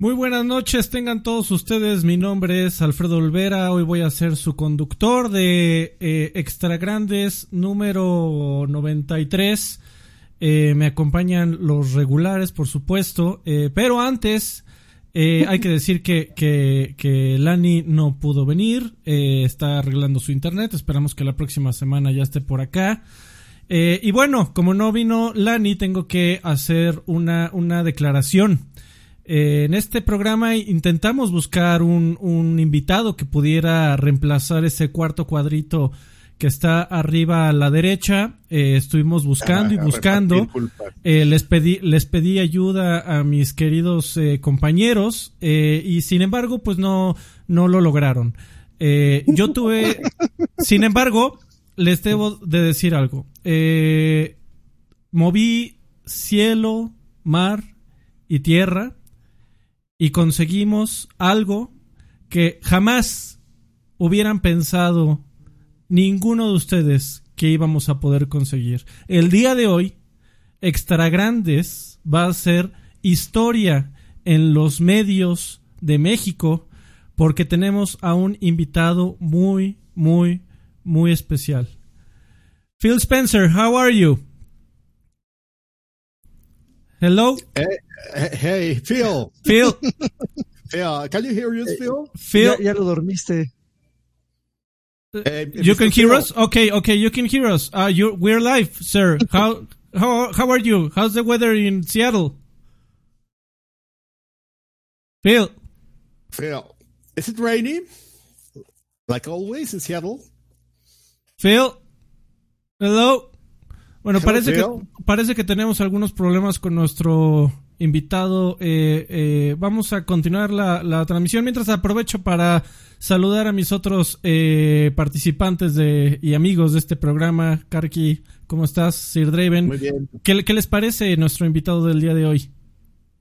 Muy buenas noches, tengan todos ustedes. Mi nombre es Alfredo Olvera. Hoy voy a ser su conductor de eh, Extra Grandes número 93. Eh, me acompañan los regulares, por supuesto. Eh, pero antes, eh, hay que decir que, que, que Lani no pudo venir. Está arreglando su internet. Esperamos que la próxima semana ya esté por acá. Y bueno, como no vino Lani, tengo que hacer una, una declaración. Eh, en este programa intentamos buscar un, un invitado que pudiera reemplazar ese cuarto cuadrito que está arriba a la derecha. Eh, estuvimos buscando y Ah, buscando. Eh, les pedí les pedí ayuda a mis queridos compañeros y sin embargo pues no no lo lograron. Yo tuve, sin embargo, les debo de decir algo. Eh, moví cielo, mar y tierra y conseguimos algo que jamás hubieran pensado ninguno de ustedes que íbamos a poder conseguir. El día de hoy, Extra Grandes va a ser historia en los medios de México porque tenemos a un invitado muy, muy, muy especial. Phil Spencer, how are you? Hello, Hey, hey, Phil. Phil. Phil, can you hear us, Phil? Phil, Ya, ya lo dormiste. Eh, you can hear Phil. us? Okay, okay, you can hear us. Uh, you we're live, sir. How how how are you? How's the weather in Seattle? Phil, Phil, is it raining? Like always in Seattle? Phil, hello. Bueno, Hello, parece que parece que tenemos algunos problemas con nuestro invitado. Eh, eh, vamos a continuar la, la transmisión mientras aprovecho para saludar a mis otros eh, participantes de y amigos de este programa. Karki, ¿cómo estás? Sir Draven. Muy bien. ¿Qué, qué les parece nuestro invitado del día de hoy?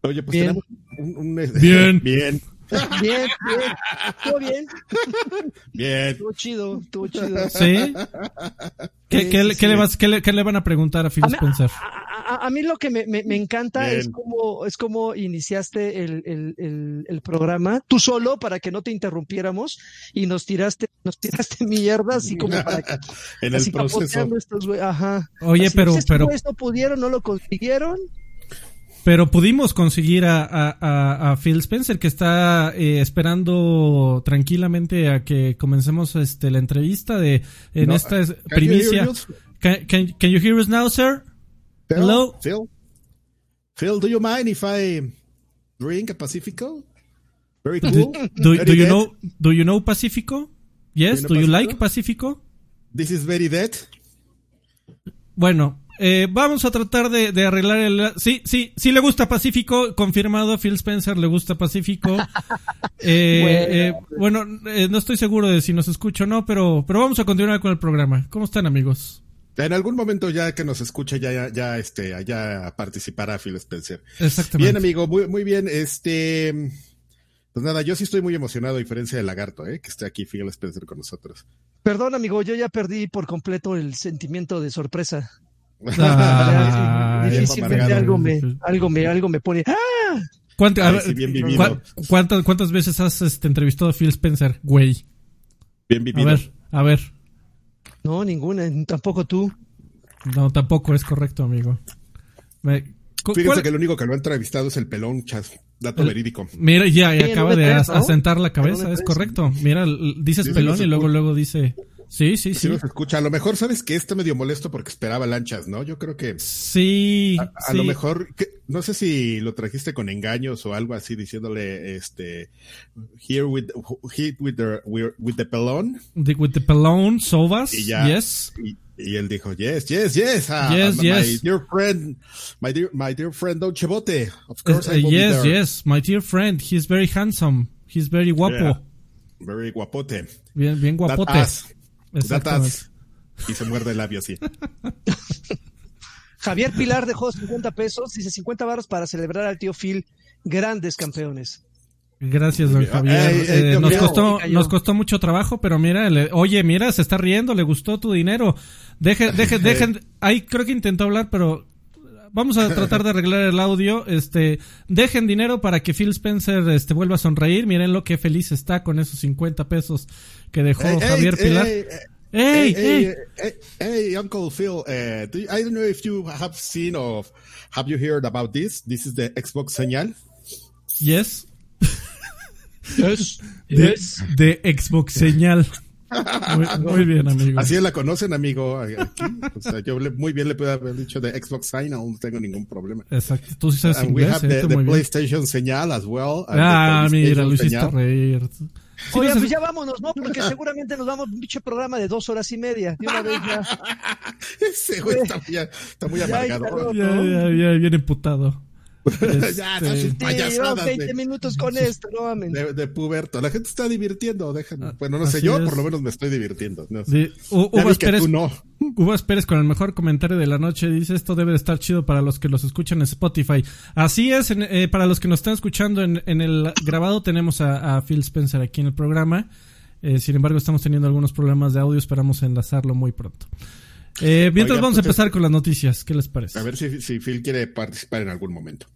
Oye, pues Bien. tenemos un, un- Bien. bien, Bien, bien. Todo bien. bien. Estuvo chido, estuvo chido. ¿Sí? ¿Qué, Sí, qué le- sí, qué le vas- qué le- qué le van a preguntar a Phil A mí, Spencer? a- a- a mí lo que me, me- me encanta Bien. es cómo, es cómo iniciaste el, el- el- el programa, tú solo, para que no te interrumpiéramos, y nos tiraste, nos tiraste mierda, así como para que, en el así proceso. estos ajá. Oye, Así, pero, pero, no pudieron, no lo consiguieron. Pero pudimos conseguir a, a- a- a Phil Spencer que está eh, esperando tranquilamente a que comencemos este la entrevista de en No, esta es- primicia. Can, can- can you hear us now, sir? Phil? Hello? Phil? Phil, do you mind if I drink a Pacifico? Very cool. Do, Very do you know do you know Pacifico? Yes, know do you Pacifico? like Pacifico? This is very dead. Bueno, eh, vamos a tratar de, de arreglar el... Sí, sí, sí le gusta Pacífico, confirmado, Phil Spencer le gusta Pacífico. Eh, eh, bueno, eh, no estoy seguro de si nos escucha o no, pero, pero vamos a continuar con el programa. ¿Cómo están amigos? En algún momento ya que nos escuche ya, ya, ya, este, allá participará Phil Spencer. Exactamente. Bien, amigo, muy, muy bien. Este, pues nada, yo sí estoy muy emocionado, a diferencia de Lagarto, ¿eh? que esté aquí Phil Spencer con nosotros. Perdón, amigo, yo ya perdí por completo el sentimiento de sorpresa. Ah, difícilmente algo me, algo me, algo me pone. ¡Ah! ¿Cuánta- a Ay, ver, sí, bien vivido. ¿cuá- cuántas, ¿Cuántas veces has este, entrevistado a Phil Spencer, güey? Bien A vivido. ver, a ver. No, ninguna, tampoco tú. No, tampoco es correcto, amigo. Me- Fíjense ¿cuál- que el único que lo ha entrevistado es el pelón, chas. Dato El- verídico. Mira, ya, ya acaba de asentar la cabeza, es correcto. Mira, dices pelón y luego, luego dice... Sí, sí, Si sí. no se escucha, a lo mejor sabes que está medio molesto porque esperaba lanchas, ¿no? Yo creo que Sí, a, a sí. lo mejor, que- no sé si lo trajiste con engaños o algo así diciéndole, este, here with, hit with the, with the pelón. The- with the pelón, Sovas, Y ya. yes. Y, y él dijo, yes, yes, yes. ah, Yes, my yes. dear friend, my dear, my dear friend Don Chebote. Of Uh, course I will be yes, there. yes, my dear friend, he's very handsome, he's very guapo, Yeah. Very guapote. bien, bien guapote. That. Y se muerde el labio así. Javier Pilar dejó 50 pesos, dice 50 barros para celebrar al tío Phil. Grandes campeones. Gracias, don Javier. ey, Eh, nos costó, nos costó mucho trabajo, pero mira, le- oye, mira, se está riendo, le gustó tu dinero. Deje, deje, dejen, ahí creo que intentó hablar, pero vamos a tratar de arreglar el audio. Este, dejen dinero para que Phil Spencer este, vuelva a sonreír. Miren lo que feliz está con esos 50 pesos que dejó Hey, Javier hey, Pilar. hey, ¡Ey! Hey, ¡Ey! hey, hey, hey, Uncle Phil. Uh, do you- I don't know if you have seen or have you heard about this. This is the Xbox señal. Yes. Yes. De, de Xbox señal. Muy, muy bien, amigo. Así la conocen, amigo. Aquí, o sea, yo le- muy bien le puedo haber dicho de Xbox sign, no tengo ningún problema. Exacto. Tú sí sabes And we have ¿eh? the, muy bien. PlayStation señal as well. Ah, mira, PlayStation lo hiciste señal. reír. Sí, Oye, no sé- pues ya vámonos, ¿no? Porque seguramente nos vamos a un pinche programa de dos horas y media. De una vez ya. Ese güey está muy, está muy amargado. ya, ya, ya, ya, bien emputado. ya, Este, payasadas 20 de, minutos con esto, no mames. de, de puberto. La gente está divirtiendo, déjenme. Ah, Bueno, no sé, yo es. por lo menos me estoy divirtiendo. No sé. de- U- Ya Uvas Pérez no. Uvas Pérez con el mejor comentario de la noche dice esto debe de estar chido para los que los escuchan en Spotify. Así es, en- eh, para los que nos están escuchando en, en el grabado tenemos a, a Phil Spencer aquí en el programa. Eh, sin embargo, estamos teniendo algunos problemas de audio, esperamos enlazarlo muy pronto. Eh, mientras Oiga, vamos a pues, empezar con las noticias, ¿qué les parece? A ver si, si Phil quiere participar en algún momento.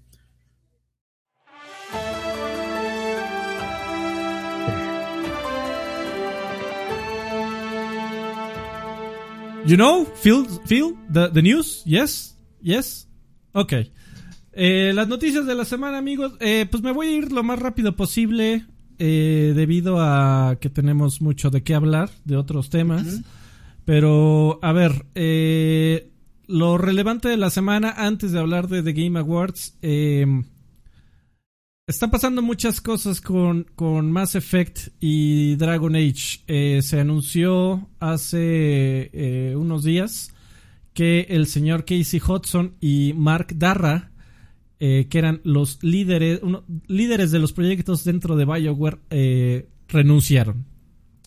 You know, Phil, Phil, the, the news, yes, yes, ok. Eh, las noticias de la semana, amigos, eh, pues me voy a ir lo más rápido posible eh, debido a que tenemos mucho de qué hablar de otros temas. Pero, a ver, eh, lo relevante de la semana antes de hablar de The Game Awards, eh, están pasando muchas cosas con, con Mass Effect y Dragon Age. Eh, se anunció hace eh, unos días que el señor Casey Hudson y Mark Darra, eh, que eran los líderes, uno- líderes de los proyectos dentro de BioWare, eh, renunciaron.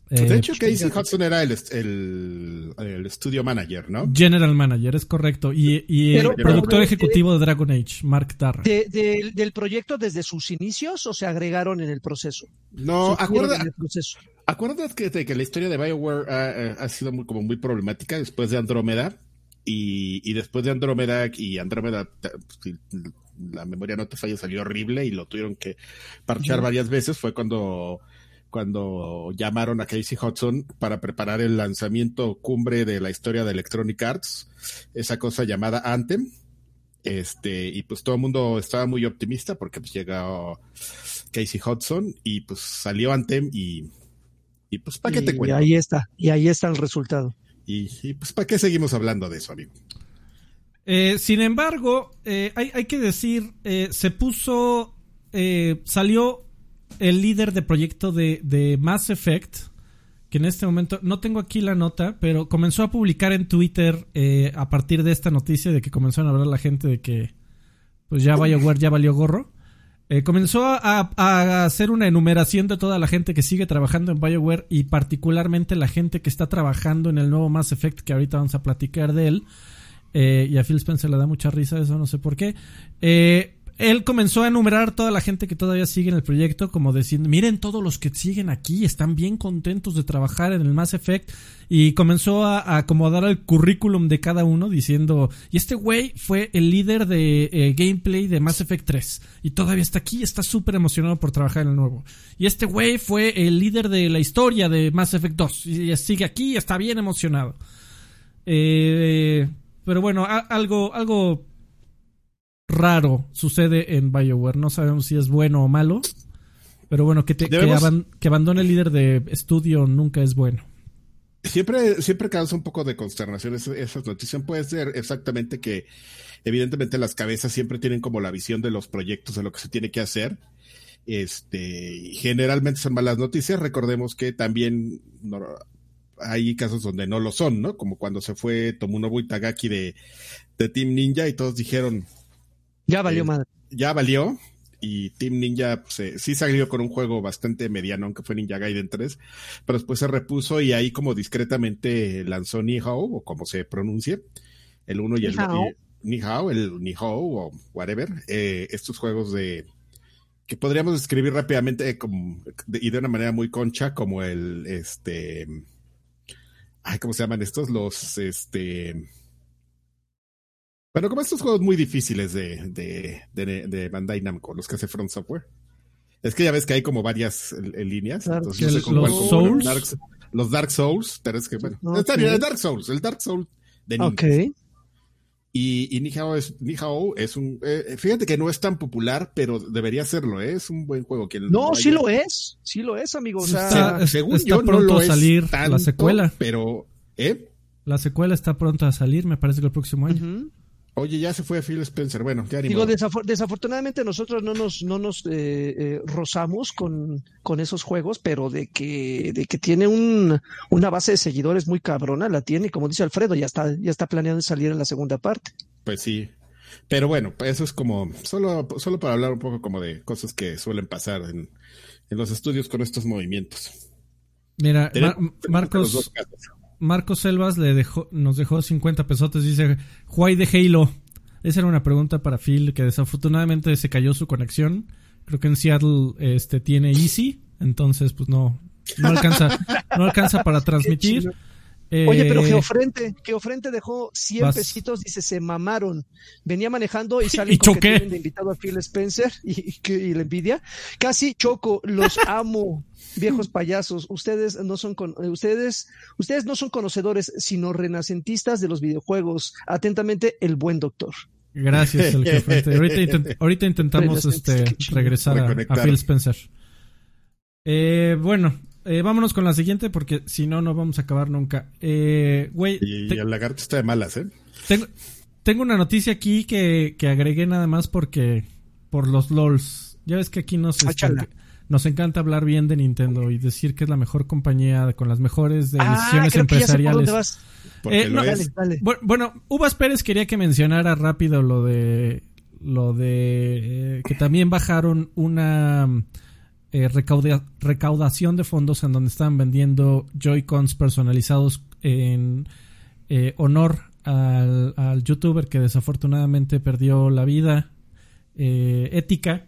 Eh, de hecho, Casey Hudson era el, el, el studio manager, ¿no? General Manager, es correcto. Y, y Pero- el pero- productor ejecutivo de Dragon Age, Mark Darra. De- del- ¿Del proyecto desde sus inicios o se agregaron en el proceso? No, en el proceso. acuérdate que, la historia de BioWare ha, sido muy, como muy problemática después de Andrómeda. Y, y después de Andrómeda, y Andrómeda, si la memoria no te falla, salió horrible y lo tuvieron que parchar varias veces. Fue cuando, cuando llamaron a Casey Hudson para preparar el lanzamiento cumbre de la historia de Electronic Arts, esa cosa llamada Anthem. Este, y pues todo el mundo estaba muy optimista porque pues llegó Casey Hudson y pues salió Anthem y, y pues ¿para qué te Y cuento? ahí está, y ahí está el resultado. Y, y, pues ¿para qué seguimos hablando de eso, amigo? Eh, sin embargo, eh, hay, hay que decir, eh, se puso, eh, salió el líder de proyecto de, de Mass Effect, que en este momento, no tengo aquí la nota, pero comenzó a publicar en Twitter eh, a partir de esta noticia de que comenzaron a hablar la gente de que pues ya BioWare ya valió gorro. Eh, comenzó a, a hacer una enumeración de toda la gente que sigue trabajando en BioWare y particularmente la gente que está trabajando en el nuevo Mass Effect, que ahorita vamos a platicar de él. Eh, y a Phil Spencer le da mucha risa eso, no sé por qué. Eh, él comenzó a enumerar toda la gente que todavía sigue en el proyecto, como diciendo, miren todos los que siguen aquí, están bien contentos de trabajar en el Mass Effect. Y comenzó a, acomodar el currículum de cada uno, diciendo, y este güey fue el líder de eh, gameplay de Mass Effect 3. Y todavía está aquí, está súper emocionado por trabajar en el nuevo. Y este güey fue el líder de la historia de Mass Effect 2. Y sigue aquí está bien emocionado. Eh, pero bueno, algo, algo raro sucede en BioWare. No sabemos si es bueno o malo. Pero bueno, que, te- que, Debemos- aban- que abandone el líder de estudio nunca es bueno. Siempre, siempre causa un poco de consternación esa- esas noticias. Puede ser exactamente que, evidentemente, las cabezas siempre tienen como la visión de los proyectos, de lo que se tiene que hacer. Este, generalmente son malas noticias. Recordemos que también no- hay casos donde no lo son, ¿no? Como cuando se fue Tomonobu Itagaki de, de Team Ninja y todos dijeron, Ya valió Eh, madre. ya valió. Y Team Ninja pues, eh, sí salió con un juego bastante mediano, aunque fue Ninja Gaiden 3, pero después se repuso y ahí como discretamente lanzó Nihao, o como se pronuncie, el 1 y el Nihao. y- Nihao, el Nihao o whatever, eh, estos juegos de que podríamos describir rápidamente como, de- y de una manera muy concha como el este ay, ¿cómo se llaman estos? Los este Bueno, como estos juegos muy difíciles de, de, de, de Bandai Namco, los que hace Front Software. Es que ya ves que hay como varias en, líneas. entonces, los, Souls. los Dark Souls, pero es que bueno, está bien, el Dark Souls, el Dark Souls de Ninja. Ok. Y, y Nihao es, Nihao es un, eh, fíjate que no es tan popular, pero debería serlo, ¿eh? es un buen juego. Que no, sí lo es, sí lo es, amigo. O sea, está, según está pronto a salir la secuela. Pero, ¿eh? La secuela está pronto a salir, me parece que el próximo año. Oye, ya se fue Phil Spencer. Bueno, ya Digo, desafortunadamente nosotros no nos, no nos eh, eh, rozamos con, con, esos juegos, pero de que, de que tiene un, una base de seguidores muy cabrona, la tiene, y como dice Alfredo, ya está, ya está planeando salir en la segunda parte. Pues sí. Pero bueno, eso es como, solo, solo para hablar un poco como de cosas que suelen pasar en, en los estudios con estos movimientos. Mira, Marcos, Marcos Selvas le dejó, nos dejó 50 pesotes. Dice, Why de Halo? Esa era una pregunta para Phil, que desafortunadamente se cayó su conexión. Creo que en Seattle este, tiene Easy, entonces pues no, no alcanza, no alcanza para transmitir. Oye, pero eh, Geofrente, Geofrente dejó 100 pesitos, dice, se mamaron. Venía manejando y sale con que de invitado a Phil Spencer y, y, y, la envidia. Casi choco, los amo viejos payasos, ustedes no son con, eh, ustedes, ustedes no son conocedores, sino renacentistas de los videojuegos. Atentamente, el buen doctor. Gracias, ahorita, intentamos este, regresar a, Phil Spencer. Eh, bueno, eh, vámonos con la siguiente porque si no, no vamos a acabar nunca. Eh, güey. y, el lagarto está de malas, ¿eh? Tengo, tengo una noticia aquí que, que agregué nada más porque por los LOLs. Ya ves que aquí nos, nos encanta hablar bien de Nintendo y decir que es la mejor compañía con las mejores ah, decisiones empresariales. Eh, bueno, Uvas Pérez quería que mencionara rápido lo de lo de eh, que también bajaron una eh, recaudación de fondos en donde estaban vendiendo Joy-Cons personalizados en honor al, al, youtuber que desafortunadamente perdió la vida ética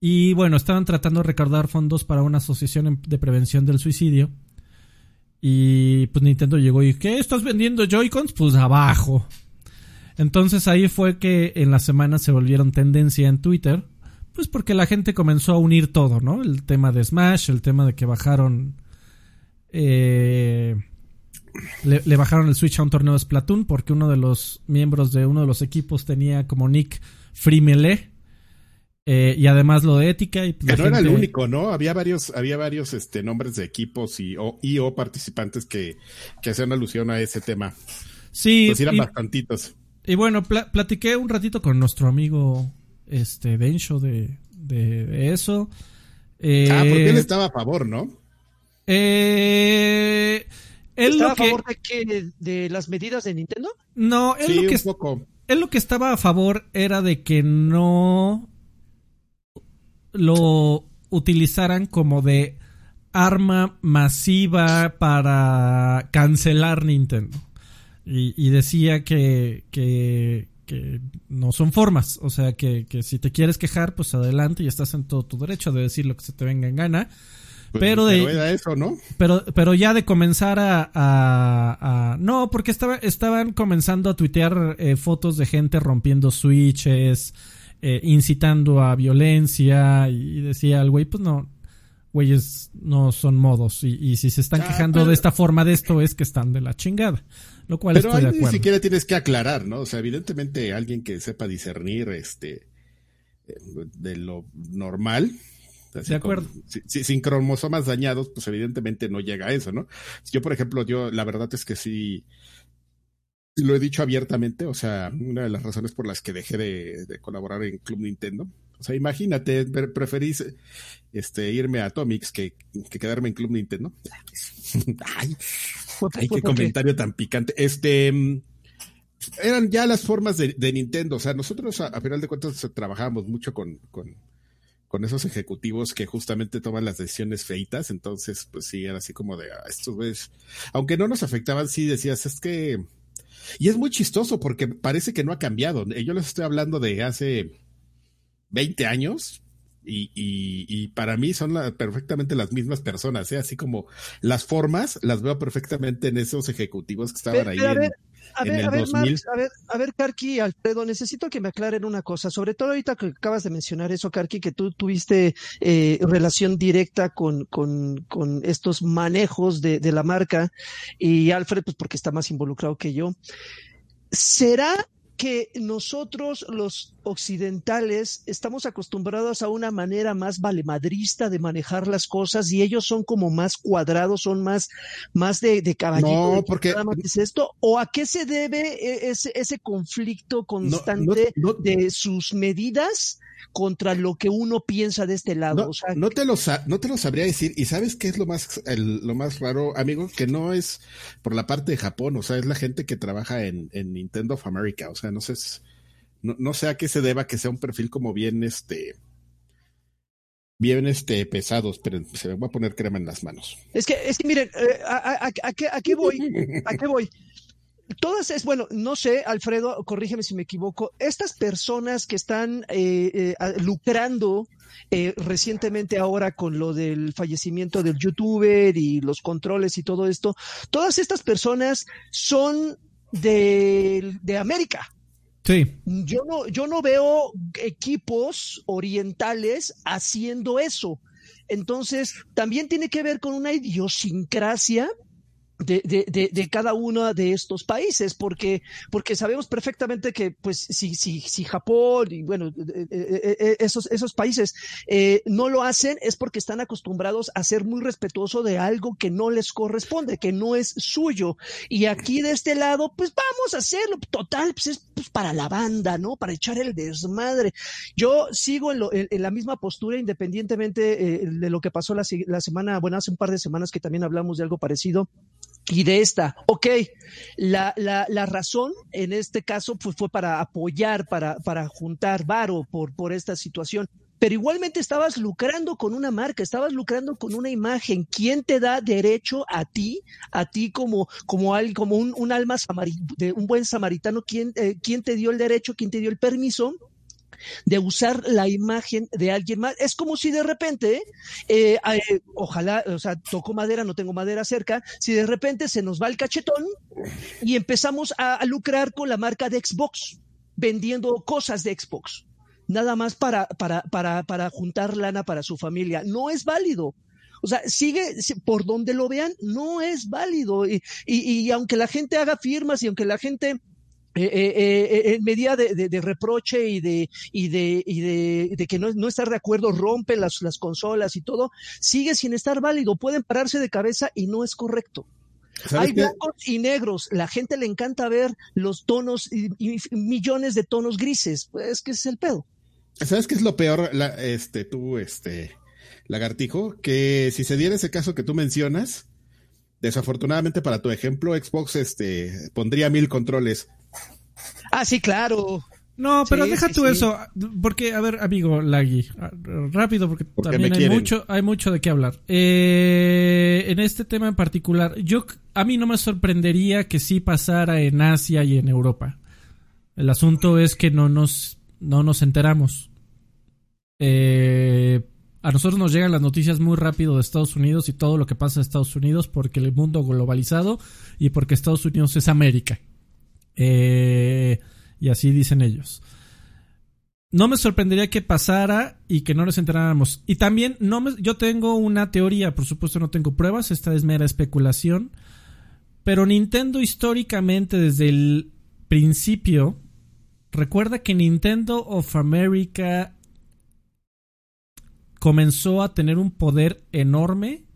y bueno, estaban tratando de recaudar fondos para una asociación de prevención del suicidio. Y pues Nintendo llegó y, ¿qué? ¿Estás vendiendo Joy-Cons? Pues abajo. Entonces ahí fue que en la semana se volvieron tendencia en Twitter. Pues porque la gente comenzó a unir todo, ¿no? El tema de Smash, el tema de que bajaron... Eh, le, bajaron el Switch a un torneo de Splatoon porque uno de los miembros de uno de los equipos tenía como nick Free Melee. Eh, y además lo de ética. Y pues, que no era el único, ¿no? Había varios, había varios este, nombres de equipos y o, y, o participantes que, que hacían alusión a ese tema. Sí. Pues eran bastantitos. Y bueno, platiqué un ratito con nuestro amigo este Dencho de, de, eso. ah, porque él eh, estaba a favor, ¿no? Eh, él ¿Estaba a favor de, que, de las medidas de Nintendo? No, él lo que, un poco. Él lo que estaba a favor era de que no lo utilizaran como de arma masiva para cancelar Nintendo. Y, decía que, que, no son formas. O sea, que, si te quieres quejar, pues adelante y estás en todo tu derecho de decir lo que se te venga en gana. Pues, pero, de eso, ¿no? Pero, pero ya de comenzar a, a, no, porque estaba, estaban comenzando a tuitear eh, fotos de gente rompiendo switches, eh, incitando a violencia y decía al güey, pues no, güeyes no son modos y, si se están quejando de esta forma de esto es que están de la chingada, lo cual pero estoy de acuerdo. ni siquiera tienes que aclarar, ¿no? O sea, evidentemente alguien que sepa discernir este eh, de lo normal, de acuerdo. sin cromosomas dañados, pues evidentemente no llega a eso, ¿no? Yo, por ejemplo, yo la verdad es que sí lo he dicho abiertamente, o sea, una de las razones por las que dejé de, colaborar en Club Nintendo. O sea, imagínate, preferís este, irme a Atomics que, que quedarme en Club Nintendo. ay, ay, qué comentario tan picante. Este, eran ya las formas de, Nintendo. O sea, nosotros a, final de cuentas trabajábamos mucho con, con, con, esos ejecutivos que justamente toman las decisiones feitas. Entonces, pues sí, era así como de, ah, estos es, aunque no nos afectaban, sí decías, es que y es muy chistoso porque parece que no ha cambiado. Yo les estoy hablando de hace 20 años y, y, para mí son perfectamente las mismas personas, ¿eh? así como las formas las veo perfectamente en esos ejecutivos que estaban ahí. A ver, a ver, a ver, a ver, Karki, Alfredo, necesito que me aclaren una cosa, sobre todo ahorita que acabas de mencionar eso, Karki, que tú tuviste eh, relación directa con, con, con estos manejos de, de la marca y Alfred, pues porque está más involucrado que yo. ¿Será que nosotros los occidentales estamos acostumbrados a una manera más valemadrista de manejar las cosas y ellos son como más cuadrados, son más, más de, de caballero. No, porque es esto? ¿O a qué se debe e, ese, ese conflicto constante de sus medidas contra lo que uno piensa de este lado. No, no te, lo no te lo sabría decir. Y sabes qué es lo más, lo más raro, amigo, que no es por la parte de Japón, o sea, es la gente que trabaja en, en Nintendo of America. O sea, no sé, no, no sé a qué se deba que sea un perfil como bien este bien este pesados, pero se me va a poner crema en las manos. Es que, es que miren, eh, a, a, a, qué, voy? ¿A qué voy? todas es, bueno, no sé, Alfredo, corrígeme si me equivoco, estas personas que están eh, eh, lucrando eh, recientemente ahora con lo del fallecimiento del youtuber y los controles y todo esto, todas estas personas son de América. Sí. Yo no, yo no veo equipos orientales haciendo eso. Entonces, también tiene que ver con una idiosincrasia de, de, de, cada uno de estos países, porque, porque sabemos perfectamente que, pues, si, si, si Japón y, bueno, eh, eh, eh, esos, esos países no lo hacen, es porque están acostumbrados a ser muy respetuosos de algo que no les corresponde, que no es suyo. Y aquí de este lado, pues vamos a hacerlo. Total, pues es pues, para la banda, ¿no? Para echar el desmadre. Yo sigo en, lo, en, la misma postura, independientemente de lo que pasó la, la semana, bueno, hace un par de semanas que también hablamos de algo parecido y de esta, ok, la, la, la razón en este caso pues, fue para apoyar, para, para juntar varo por, por esta situación, pero igualmente estabas lucrando con una marca, estabas lucrando con una imagen. ¿Quién te da derecho a ti, a ti como, como, como un, un alma de un buen samaritano? ¿quién, eh, ¿Quién te dio el derecho, quién te dio el permiso de usar la imagen de alguien más. Es como si de repente, eh, eh, ojalá, o sea, toco madera, no tengo madera cerca, si de repente se nos va el cachetón y empezamos a, lucrar con la marca de Xbox, vendiendo cosas de Xbox nada más para, para, para, para juntar lana para su familia. No es válido. O sea, sigue, por donde lo vean, no es válido. Y, y, y, aunque la gente haga firmas y aunque la gente eh, eh, eh, en medida de, reproche y de, y de, y de, que no, no, estar de acuerdo rompen las, las consolas y todo, sigue sin estar válido, pueden pararse de cabeza y no es correcto. Hay blancos y negros, la gente le encanta ver los tonos y, millones de tonos grises, pues que es el pedo. ¿Sabes qué es lo peor, la, este, tú, este, lagartijo? Que si se diera ese caso que tú mencionas, desafortunadamente para tu ejemplo, Xbox, este, pondría mil controles Ah, sí, claro. No, pero deja tú eso, porque, a ver, amigo Lagui, rápido, porque, también hay mucho, hay mucho de qué hablar. Eh, en este tema en particular, yo, a mí no me sorprendería que sí pasara en Asia y en Europa. El asunto es que no nos, no nos enteramos. Eh, a nosotros nos llegan las noticias muy rápido de Estados Unidos y todo lo que pasa en Estados Unidos porque el mundo globalizado y porque Estados Unidos es América. Eh, y así dicen ellos. No me sorprendería que pasara y que no nos enteráramos. Y también no yo tengo una teoría, por supuesto no tengo pruebas, esta es mera especulación. Pero Nintendo históricamente desde el principio, recuerda que Nintendo of America comenzó a tener un poder enorme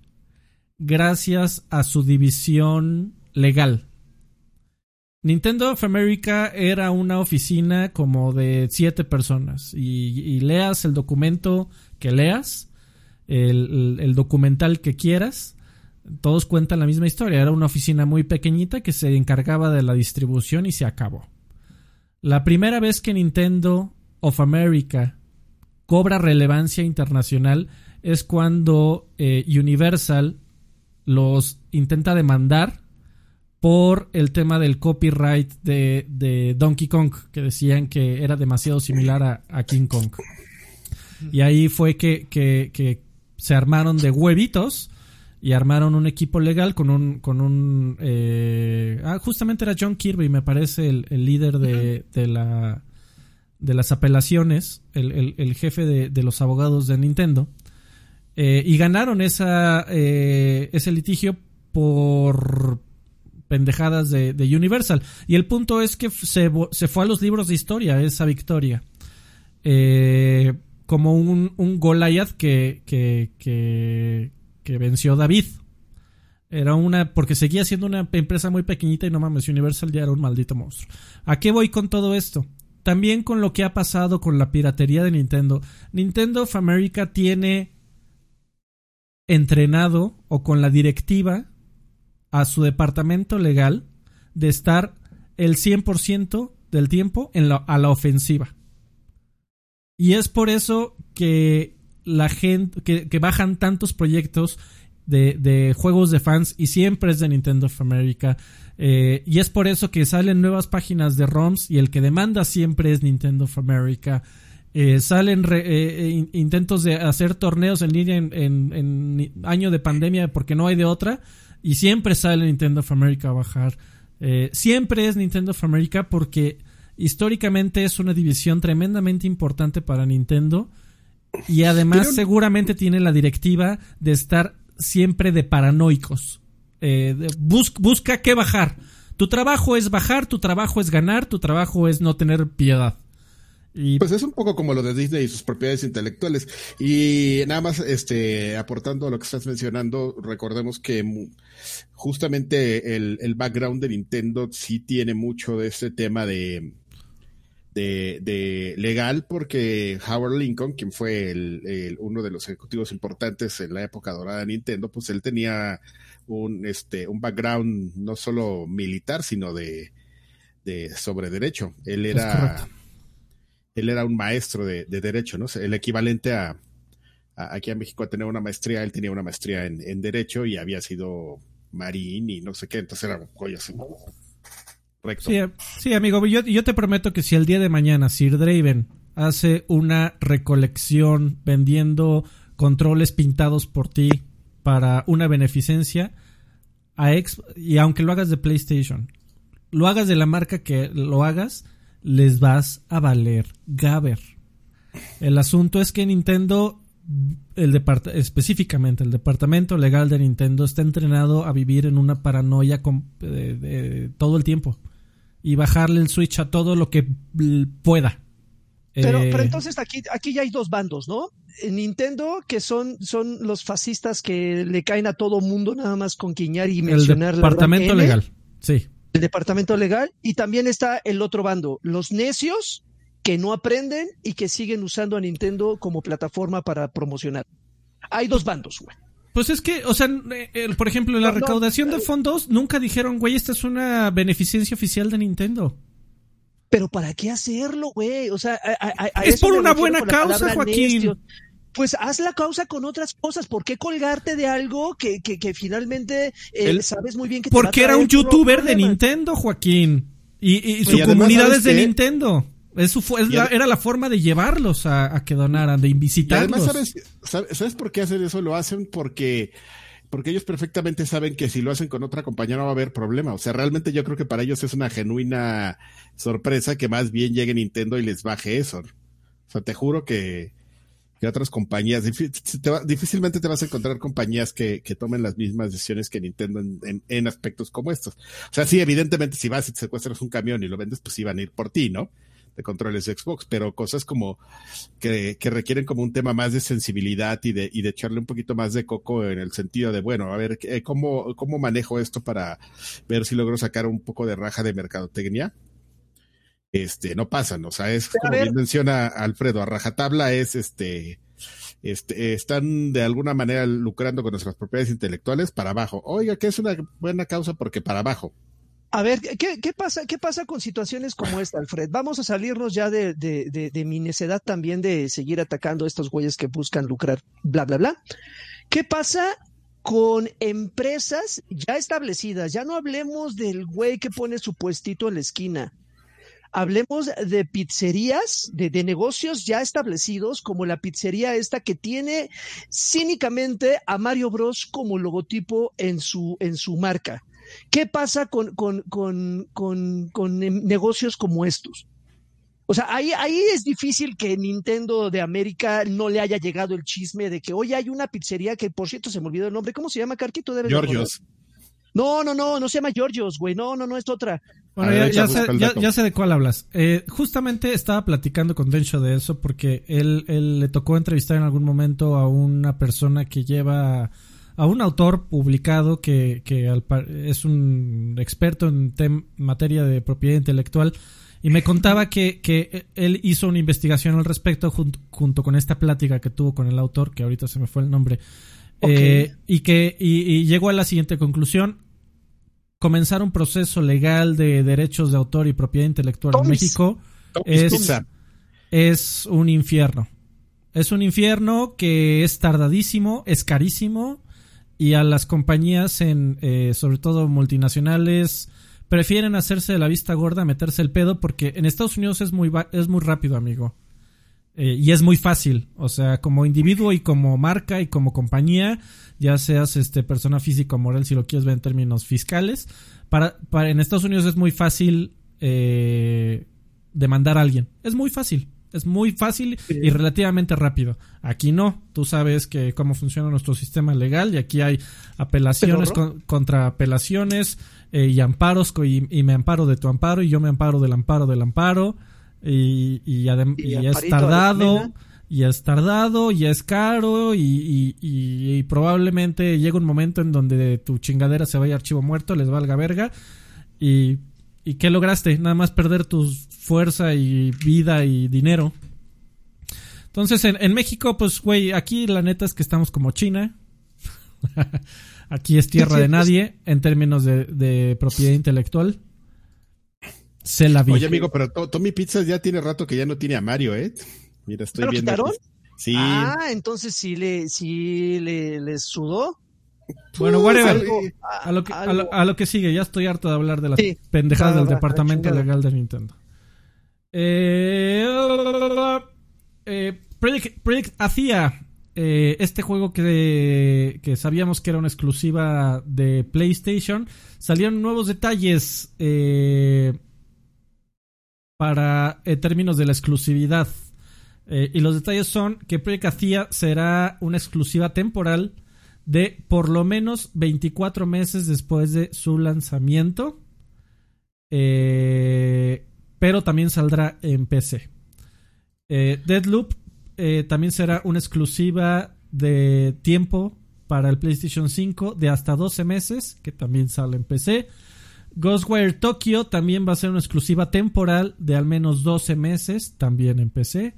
gracias a su división legal. Nintendo of America era una oficina como de siete personas y, leas el documento que leas, el, documental que quieras, todos cuentan la misma historia. Era una oficina muy pequeñita que se encargaba de la distribución y se acabó. La primera vez que Nintendo of America cobra relevancia internacional es cuando eh, Universal los intenta demandar por el tema del copyright de, Donkey Kong, que decían que era demasiado similar a, King Kong. Y ahí fue que, se armaron de huevitos y armaron un equipo legal con un con un eh, ah, justamente era John Kirby me parece el, líder de, de, la de las apelaciones el, el, jefe de, de, los abogados de Nintendo eh, y ganaron esa eh, ese litigio por pendejadas de, Universal y el punto es que se, se fue a los libros de historia esa victoria eh, como un, un Goliath que, que, que, que venció David. Era una, porque seguía siendo una empresa muy pequeñita y no mames, Universal ya era un maldito monstruo. ¿A qué voy con todo esto? También con lo que ha pasado con la piratería de Nintendo. Nintendo of America tiene entrenado o con la directiva a su departamento legal de estar el 100% del tiempo en la, a la ofensiva. Y es por eso que la gente, que, bajan tantos proyectos de, juegos de fans y siempre es de Nintendo of America. Eh, y es por eso que salen nuevas páginas de ROMs y el que demanda siempre es Nintendo of America. Eh, salen eh, intentos de hacer torneos en línea en, en, año de pandemia porque no hay de otra y siempre sale Nintendo of America a bajar. siempre es Nintendo of America porque históricamente es una división tremendamente importante para Nintendo y además seguramente tiene la directiva de estar siempre de paranoicos. Eh, busca qué bajar. Tu trabajo es bajar, tu trabajo es ganar, tu trabajo es no tener piedad. Y... Pues es un poco como lo de Disney y sus propiedades intelectuales. Y nada más, este, aportando a lo que estás mencionando, recordemos que justamente el, el background de Nintendo sí tiene mucho de este tema de, de, legal porque Howard Lincoln, quien fue el, uno de los ejecutivos importantes en la época dorada de Nintendo, pues él tenía un, este, un background no solo militar, sino de, de sobre derecho. Él era, él era un maestro de, derecho, ¿no? El equivalente a, aquí en México a tener una maestría, él tenía una maestría en, derecho y había sido marín y no sé qué, entonces era joyas. Sí, amigo, yo, yo te prometo que si el día de mañana Sir Draven hace una recolección vendiendo controles pintados por ti para una beneficencia, a ex, y aunque lo hagas de PlayStation, lo hagas de la marca que lo hagas, les vas a valer Gaber. El asunto es que Nintendo, el específicamente el departamento legal de Nintendo, está entrenado a vivir en una paranoia todo el tiempo y bajarle el Switch a todo lo que pueda. Pero, pero eh, entonces aquí, aquí ya hay dos bandos, ¿no? Nintendo, que son, son los fascistas que le caen a todo mundo nada más con quiñar y mencionar el departamento legal, sí. El departamento legal y también está el otro bando, los necios que no aprenden y que siguen usando a Nintendo como plataforma para promocionar. Hay dos bandos, güey. Pues es que, o sea, eh, por ejemplo, la recaudación de fondos nunca dijeron, güey, esta es una beneficencia oficial de Nintendo. Pero ¿para qué hacerlo, güey? O sea, es por una buena causa, Joaquín. Pues haz la causa con otras cosas. ¿Por qué colgarte de algo que, que, finalmente eh, sabes muy bien que te Porque era un youtuber de Nintendo, Joaquín. Y, su comunidad es de Nintendo. Eso fue, era la forma de llevarlos a, que donaran, de visitarlos. además, ¿sabes, ¿sabes por qué hacen eso? Lo hacen porque porque ellos perfectamente saben que si lo hacen con otra compañía no va a haber problema. O sea, realmente yo creo que para ellos es una genuina sorpresa que más bien llegue Nintendo y les baje eso. O sea, te juro que, otras compañías, difícilmente te vas a encontrar compañías que, tomen las mismas decisiones que Nintendo en, en, aspectos como estos. O sea, sí, evidentemente si vas y te secuestras un camión y lo vendes, pues iban a ir por ti, ¿no? de controles de Xbox, pero cosas como que, que, requieren como un tema más de sensibilidad y de, y de echarle un poquito más de coco en el sentido de, bueno, a ver, eh, ¿cómo, cómo manejo esto para ver si logro sacar un poco de raja de mercadotecnia? Este, no pasan, o sea, es como bien menciona Alfredo, a rajatabla es este, este, están de alguna manera lucrando con nuestras propiedades intelectuales para abajo. Oiga, que es una buena causa porque para abajo. A ver, ¿qué, ¿qué, pasa, ¿qué pasa con situaciones como esta, Alfred? Vamos a salirnos ya de, de, de, mi necedad también de seguir atacando a estos güeyes que buscan lucrar, bla, bla, bla. ¿Qué pasa con empresas ya establecidas? Ya no hablemos del güey que pone su puestito en la esquina. Hablemos de pizzerías, de, de, negocios ya establecidos, como la pizzería esta que tiene cínicamente a Mario Bros como logotipo en su, en su marca. ¿Qué pasa con, con, con, con, con negocios como estos? O sea, ahí, ahí es difícil que Nintendo de América no le haya llegado el chisme de que hoy hay una pizzería que, por cierto, se me olvidó el nombre. ¿Cómo se llama, Carquito? Georgios. No, no, no, no se llama Georgios, güey. No, no, no, es otra. Bueno, ya, ya, sé, ya, sé, de cuál hablas. Eh, justamente estaba platicando con Densho de eso porque él, él le tocó entrevistar en algún momento a una persona que lleva a un autor publicado que, que es un experto en materia de propiedad intelectual y me contaba que, que él hizo una investigación al respecto junto, junto, con esta plática que tuvo con el autor, que ahorita se me fue el nombre, eh, y que y, llegó a la siguiente conclusión. Comenzar un proceso legal de derechos de autor y propiedad intelectual en México es, es un infierno. Es un infierno que es tardadísimo, es carísimo y a las compañías, en, eh, sobre todo multinacionales, prefieren hacerse de la vista gorda, meterse el pedo, porque en Estados Unidos es muy, es muy rápido, amigo. Eh, y es muy fácil, o sea, como individuo y como marca y como compañía, ya seas este persona física o moral, si lo quieres ver en términos fiscales, para, para en Estados Unidos es muy fácil eh, demandar a alguien. Es muy fácil. Es muy fácil y relativamente rápido. Aquí no. Tú sabes que cómo funciona nuestro sistema legal y aquí hay apelaciones contra apelaciones eh, y amparos y, me amparo de tu amparo y yo me amparo del amparo del amparo y, y, es tardado y es tardado y es caro y, probablemente llega un momento en donde tu chingadera se vaya a archivo muerto, les valga verga y ¿Y qué lograste? Nada más perder tu fuerza y vida y dinero. Entonces, en, en México, pues, güey, aquí la neta es que estamos como China. aquí es tierra de nadie en términos de, propiedad intelectual. Se la vi. Oye, amigo, pero Tommy Pizzas ya tiene rato que ya no tiene a Mario, ¿eh? Mira, estoy viendo. Quitaron? Sí. Ah, entonces sí le, sí le, le sudó. Bueno, whatever. a, lo que, a, lo, que sigue, ya estoy harto de hablar de las pendejadas del departamento legal de Nintendo. Eh, eh, Project, hacía eh, este juego que, que, sabíamos que era una exclusiva de PlayStation. Salieron nuevos detalles para términos de la exclusividad. Y los detalles son que Project hacía será una exclusiva temporal de por lo menos 24 meses después de su lanzamiento. Eh, pero también saldrá en PC. Eh, Deadloop eh, también será una exclusiva de tiempo para el PlayStation 5 de hasta 12 meses, que también sale en PC. Ghostwire Tokyo también va a ser una exclusiva temporal de al menos 12 meses, también en PC.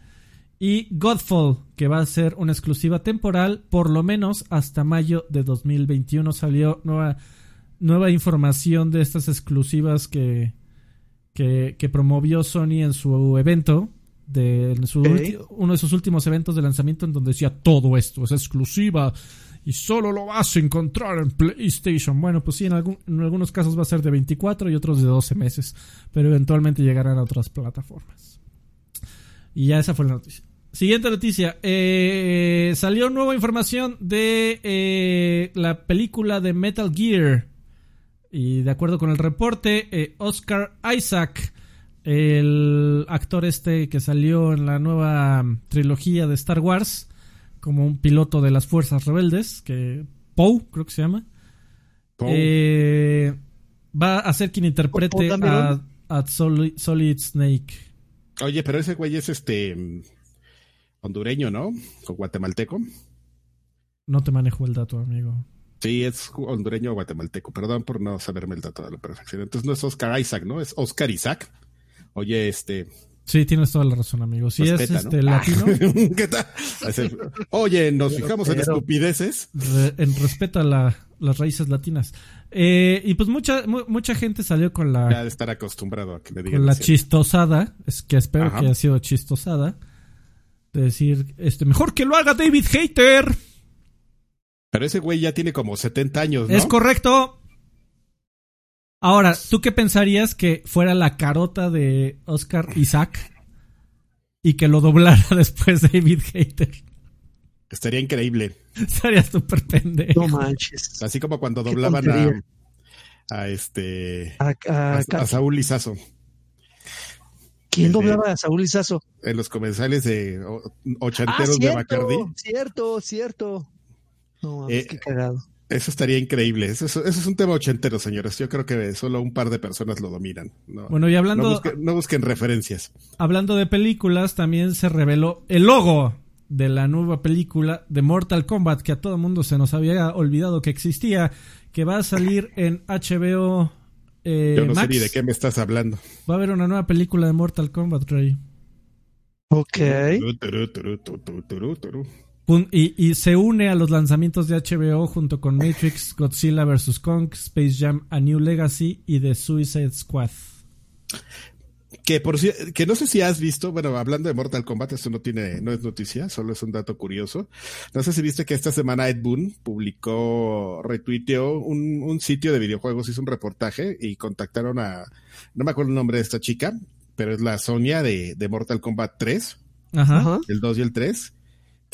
Y Godfall, que va a ser una exclusiva temporal, por lo menos hasta mayo de 2021 salió nueva, nueva información de estas exclusivas que, que, promovió Sony en su evento, de, uno de sus últimos eventos de lanzamiento en donde decía todo esto es exclusiva y solo lo vas a encontrar en PlayStation. Bueno, pues sí, en, en algunos casos va a ser de 24 y otros de 12 meses, pero eventualmente llegarán a otras plataformas. Y ya esa fue la noticia. Siguiente noticia. Eh, salió nueva información de eh, la película de Metal Gear. Y de acuerdo con el reporte, eh, Oscar Isaac, el actor este que salió en la nueva trilogía de Star Wars, como un piloto de las fuerzas rebeldes, que Poe, creo que se llama, va a ser quien interprete a, a Solid Snake. Oye, pero ese güey es este hondureño, ¿no? O guatemalteco. No te manejo el dato, amigo. Sí, es hondureño o guatemalteco. Perdón por no saberme el dato de la perfección. Entonces no es Oscar Isaac, ¿no? Es Oscar Isaac. Oye, este. Sí, tienes toda la razón, amigo. Si es este latino. ¿Qué tal? Oye, nos fijamos en estupideces. en respeto a las raíces latinas. Eh, y pues mucha mucha gente salió con la. Ya de estar acostumbrado a que me digan. Con la chistosada. Es que espero que haya sido chistosada decir, este, mejor que lo haga David Hater. Pero ese güey ya tiene como 70 años, ¿no? Es correcto. Ahora, ¿tú qué pensarías que fuera la carota de Oscar Isaac y que lo doblara después David Hater? Estaría increíble. Estaría súper pendejo. No manches. Así como cuando doblaban a, a este A- a- a, a Saúl Lizazo ¿Quién doblaba a Saúl Lizazo? en los comerciales de Ah, ochenteros de Bacardi. cierto, cierto, cierto. No, mames, Eh, qué cagado. Eso estaría increíble. Eso, eso- eso es un tema ochentero, señores. Yo creo que solo un par de personas lo dominan. No, Bueno, y no hablando, busquen, no busquen referencias. hablando de películas, también se reveló el logo de la nueva película de Mortal Kombat, que a todo mundo se nos había olvidado que existía, que va a salir en HBO eh, Yo no sé ni de qué me estás hablando. Va a haber una nueva película de Mortal Kombat, Rey. Ok. Turú, turú, turú, Y, y se une a los lanzamientos de HBO junto con Matrix, Godzilla vs. Kong, Space Jam, A New Legacy y The Suicide Squad. Que por si- que no sé si has visto, bueno, hablando de Mortal Kombat, esto no tiene, no es noticia, solo es un dato curioso. No sé si viste que esta semana Ed Boon publicó, retuiteó un, un sitio de videojuegos, hizo un reportaje y contactaron a, no me acuerdo el nombre de esta chica, pero es la Sonia de, de Mortal Kombat 3, Ajá. Ajá. el 2 y el 3.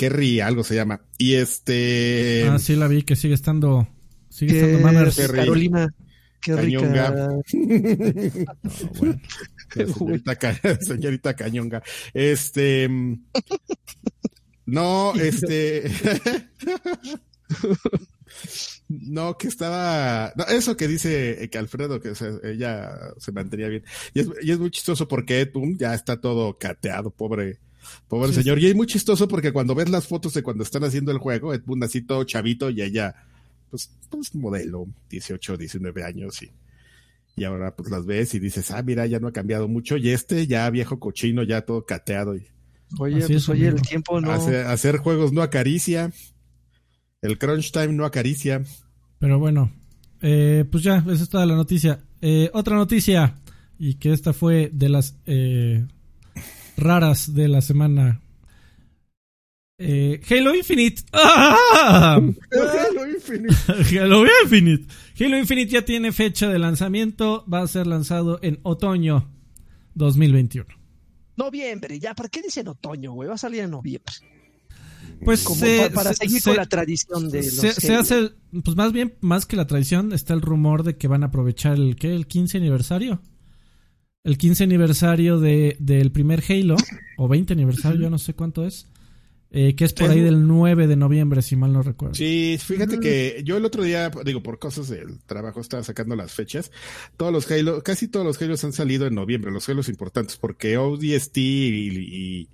Kerry, algo se llama. Y este, Ah, sí la vi, que sigue estando... Sigue estando Manners. Carolina. Qué Cañonga. rica. La señorita, Ca- señorita Cañonga. Este. No, este. No, que estaba. No, eso que dice eh, que Alfredo, que o sea, ella se mantenía bien. Y es, y es muy chistoso porque ya está todo cateado, pobre. Pobre Sí, señor. Y es muy chistoso porque cuando ves las fotos de cuando están haciendo el juego, Ed Boon así todo chavito y ella, pues, pues modelo, 18, 19 años y. Y ahora pues las ves y dices, ah, mira, ya no ha cambiado mucho. Y este ya viejo cochino, ya todo cateado. Y Oye, Así pues es, oye, el tiempo no. hace- hacer juegos no acaricia. El crunch time no acaricia. Pero bueno, eh, pues ya, esa es toda la noticia. Eh, otra noticia, y que esta fue de las eh, raras de la semana. Eh, Halo Infinite. ¡Ah! Halo Infinite. Halo Infinite. Halo Infinite ya tiene fecha de lanzamiento. Va a ser lanzado en otoño 2021. Noviembre, ya, ¿para qué dicen otoño, güey? Va a salir en noviembre. Pues Como se- pa- para se- seguir se- con la tradición de los se, hace, pues más bien, más que la tradición, está el rumor de que van a aprovechar el, ¿qué? El 15 aniversario. El 15 aniversario de, del primer Halo, o 20 aniversario, ya no sé cuánto es. eh, que es por ahí del 9 de noviembre, si mal no recuerdo. Sí, fíjate que yo el otro día, digo, por cosas del trabajo, estaba sacando las fechas. Todos los Halo, casi todos los Halos han salido en noviembre, los Halos importantes, porque ODST y, y,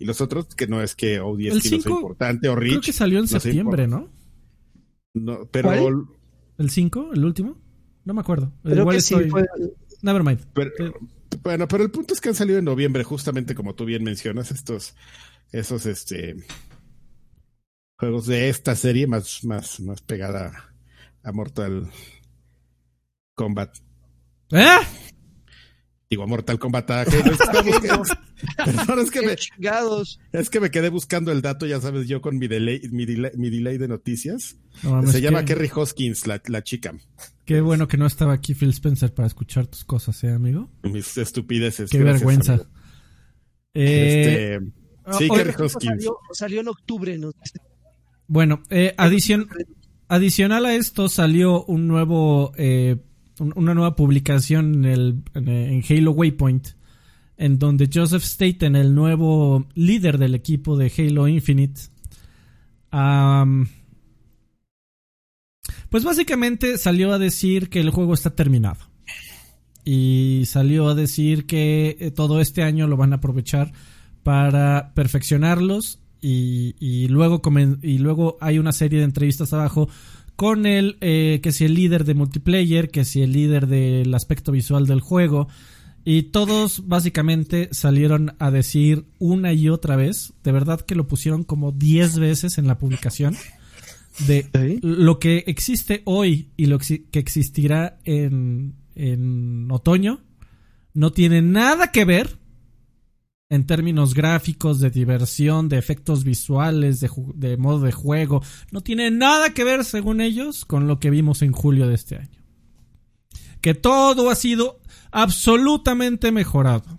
y los otros, que no es que ODST no sea importante, o Creo Rich, que salió en no septiembre, ¿no? no, pero, ¿Cuál? ¿El 5? ¿El último? No me acuerdo. Creo Igual que sí, fue- Nevermind. pero- bueno, pero el punto es que han salido en noviembre, justamente como tú bien mencionas, estos, esos, este, juegos de esta serie más, más, más pegada a Mortal Kombat. ¿Eh? Digo, a Mortal Kombat a Perdón, es que, qué me, chingados. es que me quedé buscando el dato, ya sabes, yo con mi delay, mi delay, mi delay de noticias. No Se llama Kerry Hoskins, la, la chica. Qué bueno que no estaba aquí Phil Spencer para escuchar tus cosas, ¿eh, amigo? Mis estupideces. Qué Gracias, vergüenza. Eh, Este, sí, Kerry Hoskins. Salió, salió en octubre, ¿no? Bueno, eh, adicion- adicional a esto salió un nuevo, eh, un- una nueva publicación en, el, en, en Halo Waypoint, en donde Joseph Staten, el nuevo líder del equipo de Halo Infinite, am, pues básicamente salió a decir que el juego está terminado. Y salió a decir que eh, todo este año lo van a aprovechar para perfeccionarlos y, y luego y luego hay una serie de entrevistas abajo con el eh, que si el líder de multiplayer, que si el líder del aspecto visual del juego. Y todos básicamente salieron a decir una y otra vez, de verdad que lo pusieron como 10 veces en la publicación de Sí. lo que existe hoy y lo que existirá en, en otoño no tiene nada que ver en términos gráficos, de diversión, de efectos visuales, de, de modo de juego. No tiene nada que ver, según ellos, con lo que vimos en julio de este año. que todo ha sido absolutamente mejorado,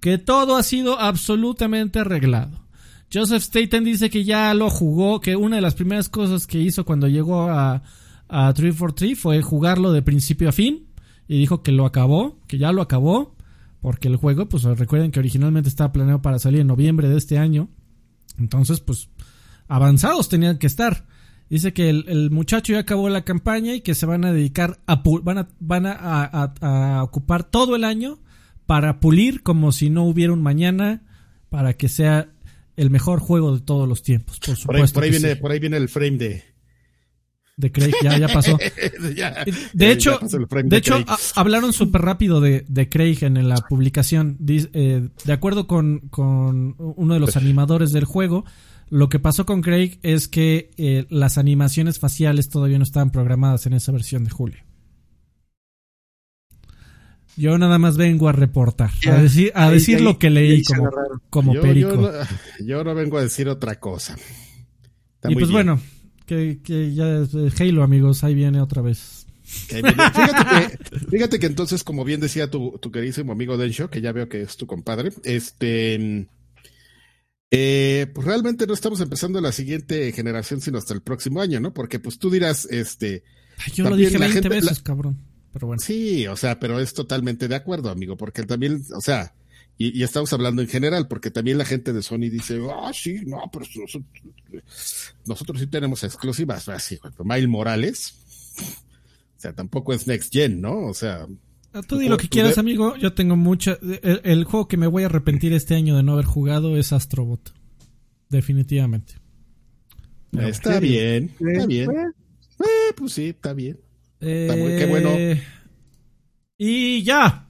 que todo ha sido absolutamente arreglado. Joseph Staten dice que ya lo jugó, que una de las primeras cosas que hizo cuando llegó a, a 343 fue jugarlo de principio a fin y dijo que lo acabó, que ya lo acabó, porque el juego, pues recuerden que originalmente estaba planeado para salir en noviembre de este año, entonces pues avanzados tenían que estar. Dice que el, muchacho ya acabó la campaña y que se van a dedicar a van a, van a, ocupar todo el año para pulir como si no hubiera un mañana para que sea el mejor juego de todos los tiempos. Por, supuesto por ahí, viene, por ahí viene el frame de, de Craig, ya, ya pasó. de hecho, de, hecho hablaron súper rápido de, de, Craig en la publicación. Eh, de acuerdo con, con, uno de los animadores del juego, lo que pasó con Craig es que eh, las animaciones faciales todavía no estaban programadas en esa versión de julio. Yo nada más vengo a reportar, a decir, a decir lo que leí como, como perico. Yo no, vengo a decir otra cosa. y pues bueno, que, que ya es Halo, amigos, ahí viene otra vez. Fíjate que, entonces, como bien decía tu, tu queridísimo amigo Densho, que ya veo que es tu compadre, este, eh, pues realmente no estamos empezando la siguiente generación sino hasta el próximo año, ¿no? Porque pues tú dirás, este... yo lo dije 20 veces, cabrón. Pero bueno. Sí, o sea, pero es totalmente de acuerdo, amigo, porque también, o sea, y, estamos hablando en general, porque también la gente de Sony dice, ah, sí, no, pero nosotros, sí tenemos exclusivas, así, Miles Morales, o sea, tampoco es Next Gen, ¿no? O sea... Ah, tú di lo que quieras, amigo, yo tengo mucha... El, juego que me voy a arrepentir este año de no haber jugado es Astrobot, definitivamente. está bien, está bien. Eh, pues sí, está bien. Está muy, qué bueno. Eh, y ya,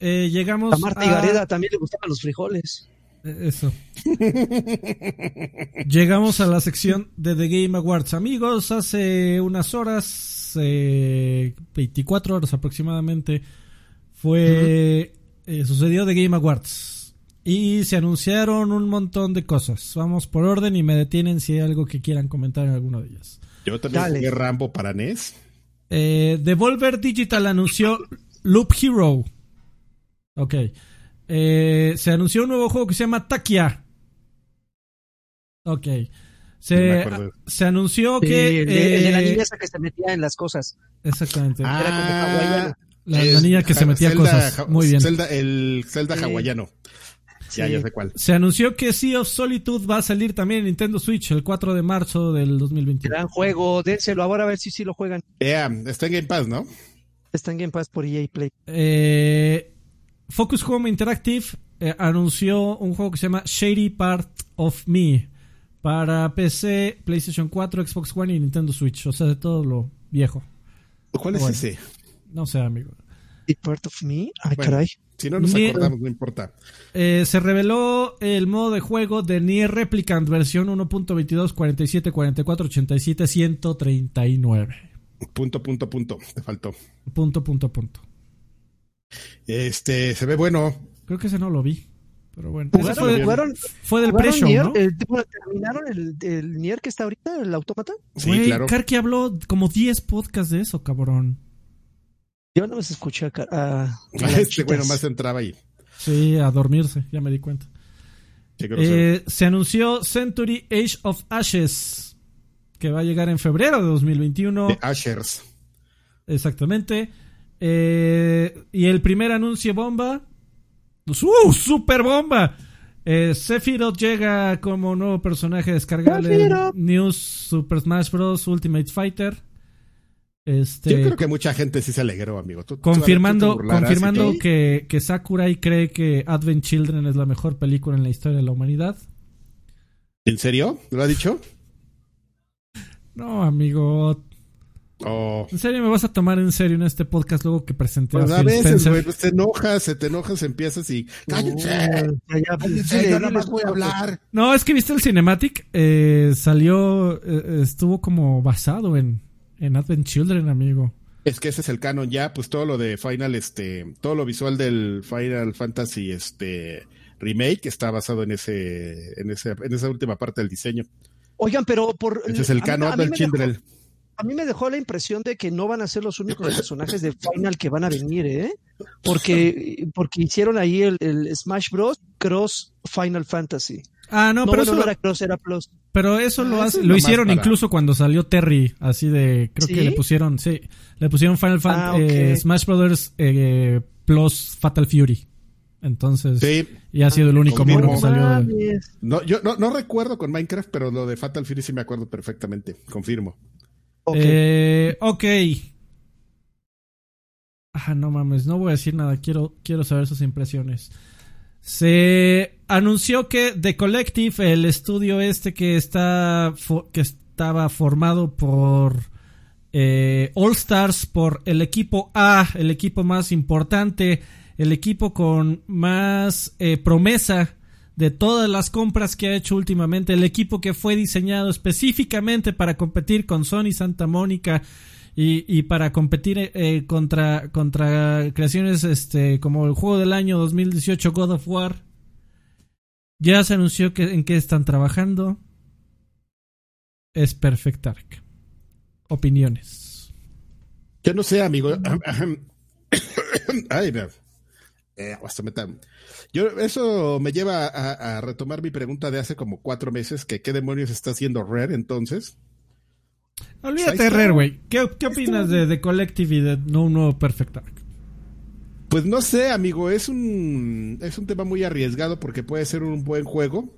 eh, llegamos a Marta y Gareda también le gustaban los frijoles. Eh, eso. llegamos a la sección de The Game Awards. Amigos, hace unas horas, 24 horas aproximadamente, fue sucedió The Game Awards. Y se anunciaron un montón de cosas. Vamos por orden y me detienen si hay algo que quieran comentar en alguno de ellas. Yo también jugué Rambo para NES. Devolver Digital anunció Loop Hero. Ok. Eh, se anunció un nuevo juego que se llama Takia. Ok. Se, se anunció que. de, la eh, niña esa que se metía en las cosas. Exactamente. Era como ah, hawaiana. La, niña que se metía en cosas. Muy bien. el Zelda hawaiano. Ya, ya sé cuál. Se anunció que Sea of Solitude va a salir también en Nintendo Switch el 4 de marzo del 2021. Gran juego, dénselo ahora a ver si sí lo juegan. Yeah, está en Game Pass, ¿no? Está en Game Pass por EA Play. Eh, Focus Home Interactive eh, anunció un juego que se llama Shady Part of Me para PC, PlayStation 4, Xbox One y Nintendo Switch. O sea, de todo lo viejo. ¿Cuál es ese? No sé, amigo. Shady Part of Me. Ay, caray. Si no nos acordamos, no importa. Eh, se reveló el modo de juego de Nier Replicant versión 1.22 47 44 87 139. Punto, punto, punto. Te faltó. Punto, punto, punto. Este, se ve bueno. Creo que ese no lo vi. Pero bueno. fue, del pre-show, ¿no? ¿Terminaron el, el, Nier que está ahorita, el autómata? Sí, claro. Karki habló como 10 podcasts de eso, cabrón. Yo no me escuché a... este bueno más entraba ahí. Sí, a dormirse, ya me di cuenta. Eh, se anunció Century Age of Ashes, que va a llegar en febrero de 2021. De Ashers. Exactamente. Eh, y el primer anuncio bomba. ¡Uh! ¡Super bomba! Eh, Sephiroth llega como nuevo personaje descargable en News Super Smash Bros. Ultimate Fighter. Este, Yo creo que mucha gente sí se alegró, amigo. confirmando confirmando que, que Sakurai cree que Advent Children es la mejor película en la historia de la humanidad. ¿En serio? ¿Lo ha dicho? No, amigo. Oh. ¿En serio me vas a tomar en serio en este podcast luego que presenté pues a, veces, güey, pues te enojas, se te enojas, empiezas y cállense, yo nada más voy a hablar. No, es que viste el cinematic, eh, salió, eh, estuvo como basado en, en Advent Children, amigo. Es que ese es el canon ya, pues todo lo de Final, este, todo lo visual del Final Fantasy, este, remake está basado en ese, en ese, en esa última parte del diseño. Oigan, pero por. Ese es el canon Advent Children. a mí me dejó la impresión de que no van a ser los únicos personajes de Final que van a venir, ¿eh? Porque, porque hicieron ahí el, el Smash Bros. Cross Final Fantasy. Ah, no, pero bueno, eso, no era Cross, era Plus. pero eso lo, Ah, hace- eso es lo hicieron para- incluso cuando salió Terry, así de, creo que le pusieron, sí, le pusieron Final Fantasy, Ah, ok. Smash Brothers eh, plus Fatal Fury. Entonces, Sí, y ha sido el único Confirmo. mono que salió de... no, yo no, no recuerdo con Minecraft, pero lo de Fatal Fury sí me acuerdo perfectamente, confirmo. Ok. Eh, ok. Ah, no mames, no voy a decir nada, quiero, quiero saber sus impresiones. Se anunció que The Collective, el estudio este que está que estaba formado por eh, All Stars, por el equipo A, el equipo más importante, el equipo con más eh, promesa de todas las compras que ha hecho últimamente, el equipo que fue diseñado específicamente para competir con Sony Santa Mónica y, y para competir eh, contra, contra creaciones este, como el juego del año 2018 God of War. Ya se anunció que, en qué están trabajando. Es Perfect Dark. Opiniones. Yo no sé, amigo. Ay, vea. Eh, hasta me Yo, eso me lleva a, a retomar mi pregunta de hace como cuatro meses, que qué demonios está haciendo Rare entonces. Olvídate de. Rare, güey. ¿Qué, qué opinas de, de Collective y de no, un nuevo Perfect Dark? Pues no sé, amigo, es un, es un tema muy arriesgado porque puede ser un buen juego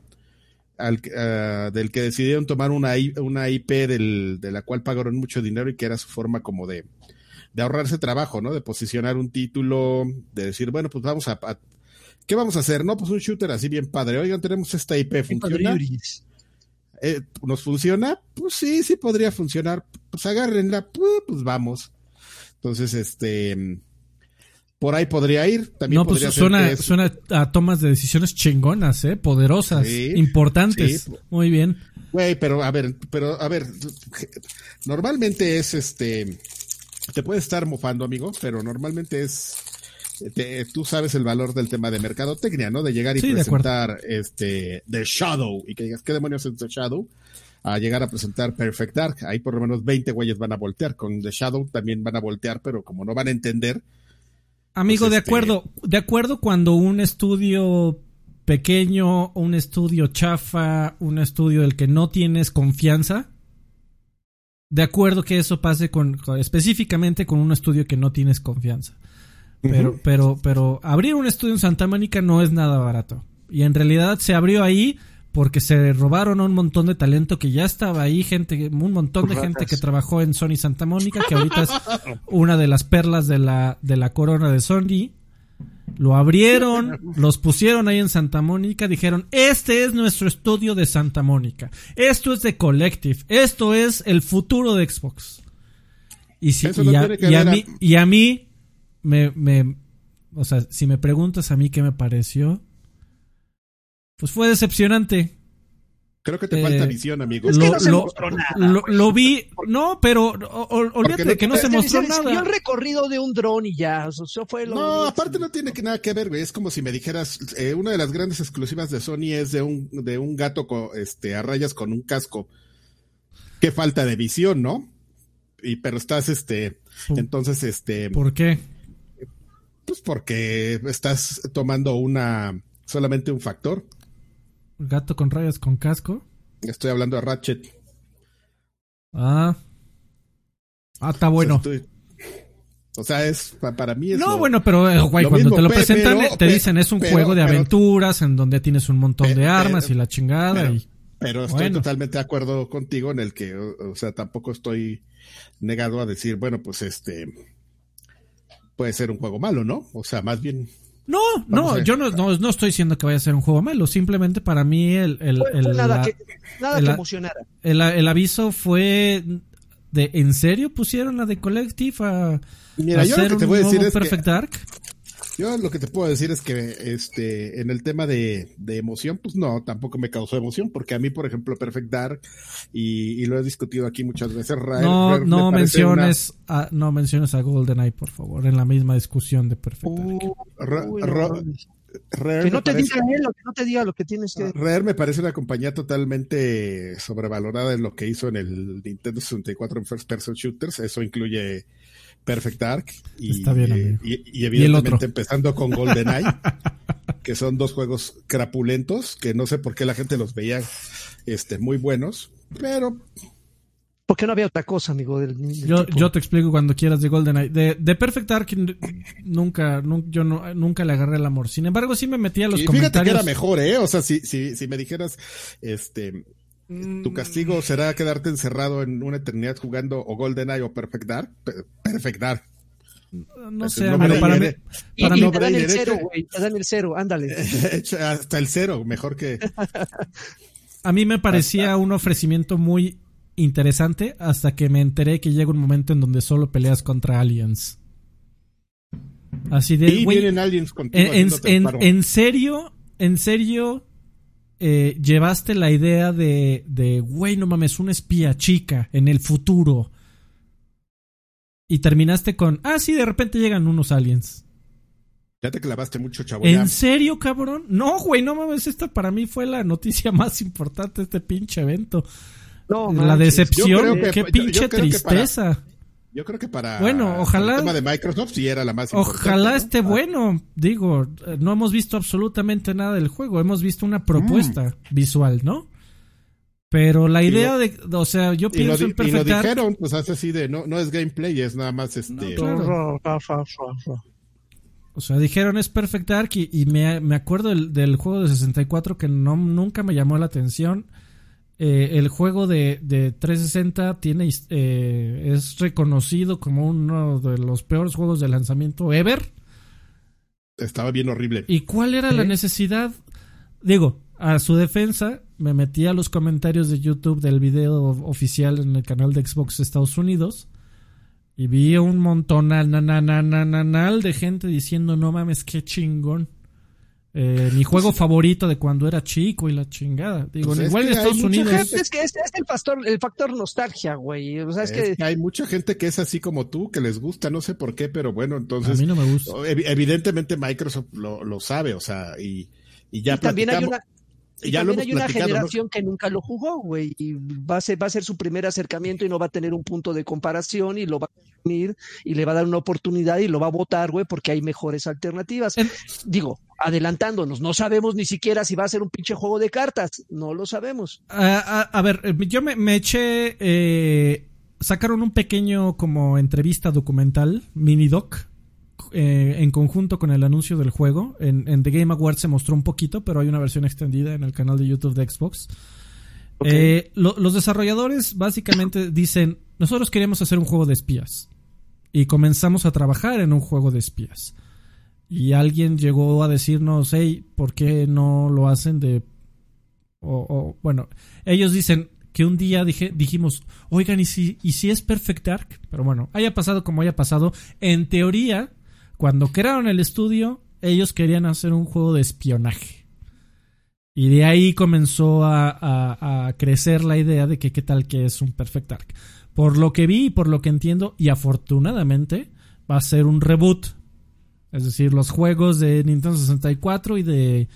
al, ah, del que decidieron tomar una, una IP del, de la cual pagaron mucho dinero y que era su forma como de, de ahorrarse trabajo, ¿no? De posicionar un título, de decir, bueno, pues vamos a, a- ¿qué vamos a hacer? No, pues un shooter así bien padre. Oigan, tenemos esta IP, ¿funciona? Eh, ¿Nos funciona? Pues sí, sí podría funcionar. Pues agárrenla, pues, pues vamos. Entonces, este, por ahí podría ir. También No, pues suena, es- suena a tomas de decisiones chingonas, ¿eh? Poderosas, Sí, importantes. sí. Muy bien. Güey, pero a ver, pero a ver, normalmente es este, te puedes estar mofando, amigo, pero normalmente es, te- tú sabes el valor del tema de mercadotecnia, ¿no? De llegar y Sí, de presentar este, The Shadow y que digas, ¿qué demonios es The Shadow? A llegar a presentar Perfect Dark, ahí por lo menos 20 güeyes van a voltear, con The Shadow también van a voltear, pero como no van a entender, Amigo, Pues, de este- acuerdo, de acuerdo cuando un estudio pequeño, un estudio chafa, un estudio del que no tienes confianza, de acuerdo que eso pase con, con- específicamente con un estudio que no tienes confianza. Pero, pero, pero abrir un estudio en Santa Mónica no es nada barato. Y en realidad se abrió ahí porque se robaron a un montón de talento que ya estaba ahí, gente, un montón de Ratas. gente que trabajó en Sony Santa Mónica, que ahorita es una de las perlas de la, de la corona de Sony. Lo abrieron, los pusieron ahí en Santa Mónica, dijeron, este es nuestro estudio de Santa Mónica. Esto es de Collective. Esto es el futuro de Xbox. Y, si, Eso y, no a, y a- mí, y a mí, me, me, o sea, si me preguntas a mí qué me pareció, pues fue decepcionante. creo que te Eh, falta visión, amigo. Es que Lo, no se lo- mostró nada, lo- güey. lo vi, no, pero o- olvídate no de que no se mostró se nada. el recorrido de un dron y ya, o sea, eso fue lo No, único. aparte no tiene que nada que ver, güey. Es como si me dijeras, eh, una de las grandes exclusivas de Sony es de un, de un gato co- este, a rayas con un casco. Qué falta de visión, ¿no? Y pero estás, este, entonces, este, ¿Por qué? pues porque estás tomando una, solamente un factor. Gato con rayas con casco. Estoy hablando de Ratchet. Ah. Ah, está bueno. O sea, estoy- o sea, es, pa- para mí es No, lo- bueno, pero eh, güey, lo cuando mismo, te lo presentan pero- eh, te dicen es un pero- juego de pero- aventuras en donde tienes un montón de armas y la chingada pero- y Pero estoy Bueno. totalmente de acuerdo contigo en el que, o, o sea, tampoco estoy negado a decir, bueno, pues este puede ser un juego malo, ¿no? O sea, más bien, No, Vamos no, yo no, no, no estoy diciendo que vaya a ser un juego malo, simplemente para mí el, el, el- nada la- que, nada el- que emocionara. el- el aviso fue de ¿en serio pusieron a The Collective a, Mira, a yo lo hacer que te un voy a decir nuevo es que- Perfect Dark? Yo lo que te puedo decir es que este en el tema de, de emoción, pues no, tampoco me causó emoción, porque a mí, por ejemplo, Perfect Dark, y, y lo he discutido aquí muchas veces, Rare- No, Rare me no una- menciones a, no menciones a GoldenEye, por favor, en la misma discusión de Perfect Dark. Uh, uy, no. Rare que no te diga él, que no te diga lo que tienes que. Rare me parece una compañía totalmente sobrevalorada en lo que hizo en el Nintendo 64 en First Person Shooters. Eso incluye Perfect Dark y, y, evidentemente empezando con GoldenEye, que son dos juegos crapulentos que no sé por qué la gente los veía este, muy buenos, pero porque no había otra cosa, amigo. Del, yo, yo, te explico cuando quieras de GoldenEye. De, de Perfect Dark nunca, yo no, nunca le agarré el amor. Sin embargo, sí me metí a los y comentarios. Fíjate que era mejor, ¿eh? O sea, si, si, si me dijeras, este, tu castigo mm. será quedarte encerrado en una eternidad jugando o GoldenEye o Perfect Dark. Perfect Dark. No sé, amigo, para mí. Para mí te dan el cero, güey. Te dan el cero, ándale. Hasta el cero, mejor que. A mí me parecía un ofrecimiento muy interesante hasta que me enteré que llega un momento en donde solo peleas contra aliens. Así de. Y vienen aliens contigo en, en, serio, en serio, eh, llevaste la idea de, de, güey, no mames, una espía chica en el futuro. Y terminaste con, ah, sí, de repente llegan unos aliens. Ya te clavaste mucho, chavo. ¿En serio, cabrón? No, güey, no mames, esta para mí fue la noticia más importante de este pinche evento la decepción, qué pinche tristeza. Yo creo que para bueno, ojalá, el tema de Microsoft sí era la más Ojalá esté bueno. Digo, no hemos visto absolutamente nada del juego. Hemos visto una propuesta mm. visual, ¿no? Pero la idea de, o sea, yo pienso en Perfect Y lo dijeron, pues hace así de, no, no es gameplay, es nada más este... O sea, dijeron es Perfect Dark y, me, me, acuerdo del, del, juego de 64 que no, nunca me llamó la atención. Eh, el juego de, de 360 tiene, eh, es reconocido como uno de los peores juegos de lanzamiento ever. Estaba bien horrible. ¿Y cuál era la necesidad? Digo, a su defensa, me metí a los comentarios de YouTube del video oficial en el canal de Xbox Estados Unidos y vi un montón de gente diciendo, no mames, qué chingón. Eh, mi juego favorito de cuando era chico y la chingada. Digo, pues igual en Estados Unidos. es que es, el, factor, el factor nostalgia, güey. O sea, es, que... hay mucha gente que es así como tú, que les gusta, no sé por qué, pero bueno, entonces. A mí no me gusta. Evidentemente Microsoft lo, lo sabe, o sea, y, y ya. también hay una. Y también hay una generación que nunca lo jugó, güey, y va a, ser, va a ser su primer acercamiento y no va a tener un punto de comparación y lo va a unir y le va a dar una oportunidad y lo va a votar, güey, porque hay mejores alternativas. Digo, adelantándonos. No sabemos ni siquiera si va a ser un pinche juego de cartas. No lo sabemos. a, ver, eh, yo me, eché. Eh, sacaron un pequeño como entrevista documental, mini doc. Eh, en conjunto con el anuncio del juego. En, The Game Awards se mostró un poquito, pero hay una versión extendida en el canal de YouTube de Xbox. los desarrolladores básicamente dicen, nosotros queremos hacer un juego de espías. Y comenzamos a trabajar en un juego de espías y alguien llegó a decirnos, hey, ¿por qué no lo hacen de... O, bueno, ellos dicen que un día dije, dijimos, oigan, ¿y si, ¿y si es Perfect Dark? Pero bueno, haya pasado como haya pasado, en teoría, cuando crearon el estudio, ellos querían hacer un juego de espionaje. Y de ahí comenzó a, crecer la idea de que qué tal que es un Perfect Dark. Por lo que vi y por lo que entiendo, y afortunadamente, va a ser un reboot es decir, los juegos de Nintendo 64 y de,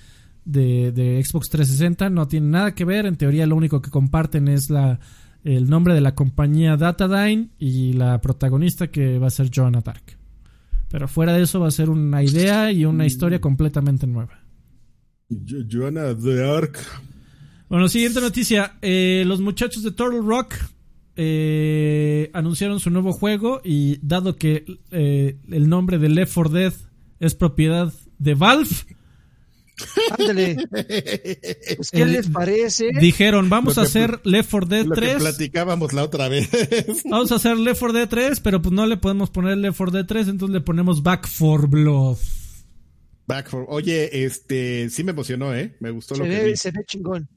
de, Xbox 360 no tienen nada que ver. En teoría lo único que comparten es el nombre de la compañía Datadyne y la protagonista que va a ser Joanna Dark. Pero fuera de eso va a ser una idea y una historia mm. completamente nueva. Joanna Dark. Bueno, siguiente noticia. Eh, los muchachos de Turtle Rock eh, anunciaron su nuevo juego y dado que eh, el nombre de Left 4 Dead es propiedad de Valve. Ándale. Pues, ¿Qué les parece? Dijeron, vamos a hacer Left 4 Dead 3. Que platicábamos la otra vez. vamos a hacer Left 4 Dead 3, pero pues no le podemos poner Left 4 Dead 3, entonces le ponemos Back 4 Blood. Back for... Oye, este, sí me emocionó, ¿eh? Me gustó lo que vi. Se ve chingón.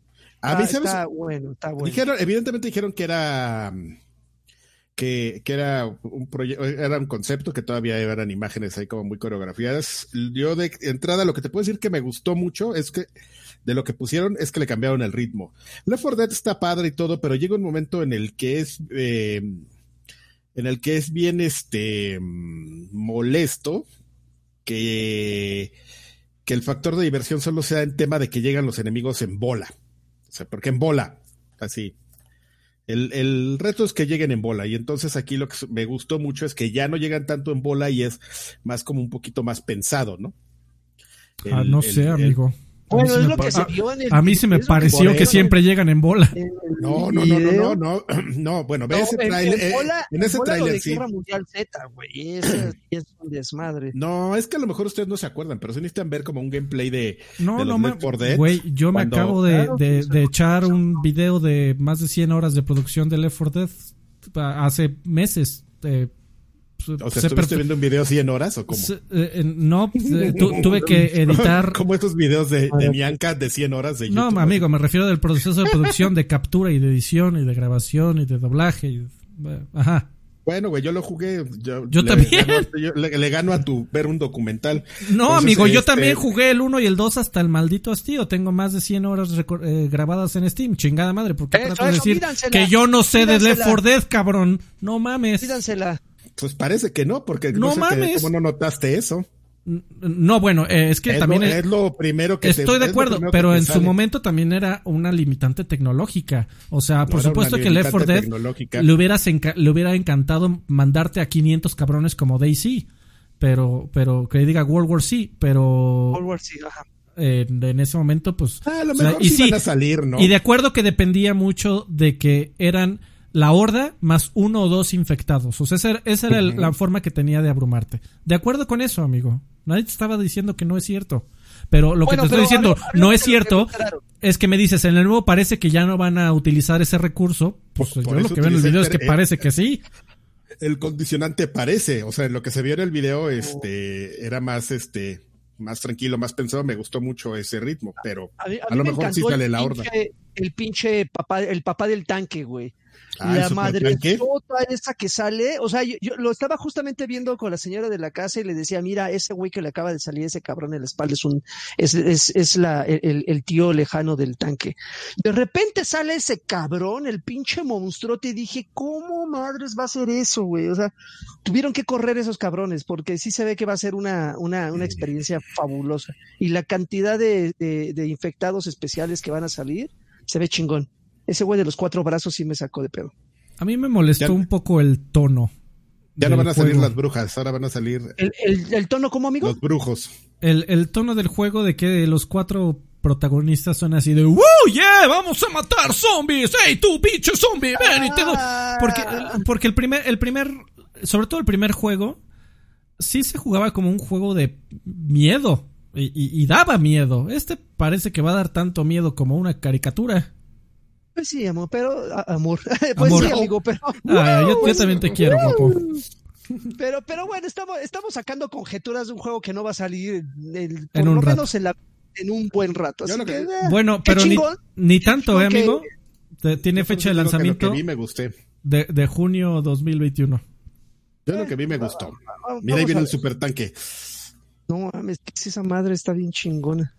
A mí, está bueno, está bueno. Dijeron, evidentemente dijeron que era que, era un proyecto, era un concepto que todavía eran imágenes ahí como muy coreografiadas. Yo de entrada lo que te puedo decir que me gustó mucho es que de lo que pusieron es que le cambiaron el ritmo. Left 4 Dead está padre y todo, pero llega un momento en el que es eh, en el que es bien este molesto que que el factor de diversión solo sea en tema de que llegan los enemigos en bola. O sea, porque en bola, así. El, el reto es que lleguen en bola. Y entonces aquí lo que me gustó mucho es que ya no llegan tanto en bola y es más como un poquito más pensado, ¿no? ah, no El- sé, amigo. Bueno, A mí es se lo me que pa- se vio en el A mí se me es lo que pareció que siempre llegan en bola. No, no, no, no, no, no, no, bueno, ve ese trailer, en eh, en ese trailer sí. Guerra Mundial Z, güey. Ese es un desmadre. No, es que a lo mejor ustedes no se acuerdan, pero sí necesitan ver como un gameplay de, No, no los me. Left 4 Dead. Güey, yo me acabo de, echar un video de más de 100 horas de producción de Left 4 Dead hace meses. eh, O sea, sé ¿estuviste perfe- viendo un video 100 horas o cómo? eh, eh, no, eh, tu- tuve que editar. como estos videos de, de Nianca de 100 horas de No, YouTube. amigo, me refiero del proceso de producción, de captura y de edición y de grabación y de doblaje. y- eh, ajá. Bueno, güey, yo lo jugué. Yo, Yo le también. gano- yo le, le gano a tu ver un documental. No, Entonces, amigo, yo este, también jugué el 1 y el 2 hasta el maldito hastío. Tengo más de 100 horas eh, grabadas en Steam. Chingada madre, ¿por qué Eso, tratas de eso, decir pídansela. que yo no sé de Left Pídansela. 4 Dead, cabrón? No mames. Pídansela. Pues parece que no, porque No no, sé que- mames. ¿cómo no notaste eso? No, bueno, eh, es que es, también... lo, es lo primero que te- Estoy de acuerdo, pero en su momento también era una limitante tecnológica. O sea, por supuesto que Left 4 limitante Dead tecnológica. le, hubieras le hubiera encantado mandarte a 500 cabrones como Daisy. Pero, pero que diga World War C, pero World War Z, ajá. eh, en ese momento, pues. Ah, a lo o sea, mejor y sí, sí, van a salir, ¿no? Y de acuerdo que dependía mucho de que eran la horda más uno o dos infectados. O sea, esa era, esa era el- Ujú. la forma que tenía de abrumarte. De acuerdo con eso, amigo. Nadie te estaba diciendo que no es cierto. Pero lo Bueno, que te estoy diciendo a mí- a mí no es cierto es que me dices, en el nuevo parece que ya no van a utilizar ese recurso. Pues Por- yo por lo que veo en el video el es que parece que sí. El condicionante parece, o sea, lo que se vio en el video, este, era más, este, más tranquilo, más pensado. Me gustó mucho ese ritmo, pero A, mí lo me mejor sí sale la horda. El pinche papá, el papá del tanque, güey. Ah, ¿el la madre sota esa que sale, o sea, yo, yo lo estaba justamente viendo con la señora de la casa y le decía, mira, ese güey que le acaba de salir ese cabrón en la espalda es un, es, es, es la, el, el tío lejano del tanque. De repente sale ese cabrón, el pinche monstruote, y dije, ¿cómo madres va a ser eso, güey? O sea, tuvieron que correr esos cabrones, porque sí se ve que va a ser una, una, una experiencia fabulosa. Y la cantidad de, de, de infectados especiales que van a salir, se ve chingón. Ese güey de los cuatro brazos sí me sacó de pedo. A mí me molestó Ya- un poco el tono. Ya no van a salir juego. las brujas, ahora van a salir ¿El, el, el tono como amigo? los brujos. El, el tono del juego de que los cuatro protagonistas son así de ¡Woo! ¡Yeah! ¡Vamos a matar zombies! ¡Ey, tú, pinche zombie! ¡Ven y te doy! Porque, porque el primer, el primer, sobre todo el primer juego, sí se jugaba como un juego de miedo. Y, y- y daba miedo. Este parece que va a dar tanto miedo como una caricatura. Pues sí, amor, pero a- amor. Pues Amor. sí, amigo, pero Ah, yo, yo también te quiero, guapo. pero pero bueno, estamos estamos sacando conjeturas de un juego que no va a salir el- por En un lo rato. menos en la en un buen rato. Así que, que- eh, Bueno, pero ni, ni tanto, ¿eh, que- amigo? Tiene fecha de lanzamiento que vi me gusté. de, de junio 2021. Yo lo que vi me gustó. Vamos Mira, ahí a viene el super tanque. No mames, esa madre está bien chingona.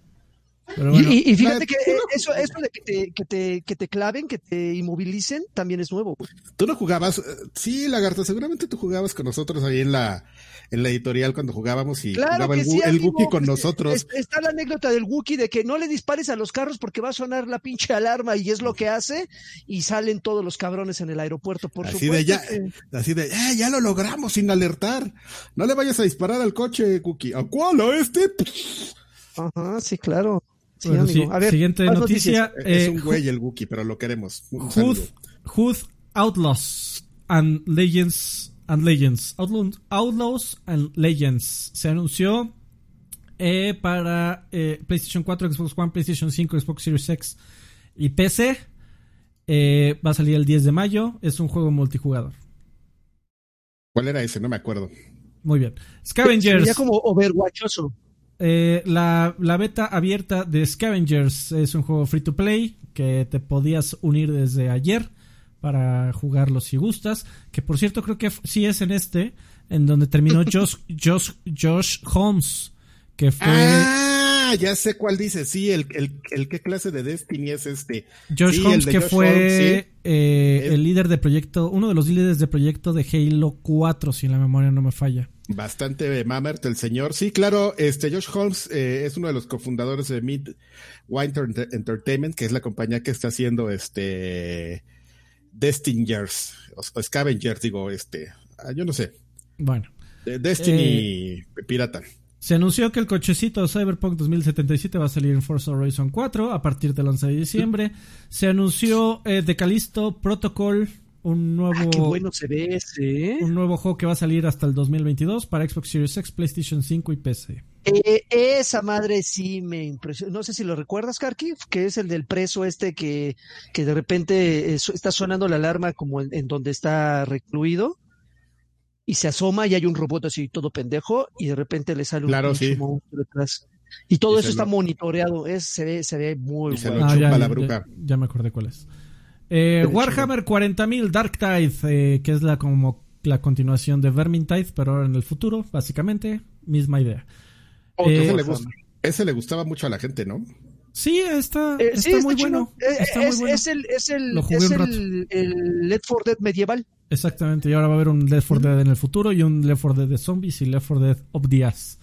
Pero Y- bueno, y, y fíjate que eso, eso de que te, que, te, que te claven, que te inmovilicen, también es nuevo. Tú no jugabas, eh, sí, Lagarto, seguramente tú jugabas con nosotros ahí en la, en la editorial cuando jugábamos y Claro jugaba el, sí, el Wookiee con nosotros. es- está la anécdota del Wookiee de que no le dispares a los carros porque va a sonar la pinche alarma y es lo que hace y salen todos los cabrones en el aeropuerto, por Así supuesto. de ya, que- así de, eh, ya lo logramos sin alertar. No le vayas a disparar al coche, Cookie. ¿A cuál? ¿A este? Ajá, sí, claro. Sí, bueno, amigo. sí, a ver, siguiente noticia. es eh, un güey el Wookiee, pero lo queremos. Hood, Outlaws and Legends and Legends. Outlaw- Outlaws and Legends. Se anunció eh, para eh, PlayStation 4, Xbox One, PlayStation 5, Xbox Series X y PC. Eh, va a salir el 10 de mayo. Es un juego multijugador. ¿Cuál era ese? No me acuerdo. Muy bien. Scavengers. veía como overwatchoso. Eh, la, la beta abierta de Scavengers es un juego free to play que te podías unir desde ayer para jugarlo si gustas. Que por cierto creo que sí es en este, en donde terminó Josh, Josh, Josh Holmes, que fue Ah, ya sé cuál dice. Sí, el, el, el qué clase de Destiny es este. Josh sí, Holmes, que Josh fue Holmes, sí. eh, el líder de proyecto, uno de los líderes de proyecto de Halo 4, si la memoria no me falla. Bastante Mamert, el señor. Sí, claro, este Josh Holmes eh, es uno de los cofundadores de Mid Winter Entertainment, que es la compañía que está haciendo este Destingers, o, Scavengers, digo, este, ah, yo no sé. Bueno. Destiny eh, Pirata. Se anunció que el cochecito Cyberpunk 2077 va a salir en Forza Horizon 4 a partir del 11 de diciembre. Se anunció eh, de Callisto Protocol un nuevo. Ah, qué bueno se ve ese. ¿eh? Un nuevo juego que va a salir hasta el 2022 para Xbox Series X, PlayStation 5 y PC. Eh, esa madre sí me impresionó. No sé si lo recuerdas, Karki, que es el del preso este que, que de repente está sonando la alarma como en, donde está recluido y se asoma y hay un robot así todo pendejo y de repente le sale un monstruo detrás. Y todo eso está monitoreado, es, se, ve, se ve muy bueno. Ah, ya, ya, me acordé cuál es. Eh, Warhammer 40.000 Dark Tide, eh, que es la como la continuación de Vermintide, pero ahora en el futuro, básicamente, misma idea. Oh, eh, ese, le gustaba mucho a la gente, ¿no? Sí, está, está, muy bueno. es, el, es, el, es el, el, Left 4 Dead medieval. Exactamente, y ahora va a haber un Left 4 Dead en el futuro y un Left 4 Dead de zombies y Left 4 Dead Obdias.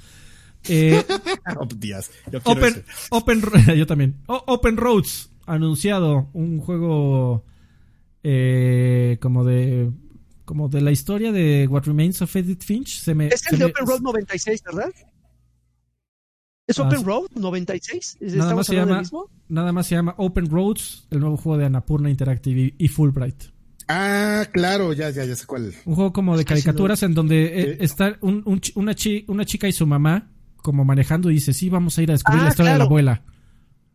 Eh, Yo open, open, yo también. open Roads anunciado un juego eh, como de como de la historia de What Remains of Edith Finch. Se me, es el de Open Road 96, ¿verdad? ¿Es ah, Open Road 96? Nada más, se llama, nada más se llama Open Roads, el nuevo juego de Annapurna Interactive y, Fulbright. Ah, claro, ya, ya, ya sé cuál. Un juego como de caricaturas en donde eh, está un, una, una, chica y su mamá como manejando y dice, sí, vamos a ir a descubrir la ah, historia de la abuela.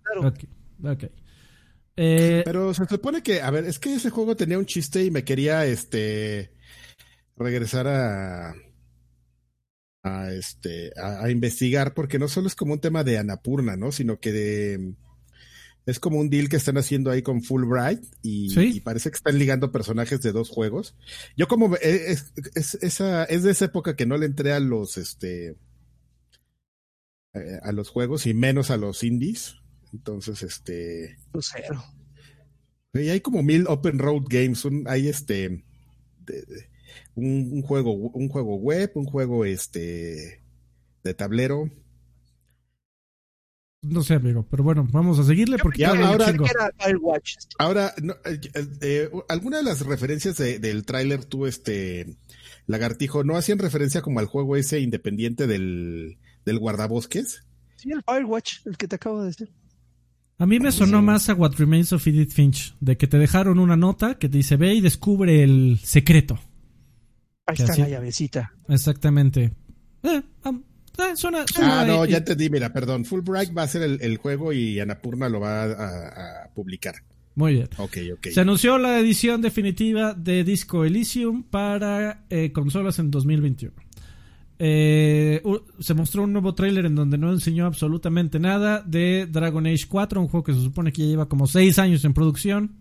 Claro. Okay. Okay. Eh, Pero se supone que, a ver, es que ese juego tenía un chiste y me quería, este, regresar a, a este, a, investigar, porque no solo es como un tema de Anapurna, ¿no? Sino que de, es como un deal que están haciendo ahí con Fulbright y, parece que están ligando personajes de dos juegos. Yo como, e, es, es, esa, es de esa época que no le entré a los, este, eh, a los juegos y menos a los indies. Entonces, este. Cero. Y hay como mil open road games. hay este. un, juego, un juego web, un juego este de tablero. No sé, amigo, pero bueno, vamos a seguirle porque ahora, ahora eh, eh, alguna de las referencias del tráiler tú, este lagartijo, no hacían referencia como al juego ese independiente del, del guardabosques. Sí, el Firewatch, el que te acabo de decir. A mí me sonó más a What Remains of Edith Finch, de que te dejaron una nota que te dice ve y descubre el secreto. Ahí está la llavecita. Exactamente. Eh, eh, suena, ah, no, ya entendí, mira, perdón. Fulbright va a ser el, juego y Anapurna lo va a, publicar. Muy bien. Ok, ok. Se anunció la edición definitiva de Disco Elysium para eh, consolas en 2021. Eh, se mostró un nuevo tráiler en donde no enseñó absolutamente nada de Dragon Age 4, un juego que se supone que ya lleva como 6 años en producción.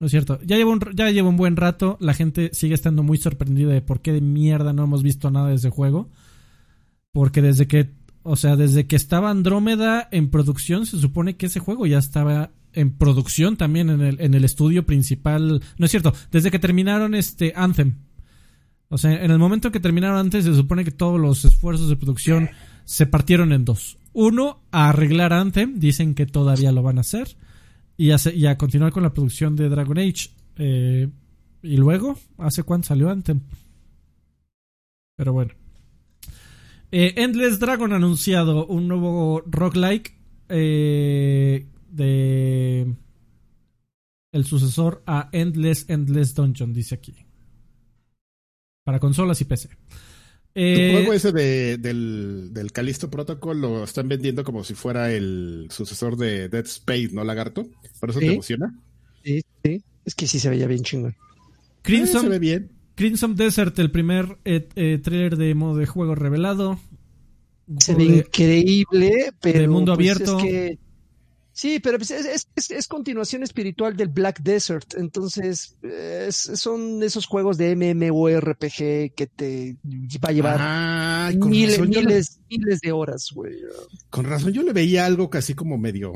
No es cierto, ya lleva, un, ya lleva un buen rato, la gente sigue estando muy sorprendida de por qué de mierda no hemos visto nada de ese juego. Porque desde que, o sea, desde que estaba Andrómeda en producción, se supone que ese juego ya estaba en producción también en el, en el estudio principal. No es cierto, desde que terminaron este Anthem, o sea, en el momento que terminaron antes, se supone que todos los esfuerzos de producción se partieron en dos. Uno, a arreglar Anthem, dicen que todavía lo van a hacer, y a, continuar con la producción de Dragon Age. Eh, y luego, ¿hace cuánto salió Anthem? Pero bueno. Eh, Endless Dragon ha anunciado un nuevo roguelike eh, de el sucesor a Endless Endless Dungeon, dice aquí. Para consolas y PC. Eh, juego ese de, del, del Callisto Protocol lo están vendiendo como si fuera el sucesor de Dead Space, ¿no, Lagarto? ¿Por eso te emociona? Sí, sí. Es que sí se veía bien chingón. Crimson, se ve bien. Crimson Desert, el primer eh, eh, trailer de modo de juego revelado. Se ve increíble, pero. De mundo pues abierto. que Sí, pero pues, es, continuación espiritual del Black Desert. Entonces, son esos juegos de MMORPG que te va a llevar miles, miles, de horas, güey. Con razón, yo le veía algo casi como medio.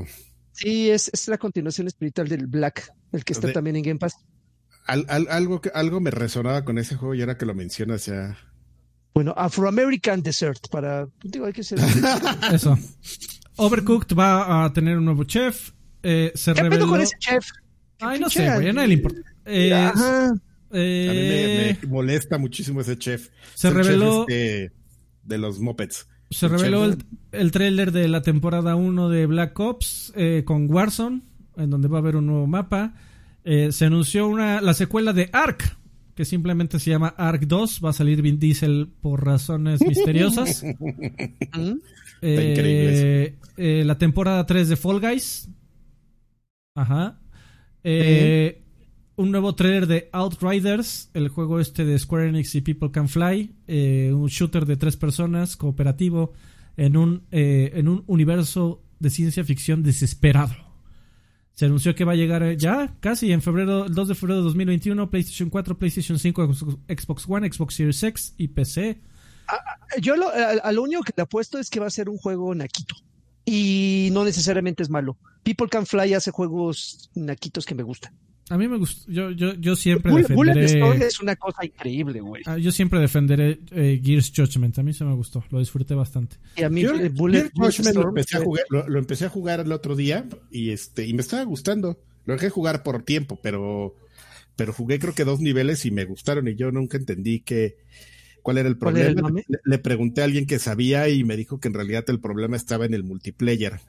Sí, es, la continuación espiritual del Black, el que está también en Game Pass. algo, algo me resonaba con ese juego y ahora que lo mencionas ya. Bueno, Afro-American Dessert, para... Digo, hay que ser... Eso. Overcooked va a tener un nuevo chef. Eh, se ¿Qué reveló... pedo con ese chef? Ay, no sé, güey, a nadie le importa. Eh, Ajá. A mí me, me molesta muchísimo ese chef. Se chef, reveló- este, de los Muppets. Se El reveló el, el tráiler de la temporada 1 de Black Ops eh, con Warzone, en donde va a haber un nuevo mapa. Eh, se anunció una, la secuela de Ark, que simplemente se llama Ark 2. Va a salir Vin Diesel por razones misteriosas. Eh, increíble eh, la temporada 3 de Fall Guys. Ajá. Eh, Un nuevo trailer de Outriders, el juego este de Square Enix y People Can Fly. eh, un shooter de tres personas, cooperativo, en un, eh, en un universo de ciencia ficción desesperado. Se anunció que va a llegar eh, ya, casi en febrero, el 2 de febrero de 2021, PlayStation 4, PlayStation 5, Xbox One, Xbox Series X y PC. Yo lo, a, a lo único que le apuesto es que va a ser un juego naquito. Y no necesariamente es malo. People Can Fly hace juegos naquitos que me gustan. A mí me gusta, yo, yo, yo siempre Bullet, Bullet Storm defenderé, es una cosa increíble, güey. ah, yo siempre defenderé eh, Gears Judgment, a mí se me gustó, lo disfruté bastante. Y a mí Yo, eh, Bullet, Bullet Judgment lo Storm, empecé, a eh, jugar, lo, lo empecé a jugar el otro día y este y me estaba gustando. Lo dejé jugar por tiempo, pero pero jugué creo que dos niveles y me gustaron y yo nunca entendí que cuál era el ¿Cuál era el problema. le, pregunté a alguien que sabía y me dijo que en realidad el problema estaba en el multiplayer.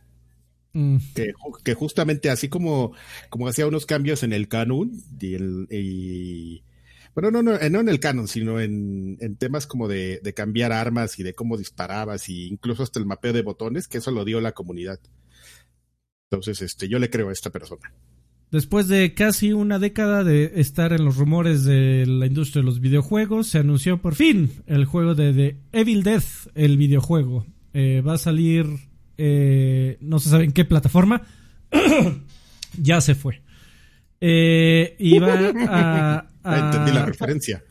Mm, que, ju- que justamente así como, como hacía unos cambios en el canon y, el, y- bueno, no, no, no en el canon, sino en, en temas como de, de cambiar armas y de cómo disparabas y incluso hasta el mapeo de botones, que eso lo dio la comunidad. Entonces, este, yo le creo a esta persona. Después de casi una década de estar en los rumores de la industria de los videojuegos, se anunció por fin el juego de The Evil Death, el videojuego. Eh, va a salir, eh, no se sabe en qué plataforma, ya se fue. Eh, y va a... A- entendí la referencia.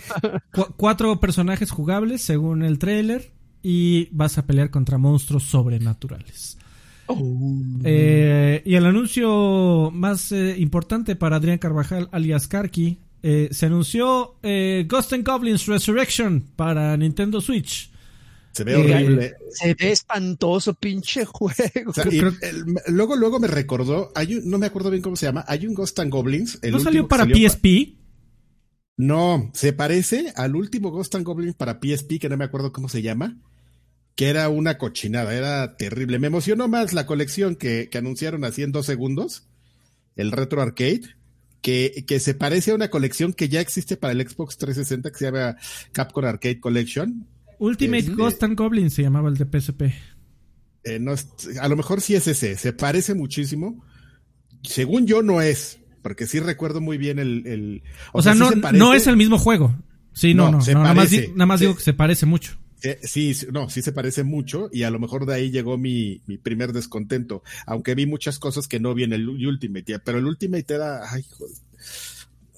cu- cuatro personajes jugables según el trailer y vas a pelear contra monstruos sobrenaturales. Eh, y el anuncio más eh, importante para Adrián Carvajal, alias Karki, eh, se anunció eh, Ghost and Goblins Resurrection para Nintendo Switch. Se ve horrible. se ve espantoso, pinche juego. O sea, y creo- el- luego, luego me recordó, hay un- no me acuerdo bien cómo se llama, hay un Ghost and Goblins. el ¿No salió para salió pa- PSP? No, se parece al último Ghost and Goblins para PSP, que no me acuerdo cómo se llama, que era una cochinada, era terrible. Me emocionó más la colección que, que anunciaron así en dos segundos, el Retro Arcade, que, que se parece a una colección que ya existe para el Xbox 360 que se llama Capcom Arcade Collection. Ultimate Este- Ghost and Goblins se llamaba el de PSP. Eh, no a lo mejor sí es ese, se parece muchísimo. Según yo no es, porque sí recuerdo muy bien el... el- O, sea, no, se no es el mismo juego. Sí, no, No, no. nada más, parece. di- nada más Se- digo que se parece mucho. Eh, sí, sí, no, sí se parece mucho y a lo mejor de ahí llegó mi, mi primer descontento, aunque vi muchas cosas que no vi en el Ultimate, pero el Ultimate era, ay, joder,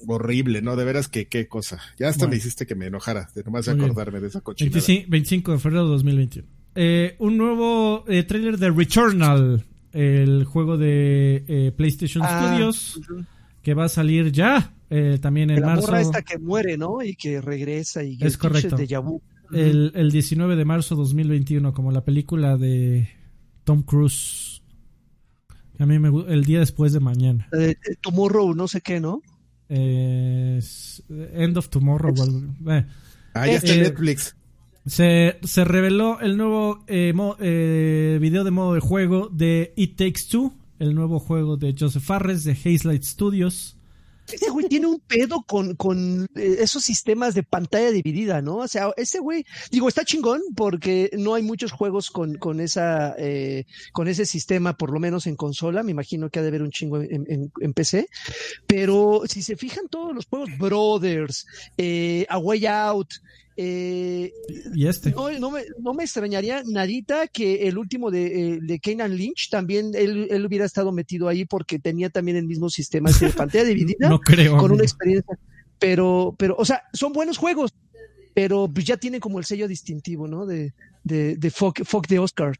horrible, ¿no? De veras que qué cosa. Ya hasta Bueno. me hiciste que me enojara, de nomás de acordarme de esa cochinada. 25, 25 de febrero de 2021. Eh, un nuevo eh, trailer de Returnal, el juego de eh, PlayStation Ah, Studios, que va a salir ya, eh, también en la marzo. morra esta que muere, ¿no? Y que regresa y Es correcto. de el, el 19 de marzo 2021, como la película de Tom Cruise. A mí me el día después de mañana. Eh, eh, Tomorrow, no sé qué, ¿no? Eh, es- End of Tomorrow. eh. Ah, ya está eh, Netflix. Se, se reveló el nuevo eh, mo- eh, video de modo de juego de It Takes Two, el nuevo juego de Joseph Farres de Hazelight Studios. Ese güey tiene un pedo con, con eh, esos sistemas de pantalla dividida, ¿no? O sea, ese güey, digo, está chingón porque no hay muchos juegos con, con esa, eh, con ese sistema, por lo menos en consola. Me imagino que ha de haber un chingo en, PC. Pero si se fijan todos los juegos, Brothers, eh, A Way Out, eh, Y este. no, no me, no me extrañaría nadita que el último de, eh, de Kanan Lynch también él, él hubiera estado metido ahí porque tenía también el mismo sistema ese de pantalla dividida No creo. con amigo. una experiencia. Pero, pero, o sea, son buenos juegos, pero pues ya tienen como el sello distintivo, ¿no? De, de, de fuck, fuck the Oscar.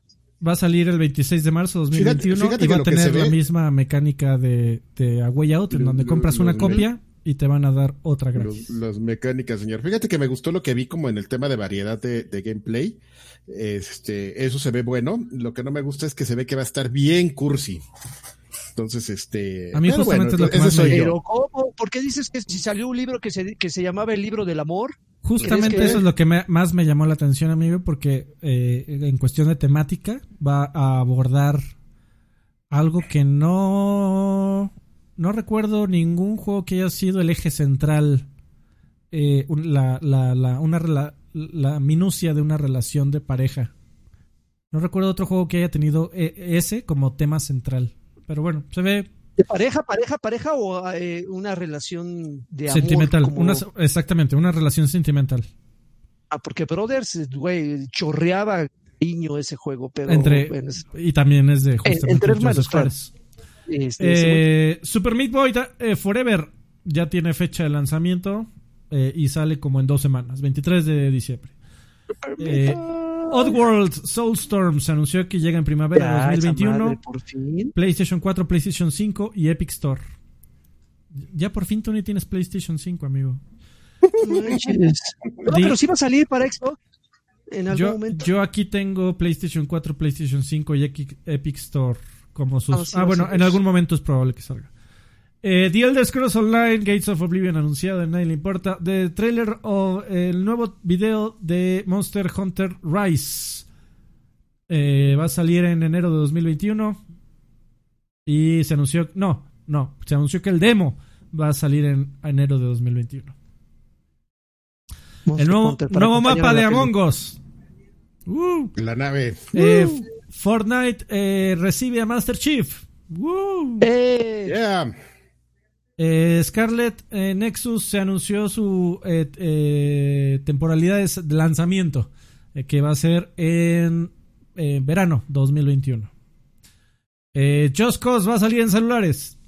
Va a salir el 26 de marzo de 2021 Fíjate- fíjate y va a tener la ve- misma mecánica de, de A Way Out, en donde compras una copia y te van a dar otra gratis. Las mecánicas, señor. Fíjate que me gustó lo que vi como en el tema de variedad de, gameplay. Este, eso se ve bueno. Lo que no me gusta es que se ve que va a estar bien cursi. Entonces, este. A mí justamente es lo que más me Pero, ¿cómo? ¿Por qué dices que si salió un libro que se, que se llamaba El libro del amor? Justamente eso es lo que más me llamó la atención, amigo, porque eh, en cuestión de temática va a abordar algo que no no recuerdo ningún juego que haya sido el eje central, eh, la, la, la, una, la, minucia de una relación de pareja. No recuerdo otro juego que haya tenido eh, ese como tema central. Pero bueno, se ve. ¿De pareja, pareja, pareja o eh, una relación de amor? Sentimental. exactamente, una relación sentimental. Ah, porque Brothers, güey, chorreaba niño ese juego, pero. Entre, y también es de justamente entre hermanos, este, eh, Super Meat Boy eh, Forever ya tiene fecha de lanzamiento eh, y sale como en dos semanas, 23 de diciembre. Oddworld Soulstorm se anunció que llega en primavera de 2021. PlayStation 4, PlayStation 5 y Epic Store. Ya por fin tú ni tienes PlayStation 5, amigo. no, pero sí va a salir para Xbox. En algún yo, momento. yo aquí tengo PlayStation 4, PlayStation 5 y Epic Store como sus... ah, bueno, en algún momento es probable que salga. Eh, The Elder Scrolls Online, Gates of Oblivion anunciado, a nadie le importa. The trailer o el nuevo video de Monster Hunter Rise. Eh, va a salir en enero de 2021. Y se anunció... No, no. Se anunció que el demo va a salir en enero de 2021. el nuevo, nuevo mapa de Among Us. Uh. la nave. Eh, Fortnite eh, recibe a Master Chief. Eh. Eh, Scarlet Nexus se anunció su temporalidad de lanzamiento, que va a ser en verano 2021. Just Cause va a salir en celulares.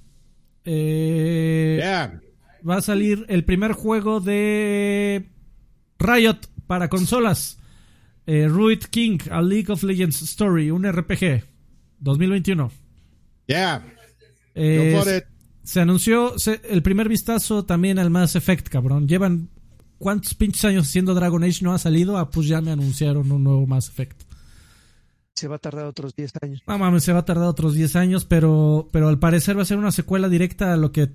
Va a salir el primer juego de Riot para consolas. Eh, Ruid King, A League of Legends Story, un RPG, 2021. Yeah. Eh, se anunció el primer vistazo también al Mass Effect, cabrón. Llevan cuántos pinches años haciendo Dragon Age no ha salido. Ah, pues ya me anunciaron un nuevo Mass Effect. Se va a tardar otros 10 años. No mames, se va a tardar otros 10 años, pero, pero al parecer va a ser una secuela directa a lo que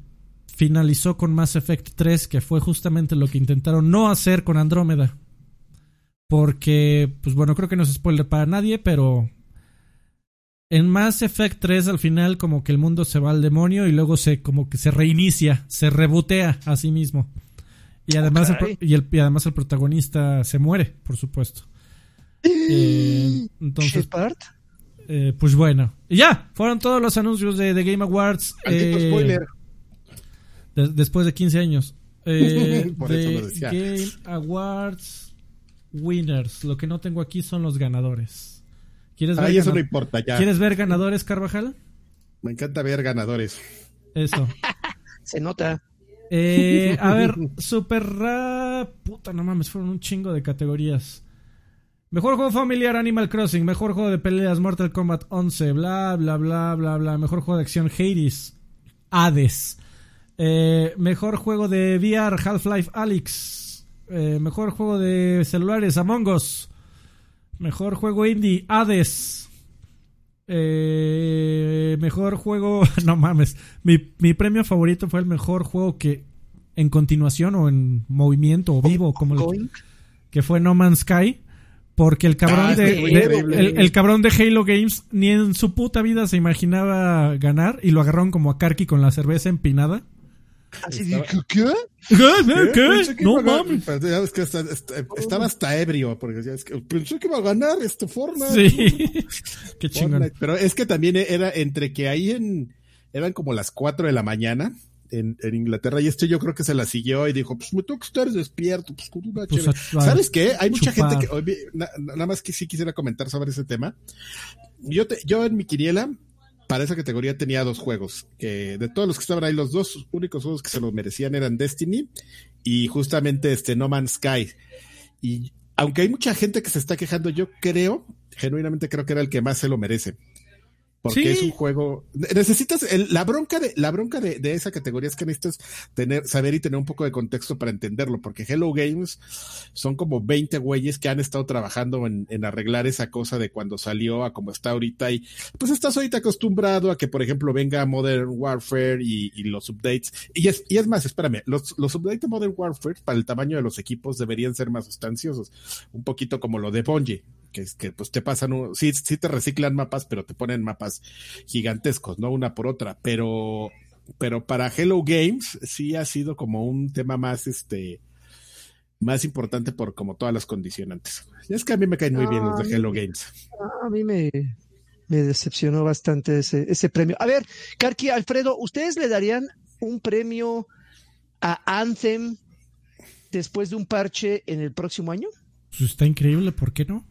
finalizó con Mass Effect 3, que fue justamente lo que intentaron no hacer con Andrómeda. Porque, pues bueno, creo que no es spoiler para nadie, pero en Mass Effect 3 al final como que el mundo se va al demonio y luego se como que se reinicia, se rebotea a sí mismo. Y además, el, y, el, además el protagonista se muere, por supuesto. Eh, entonces, eh, pues bueno. Y ya, fueron todos los anuncios de, The Game Awards. Eh, spoiler. después de 15 años. Eh, por eso lo decía. Game Awards winners. Lo que no tengo aquí son los ganadores. ¿Quieres ver eso no importa ya. ¿Quieres ver ganadores, Carvajal? Me encanta ver ganadores. Eso. Se nota. Eh, a ver, super rap. Puta, no mames, fueron un chingo de categorías. Mejor juego familiar Animal Crossing, mejor juego de peleas Mortal Kombat 11, bla bla bla bla bla, mejor juego de acción Hades, Hades, eh, mejor juego de VR Half-Life Alyx, eh, mejor juego de celulares, Among Us. Mejor juego indie, Hades. Eh, mejor juego, no mames. Mi, premio favorito fue el mejor juego que en continuación o en movimiento o vivo, como que fue No Man's Sky. Porque el cabrón ah, de, el, cabrón de Halo Games ni en su puta vida se imaginaba ganar y lo agarraron como a Karki con la cerveza empinada. Así de, ¿qué? ¿Qué? ¿Qué? No mames. estaba hasta ebrio, porque ya es que pensé que iba a ganar este Fortnite. Sí. Qué chingón. Pero es que también era entre que ahí en, eran como las 4 de la mañana en, en, Inglaterra y este yo creo que se la siguió y dijo, pues me tengo que estar despierto, pues con una pues, ¿Sabes qué? Hay mucha gente que, nada más que sí quisiera comentar sobre ese tema. Yo, te, yo en mi quiniela para esa categoría tenía dos juegos, que de todos los que estaban ahí, los dos únicos juegos que se lo merecían eran Destiny y justamente este No Man's Sky. Y aunque hay mucha gente que se está quejando, yo creo, genuinamente creo que era el que más se lo merece. Porque es un juego. Necesitas la bronca de la bronca de, de, esa categoría es que necesitas tener, saber y tener un poco de contexto para entenderlo, porque Hello Games son como 20 güeyes que han estado trabajando en, en, arreglar esa cosa de cuando salió a como está ahorita. Y pues estás ahorita acostumbrado a que, por ejemplo, venga Modern Warfare y, y los updates. Y es, y es más, espérame, los, los updates de Modern Warfare para el tamaño de los equipos deberían ser más sustanciosos. Un poquito como lo de Bungie que, que pues te pasan, sí, sí te reciclan mapas, pero te ponen mapas gigantescos, ¿no? Una por otra, pero, pero para Hello Games sí ha sido como un tema más, este, más importante por como todas las condicionantes. Y es que a mí me caen muy bien los de Hello Games. A mí me, me decepcionó bastante ese, ese premio. A ver, Karki, Alfredo, ¿ustedes le darían un premio a Anthem después de un parche en el próximo año? Pues está increíble, ¿por qué no?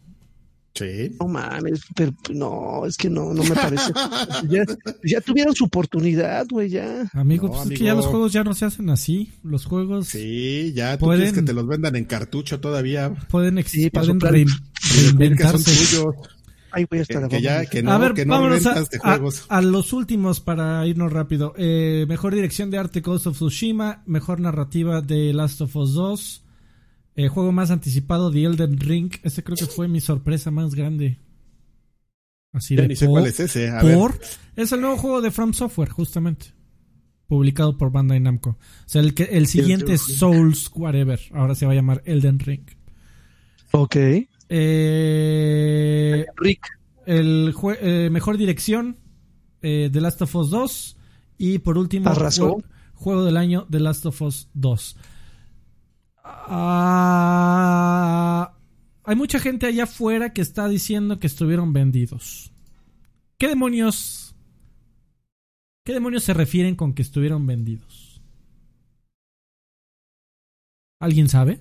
Sí. No mames, pero no, es que no, no me parece. ya, ya tuvieron su oportunidad, güey, ya. Amigo, No, pues es que ya los juegos ya no se hacen así. Los juegos Sí, ya tú Pueden- quieres que te los vendan en cartucho todavía. pueden, Sí, pueden son reinventarse. tuyos. Ay, que ya, vamos. que no, a ver, que no vámonos a, a- juegos. a los últimos para irnos rápido. Eh, mejor dirección de arte Ghost of Tsushima, mejor narrativa de Last of Us 2, eh, juego más anticipado de Elden Ring. Este creo que fue mi sorpresa más grande. Así Ya de ni sé cuál es ese. A ver. por es el nuevo juego de From Software, justamente. Publicado por Bandai Namco. O sea, el, que, el siguiente es Souls Whatever. Ahora se va a llamar Elden Ring. Ok. Eh, Rick. el jue- eh, mejor dirección eh, The Last of Us 2 y por último Arrasó. jue- juego del año The Last of Us 2 Ah, hay mucha gente allá afuera que está diciendo que estuvieron vendidos ¿qué demonios qué demonios se refieren con que estuvieron vendidos? ¿alguien sabe?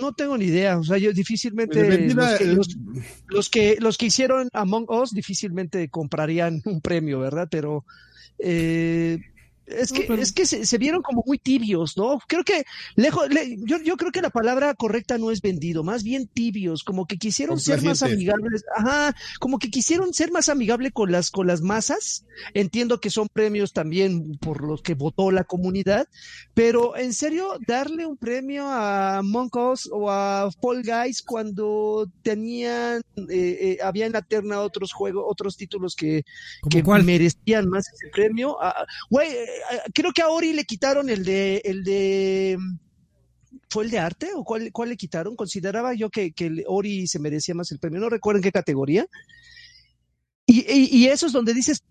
No tengo ni idea, o sea, yo difícilmente De vendida, los, que, eh, los- los que los que hicieron Among Us difícilmente comprarían un premio, ¿verdad? Pero eh, es No, que pero- es que se, se vieron como muy tibios, ¿no? Creo que lejos, le- yo, yo creo que la palabra correcta no es vendido, más bien tibios, como que quisieron ser más amigables, ajá, como que quisieron ser más amigable con las con las masas. Entiendo que son premios también por los que votó la comunidad, pero en serio, darle un premio a Among Us o a Fall Guys cuando tenían, eh, eh, había en la terna otros juegos, otros títulos que, ¿Como que cuál? merecían más ese premio. Güey, creo que a Ori le quitaron el de, el de, ¿fue el de arte o cuál, cuál le quitaron? Consideraba yo que, que Ori se merecía más el premio, no recuerdo en qué categoría. Y, y, eso es donde dices,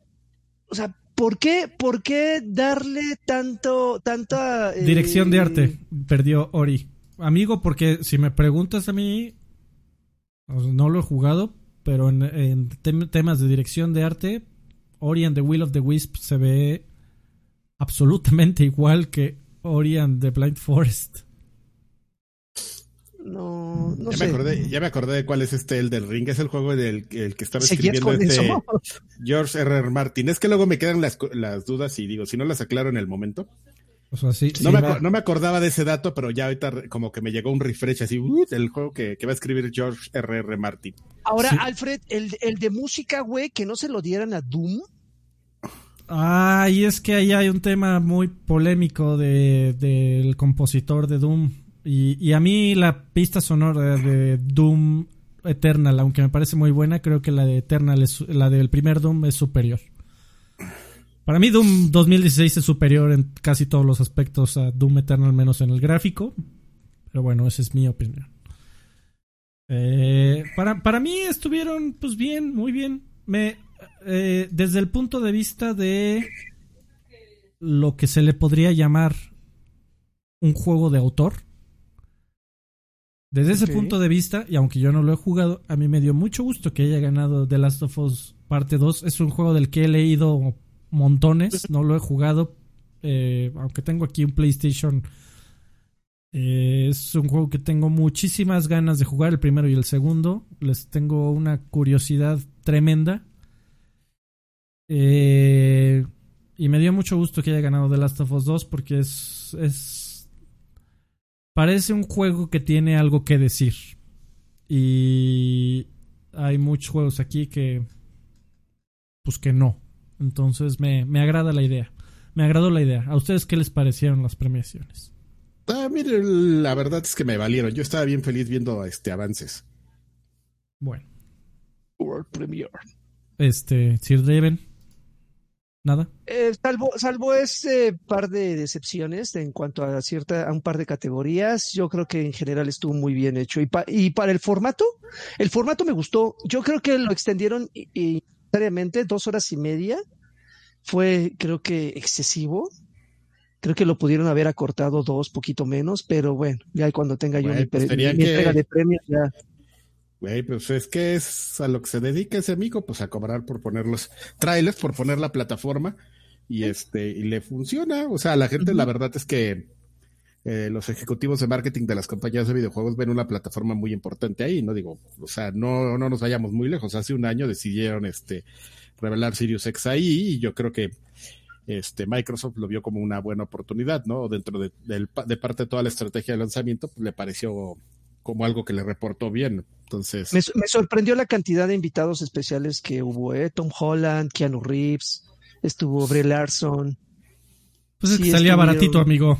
o sea, ¿por qué, por qué darle tanto, tanta... eh, Dirección de arte, perdió Ori. Amigo, porque si me preguntas a mí, no lo he jugado, pero en, en tem- temas de dirección de arte, Ori and the Will of the Wisp se ve absolutamente igual que Ori and the Blind Forest. No, no ya, sé. me acordé, ya me acordé de cuál es este el del ring. Es el juego del el que estaba ¿Seguías escribiendo con este eso? George R. R. Martin. Es que luego me quedan las, las dudas y digo, si no las aclaro en el momento. O sea, sí, No, sí me, no me acordaba de ese dato, pero ya ahorita como que me llegó un refresh así, uh, el juego que, que va a escribir George R. R. Martin. Ahora, Sí. Alfred, el, el de música, güey, que no se lo dieran a Doom. Ah, y es que ahí hay un tema muy polémico de, del compositor de Doom. Y, y a mí la pista sonora de Doom Eternal, aunque me parece muy buena, creo que la de Eternal, es, la del primer Doom es superior. Para mí Doom 2016 es superior en casi todos los aspectos a Doom Eternal, menos en el gráfico. Pero bueno, esa es mi opinión. Eh, para, para mí estuvieron pues bien, muy bien. Me, eh, desde el punto de vista de lo que se le podría llamar un juego de autor. Desde ese punto de vista, y aunque yo no lo he jugado, a mí me dio mucho gusto que haya ganado The Last of Us Parte 2. Es un juego del que he leído montones, no lo he jugado, eh, aunque tengo aquí un PlayStation. eh, es un juego que tengo muchísimas ganas de jugar, el primero y el segundo. Les tengo una curiosidad tremenda. Eh, y me dio mucho gusto que haya ganado The Last of Us 2 porque es, es. Parece un juego que tiene algo que decir. Y hay muchos juegos aquí que. pues que no. Entonces me, me agrada la idea. Me agradó la idea. ¿A ustedes qué les parecieron las premiaciones? Ah, mire, la verdad es que me valieron. Yo estaba bien feliz viendo este avances. Bueno. World Premiere. Este, Sir Raven. ¿Nada? Eh, salvo, salvo ese par de decepciones en cuanto a cierta, a un par de categorías, yo creo que en general estuvo muy bien hecho. Y, y para el formato, el formato me gustó. Yo creo que lo extendieron necesariamente dos horas y media. Fue, creo que, excesivo. Creo que lo pudieron haber acortado dos, poquito menos, pero bueno, ya cuando tenga yo mi, pues entrega de premios, ya Güey, pues es que es a lo que se dedica ese amigo, pues a cobrar por poner los trailers, por poner la plataforma y este, y le funciona. O sea, la gente, la verdad es que eh, los ejecutivos de marketing de las compañías de videojuegos ven una plataforma muy importante ahí, no digo, o sea, no, no nos vayamos muy lejos. Hace un año decidieron este revelar Sirius X ahí y yo creo que este Microsoft lo vio como una buena oportunidad, ¿no? Dentro de, de parte de toda la estrategia de lanzamiento, pues le pareció como algo que le reportó bien. Entonces. Me, sorprendió la cantidad de invitados especiales que hubo, ¿eh? Tom Holland, Keanu Reeves, estuvo Brie Larson. Pues es que salía baratito, amigo.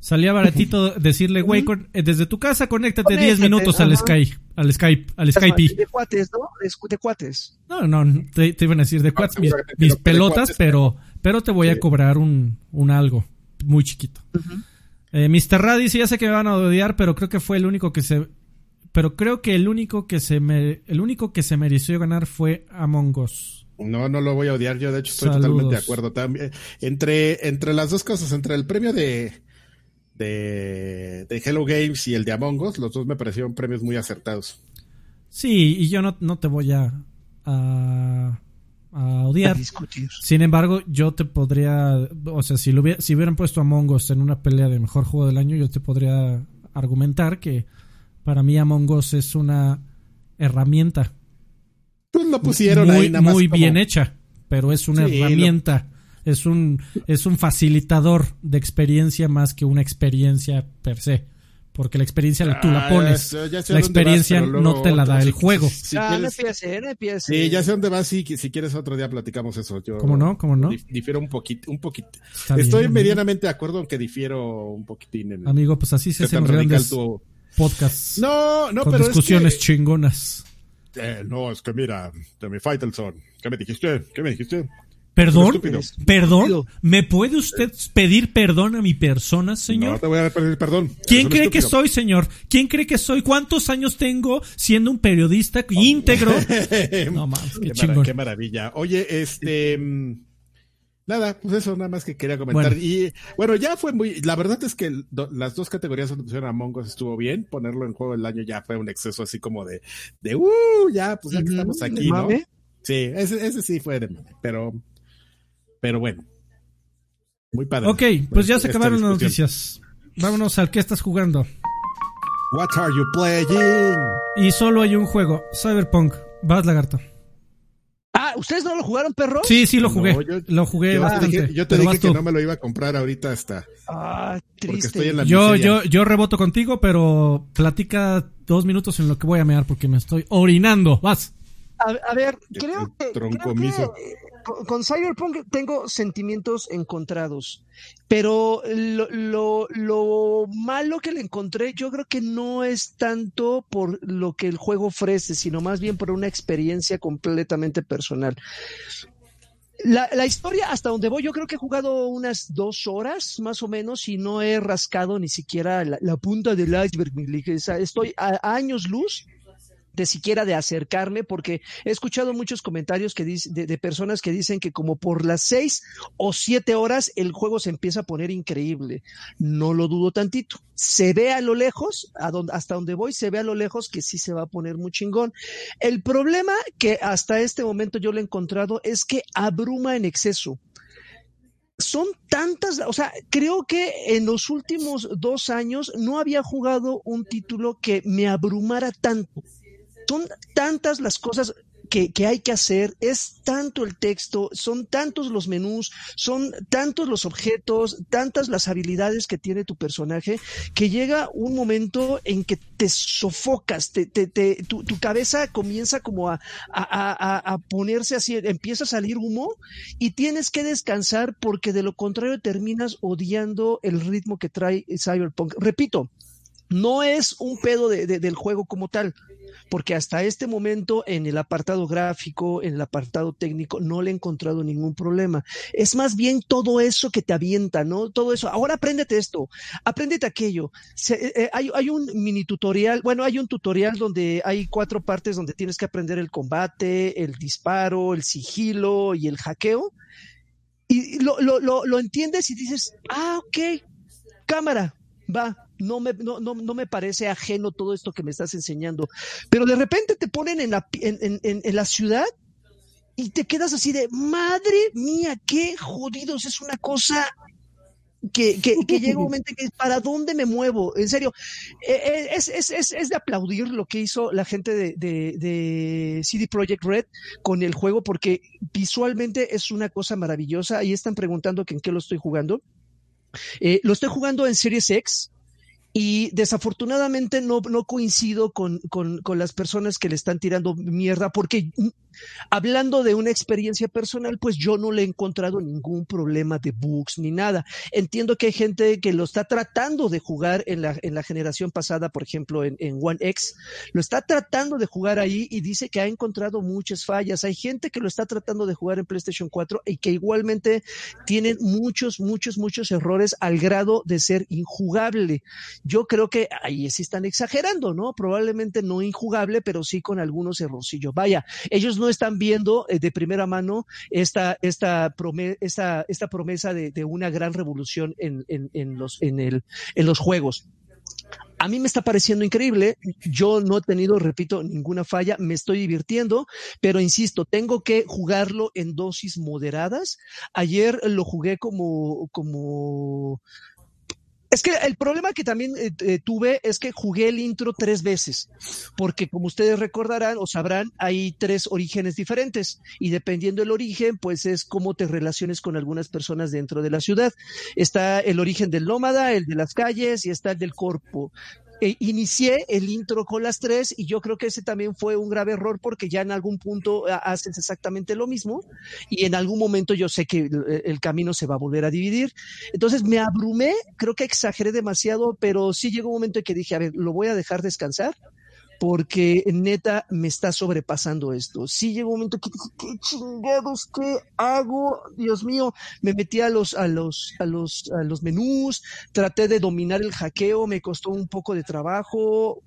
Salía baratito decirle, güey, eh, desde tu casa conéctate 10 minutos al Skype, al Skype, al Skype. De cuates, ¿no? De, cuates. No, no, te, iban a decir de cuates, mis, pelotas, pero, pero te voy a cobrar un, un algo muy chiquito. Eh, Mr. Radis, ya sé que me van a odiar, pero creo que fue el único que se. Pero creo que el único que se me, el único que se mereció ganar fue Among Us. No, no lo voy a odiar. Yo de hecho estoy totalmente de acuerdo. También entre entre las dos cosas, entre el premio de de, Hello Games y el de Among Us, los dos me parecieron premios muy acertados. Sí, y yo no, no te voy a, a a odiar. Sin embargo, yo te podría, o sea, si, lo si hubieran puesto a Us en una pelea de mejor juego del año, yo te podría argumentar que para mí Among Us es una herramienta. Pues lo pusieron muy, ahí nada más Muy bien hecha, pero es una herramienta. Es un, es un facilitador de experiencia más que una experiencia per se porque la experiencia tú la ah, pones. la experiencia no te la da el juego. ah, no empiece, no empiece. Sí, ya sé dónde vas. Si, si quieres otro día platicamos eso. Yo, ¿Cómo no? ¿Cómo no? difiero un poquito. Un poquito. Estoy medianamente de acuerdo aunque difiero un poquitín. En Amigo, pues así se hacen grandes tu... podcasts. No, no, con pero discusiones es que... chingonas. Eh, no, es que mira, de mi Faitelson. ¿Qué me dijiste? ¿Qué me dijiste? Perdón, perdón, ¿me puede usted pedir perdón a mi persona, señor? No te voy a pedir perdón. ¿Quién cree que soy, señor? ¿Quién cree que soy? ¿Cuántos años tengo siendo un periodista íntegro? no mames, qué, qué, maravilla. Oye, este mm, nada, pues eso nada más que quería comentar. Y bueno, ya fue muy, la verdad es que las dos categorías donde pusieron a Mongos estuvo bien. Ponerlo en juego del año ya fue un exceso así como de, de uh, ya, pues ya que estamos aquí, ¿no? Sí, ese, ese sí fue de pero pero bueno. Muy padre. Ok, pues ya se acabaron las noticias. Vámonos al que estás jugando. What are you playing? Y solo hay un juego, Cyberpunk. Vas, lagarto. Ah, ¿ustedes no lo jugaron, perro? Sí, sí lo jugué. lo jugué yo bastante. yo te dije que no me lo iba a comprar ahorita hasta. Ah, triste. Estoy en la yo, yo, yo reboto contigo, pero platica dos minutos en lo que voy a mear porque me estoy orinando. Vas. A, ver, creo que, creo que, con Cyberpunk tengo sentimientos encontrados, pero lo, lo, malo que le encontré yo creo que no es tanto por lo que el juego ofrece, sino más bien por una experiencia completamente personal. La, la, historia, hasta donde voy, yo creo que he jugado unas dos horas más o menos y no he rascado ni siquiera la, punta del iceberg. Estoy a años luz de siquiera de acercarme, porque he escuchado muchos comentarios que de, personas que dicen que como por las seis o siete horas el juego se empieza a poner increíble. No lo dudo tantito. Se ve a lo lejos, hasta donde voy, se ve a lo lejos que sí se va a poner muy chingón. El problema que hasta este momento yo lo he encontrado es que abruma en exceso son tantas, o sea, creo que en los últimos dos años no había jugado un título que me abrumara tanto son tantas las cosas que, que, hay que hacer, es tanto el texto, son tantos los menús, son tantos los objetos, tantas las habilidades que tiene tu personaje, que llega un momento en que te sofocas, te, te, te tu, tu, cabeza comienza como a, a, a, ponerse así, empieza a salir humo y tienes que descansar porque de lo contrario terminas odiando el ritmo que trae Cyberpunk. Repito, no es un pedo de, de, del juego como tal, porque hasta este momento en el apartado gráfico, en el apartado técnico, no le he encontrado ningún problema. Es más bien todo eso que te avienta, ¿no? Todo eso. Ahora apréndete esto, apréndete aquello. Eh, eh hay, hay, un mini tutorial, bueno, hay un tutorial donde hay cuatro partes donde tienes que aprender el combate, el disparo, el sigilo y el hackeo. Y lo, lo, lo, lo entiendes y dices, ah, ok, cámara, va, no me, no, no, no, me parece ajeno todo esto que me estás enseñando. Pero de repente te ponen en la, en, en, la ciudad y te quedas así de, madre mía, qué jodidos, es una cosa que, que, que, llega un momento que para dónde me muevo, en serio, eh, eh, es, es, es, es de aplaudir lo que hizo la gente de, de, de, CD Projekt Red con el juego porque visualmente es una cosa maravillosa. Ahí están preguntando que en qué lo estoy jugando. Eh, lo estoy jugando en Series X, y desafortunadamente no, no coincido con, con, con, las personas que le están tirando mierda, porque hablando de una experiencia personal, pues yo no le he encontrado ningún problema de bugs ni nada. Entiendo que hay gente que lo está tratando de jugar en la, en la generación pasada, por ejemplo, en, en One X, lo está tratando de jugar ahí y dice que ha encontrado muchas fallas. Hay gente que lo está tratando de jugar en PlayStation 4 y que igualmente tienen muchos, muchos, muchos errores al grado de ser injugable yo creo que ahí sí están exagerando, ¿no? Probablemente no injugable, pero sí con algunos errorcillos. Vaya, ellos no están viendo eh, de primera mano esta, esta, prome esta, esta promesa de, de, una gran revolución en, en, en, los, en, el, en los juegos. A mí me está pareciendo increíble. Yo no he tenido, repito, ninguna falla. Me estoy divirtiendo, pero insisto, tengo que jugarlo en dosis moderadas. Ayer lo jugué como, como es que el problema que también eh, eh, tuve es que jugué el intro tres veces, porque como ustedes recordarán o sabrán, hay tres orígenes diferentes y dependiendo del origen, pues es cómo te relaciones con algunas personas dentro de la ciudad. Está el origen del nómada, el de las calles y está el del corpo eh, inicié el intro con las tres y yo creo que ese también fue un grave error porque ya en algún punto eh, haces exactamente lo mismo y en algún momento yo sé que el, el, camino se va a volver a dividir. Entonces me abrumé, creo que exageré demasiado, pero sí llegó un momento en que dije, a ver, lo voy a dejar descansar porque neta me está sobrepasando esto. Sí llegó un momento que ¿qué chingados qué hago? Dios mío, me metí a los, a los, a los, a los menús, traté de dominar el hackeo, me costó un poco de trabajo,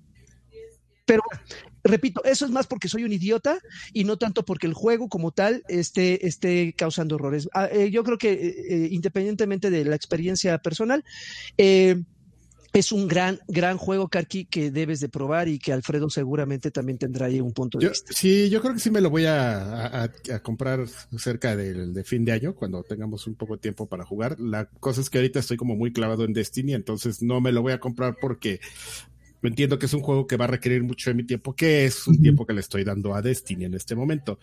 pero repito, eso es más porque soy un idiota y no tanto porque el juego como tal esté, esté causando errores. Ah, eh, yo creo que eh, eh independientemente de la experiencia personal, eh, es un gran, gran juego, Karki, que debes de probar y que Alfredo seguramente también tendrá ahí un punto de yo, vista. Sí, yo creo que sí me lo voy a, a, a comprar cerca del de fin de año, cuando tengamos un poco de tiempo para jugar. La cosa es que ahorita estoy como muy clavado en Destiny, entonces no me lo voy a comprar porque entiendo que es un juego que va a requerir mucho de mi tiempo, que es un tiempo que le estoy dando a Destiny en este momento.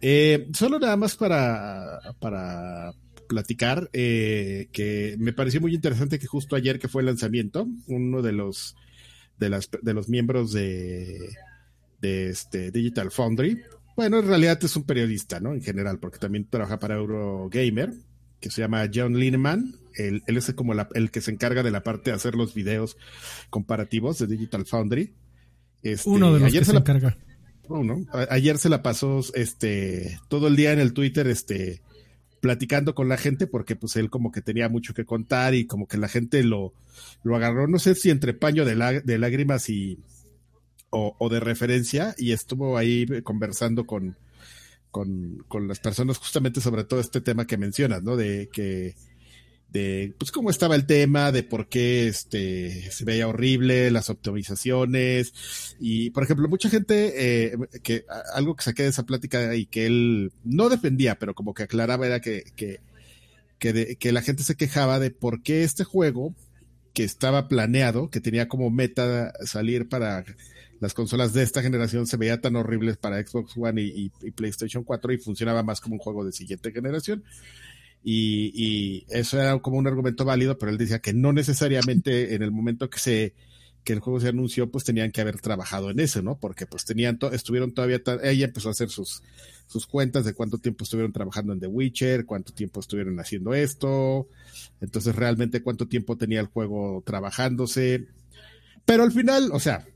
Eh, solo nada más para, para platicar, eh, que me pareció muy interesante que justo ayer que fue el lanzamiento, uno de los de las de los miembros de, de este Digital Foundry, bueno, en realidad es un periodista, ¿no? En general, porque también trabaja para Eurogamer, que se llama John Lineman. Él, él es como la, el que se encarga de la parte de hacer los videos comparativos de Digital Foundry. Este, Uno de los ayer que se, se la, encarga. Uno, ayer se la pasó este todo el día en el Twitter, este platicando con la gente porque pues él como que tenía mucho que contar y como que la gente lo, lo agarró, no sé si entre paño de, lágrimas y o, o, de referencia y estuvo ahí conversando con, con, con las personas justamente sobre todo este tema que mencionas, ¿no? De que de pues cómo estaba el tema, de por qué este se veía horrible, las optimizaciones y por ejemplo mucha gente eh, que algo que saqué de esa plática y que él no defendía, pero como que aclaraba era que que que, de, que la gente se quejaba de por qué este juego que estaba planeado, que tenía como meta salir para las consolas de esta generación, se veía tan horribles para Xbox One y, PlayStation 4 y funcionaba más como un juego de siguiente generación. Y, y, eso era como un argumento válido, pero él decía que no necesariamente en el momento que se que el juego se anunció, pues tenían que haber trabajado en eso, ¿no? Porque pues tenían, estuvieron todavía, ella empezó a hacer sus, sus cuentas de cuánto tiempo estuvieron trabajando en The Witcher, cuánto tiempo estuvieron haciendo esto, entonces realmente cuánto tiempo tenía el juego trabajándose. Pero al final, o sea,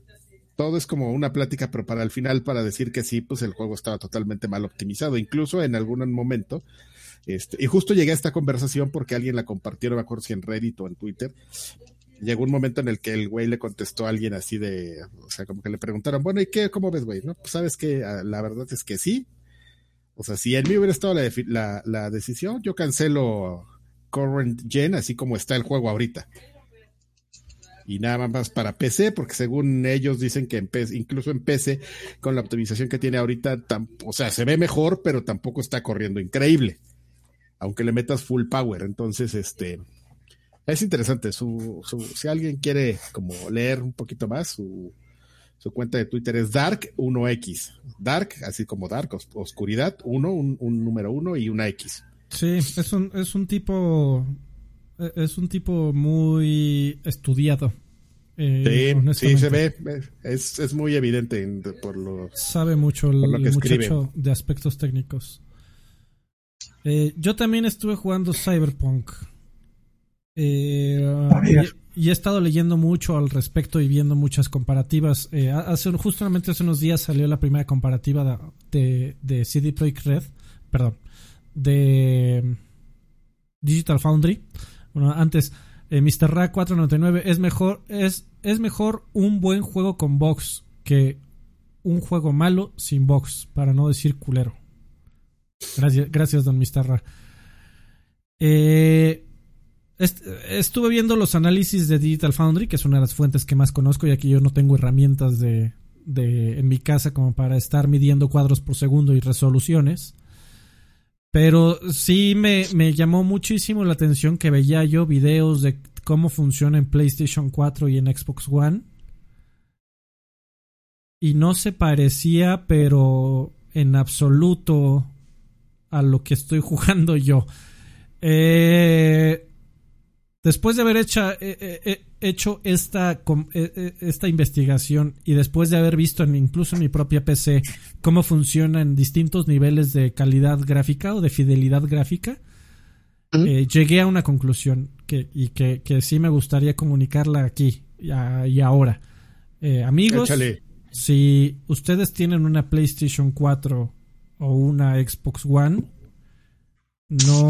todo es como una plática, pero para el final, para decir que sí, pues el juego estaba totalmente mal optimizado, incluso en algún momento. Este, y justo llegué a esta conversación porque alguien la compartió, no me acuerdo si en Reddit o en Twitter, llegó un momento en el que el güey le contestó a alguien así de, o sea, como que le preguntaron, bueno, ¿y qué, cómo ves, güey? No, pues sabes que ah, la verdad es que sí. O sea, si en mí hubiera estado la, decisión, yo cancelo Current Gen así como está el juego ahorita. Y nada más para PC, porque según ellos dicen que en PC, incluso en PC, con la optimización que tiene ahorita, o sea, se ve mejor, pero tampoco está corriendo increíble. Aunque le metas full power. Entonces, este, es interesante. Su, su, si alguien quiere como leer un poquito más, su, su cuenta de Twitter es Dark1X. Dark, así como Dark, oscuridad, 1, un, un, número 1 y una X. Sí, es un, es un tipo. Es un tipo muy estudiado. Eh, sí, sí, se ve. Es, es muy evidente por lo. Sabe mucho el, muchacho de aspectos técnicos. Eh, yo también estuve jugando Cyberpunk. Eh, y, he estado leyendo mucho al respecto y viendo muchas comparativas. Eh, hace, justamente hace unos días salió la primera comparativa de, de CD Projekt Red, perdón, de Digital Foundry. Bueno, antes, eh, Mr. Ra 499 es mejor, es, es mejor un buen juego con box que un juego malo sin box, para no decir culero. Gracias, gracias don Mr. Ra. Eh, estuve viendo los análisis de Digital Foundry, que es una de las fuentes que más conozco, ya que yo no tengo herramientas de, de, en mi casa como para estar midiendo cuadros por segundo y resoluciones. Pero sí me, me llamó muchísimo la atención que veía yo videos de cómo funciona en PlayStation 4 y en Xbox One. Y no se parecía, pero en absoluto a lo que estoy jugando yo. Eh, Después de haber hecho, eh, eh, hecho esta, esta investigación y después de haber visto incluso en mi propia PC cómo funciona en distintos niveles de calidad gráfica o de fidelidad gráfica, llegué a una conclusión que, y que, sí me gustaría comunicarla aquí y, ahora. amigos, si ustedes tienen una PlayStation 4 o una Xbox One, no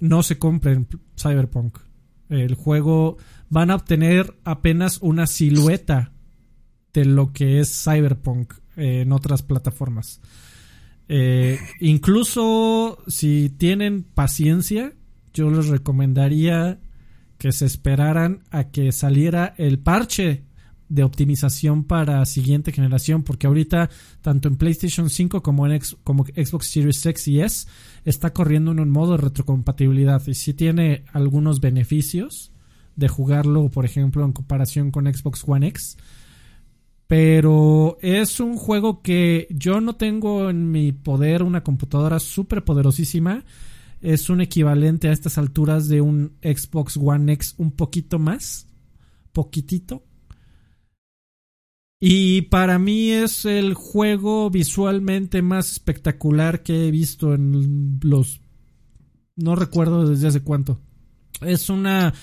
no se compren Cyberpunk el juego van a obtener apenas una silueta de lo que es Cyberpunk en otras plataformas. Eh, incluso si tienen paciencia, yo les recomendaría que se esperaran a que saliera el parche de optimización para siguiente generación, porque ahorita tanto en PlayStation 5 como en como Xbox Series X y S está corriendo en un modo de retrocompatibilidad y sí tiene algunos beneficios de jugarlo, por ejemplo, en comparación con Xbox One X. Pero es un juego que yo no tengo en mi poder una computadora súper poderosísima. Es un equivalente a estas alturas de un Xbox One X un poquito más. Poquitito y para mí es el juego visualmente más espectacular que he visto en los... No recuerdo desde hace cuánto. Es una...